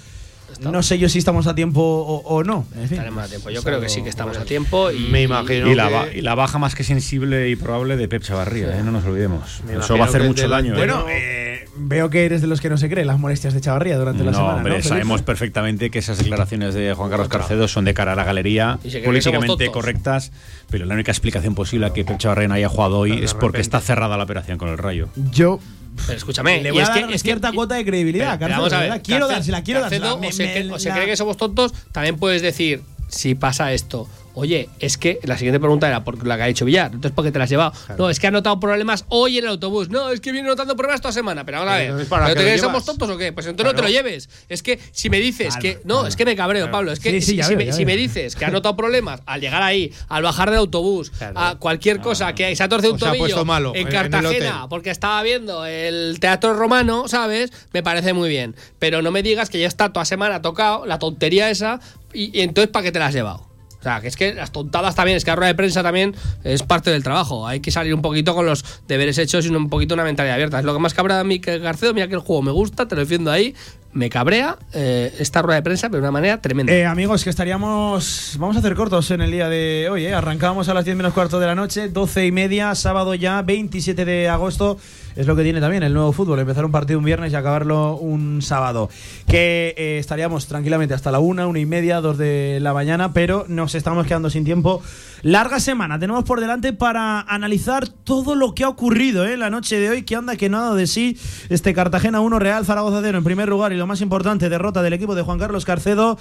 No sé yo si estamos a tiempo o, o no. En fin. Estaremos a tiempo. Yo creo que sí que estamos a tiempo. Y, Me imagino Y la, que- y la baja más que sensible y probable de Pep Chavarría, ¿eh? no nos olvidemos. Me Eso va a hacer mucho daño. ¿eh? Bueno, eh, veo que eres de los que no se creen las molestias de Chavarría durante la no, semana. hombre, ¿no, sabemos perfectamente que esas declaraciones de Juan Carlos Carcedo son de cara a la galería, políticamente correctas, pero la única explicación posible a que Pep Chavarría no haya jugado hoy es porque está cerrada la operación con el Rayo. Yo Pero escúchame, le y voy es a que- dar es que- cierta cuota de credibilidad. Pero vamos a ver, quiero Carcedo- dársela, quiero Carcedo, dársela. o, Me- se, me- o se la- cree que somos tontos, también puedes decir, si pasa esto, oye, es que la siguiente pregunta era por la que ha dicho Villar, entonces ¿por qué te la has llevado? No, es que ha notado problemas hoy en el autobús. No, es que viene notando problemas toda semana. Pero vamos a ver, Entonces, ¿para ¿pero te crees que somos tontos o qué? Pues entonces no te lo lleves. Es que si me dices que. No, es que me cabreo, Pablo. Es que Sí, sí, si, ya si veo, me, si dices que ha notado problemas al llegar ahí, al bajar del autobús, a cualquier cosa, que se ha torcido un tobillo malo en Cartagena, porque estaba viendo el teatro romano, ¿sabes? Me parece muy bien. Pero no me digas que ya está toda semana tocado la tontería esa y, y entonces ¿para qué te la has llevado? Sea, que es que las tontadas también, es que la rueda de prensa también es parte del trabajo. Hay que salir un poquito con los deberes hechos y un poquito una mentalidad abierta. Es lo que más cabrea a mí que. Mira que el juego me gusta, te lo defiendo ahí. Me cabrea eh, esta rueda de prensa, de una manera tremenda. Eh, amigos, que estaríamos. Vamos a hacer cortos en el día de hoy, ¿eh? Arrancábamos a las 10 menos cuarto de la noche, 12 y media, sábado ya, 27 de agosto. Es lo que tiene también el nuevo fútbol, empezar un partido un viernes y acabarlo un sábado. Que eh, estaríamos tranquilamente hasta la una, una y media, dos de la mañana, pero nos estamos quedando sin tiempo. Larga semana tenemos por delante para analizar todo lo que ha ocurrido ¿eh? la noche de hoy, que anda que no ha dado de sí este Cartagena 1, Real Zaragoza 0 en primer lugar y lo más importante, derrota del equipo de Juan Carlos Carcedo,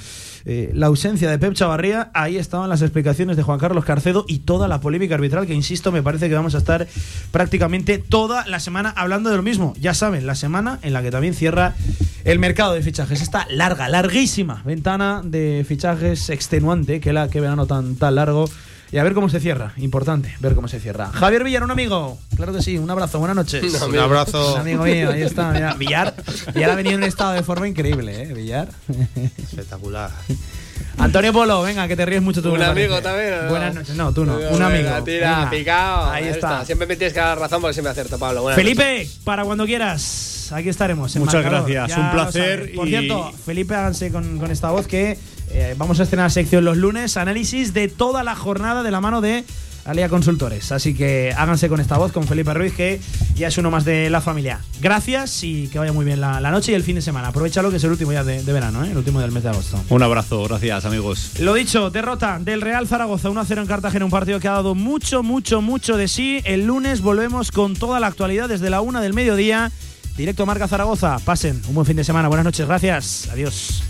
eh, la ausencia de Pep Chavarría, ahí estaban las explicaciones de Juan Carlos Carcedo y toda la polémica arbitral que, insisto, me parece que vamos a estar prácticamente toda la semana hablando de lo mismo. Ya saben, la semana en la que también cierra el mercado de fichajes. Esta larga, larguísima ventana de fichajes extenuante, que la que verano tan, tan largo. Y a ver cómo se cierra. Importante ver cómo se cierra. Javier Villar, un amigo. Claro que sí, un abrazo, buenas noches. Un abrazo. Un amigo mío, ahí está. mira. Villar, Villar ha venido en un estado de forma increíble, ¿eh? Villar. Espectacular. Antonio Polo, venga, que te ríes mucho tú. Un amigo parece. también. Buenas noches. No, tú no. Un amigo. venga, Tira, Venga. picado. Ahí está. Siempre me tienes que dar razón porque siempre acierto, Pablo. Buenas Felipe, para cuando quieras, aquí estaremos. en Muchas Marcador. gracias, Ya un placer. Por cierto, Felipe, háganse con, con esta voz que eh, vamos a estrenar sección los lunes, análisis de toda la jornada de la mano de Alia Consultores. Así que háganse con esta voz, con Felipe Ruiz, que ya es uno más de la familia. Gracias y que vaya muy bien la, la noche y el fin de semana. Aprovechalo que es el último ya de, de verano, ¿eh? el último del mes de agosto. Un abrazo, gracias amigos. Lo dicho, derrota del Real Zaragoza 1-0 en Cartagena, un partido que ha dado mucho, mucho, mucho de sí. El lunes volvemos con toda la actualidad desde la una del mediodía. Directo Marca Zaragoza. Pasen un buen fin de semana. Buenas noches, gracias. Adiós.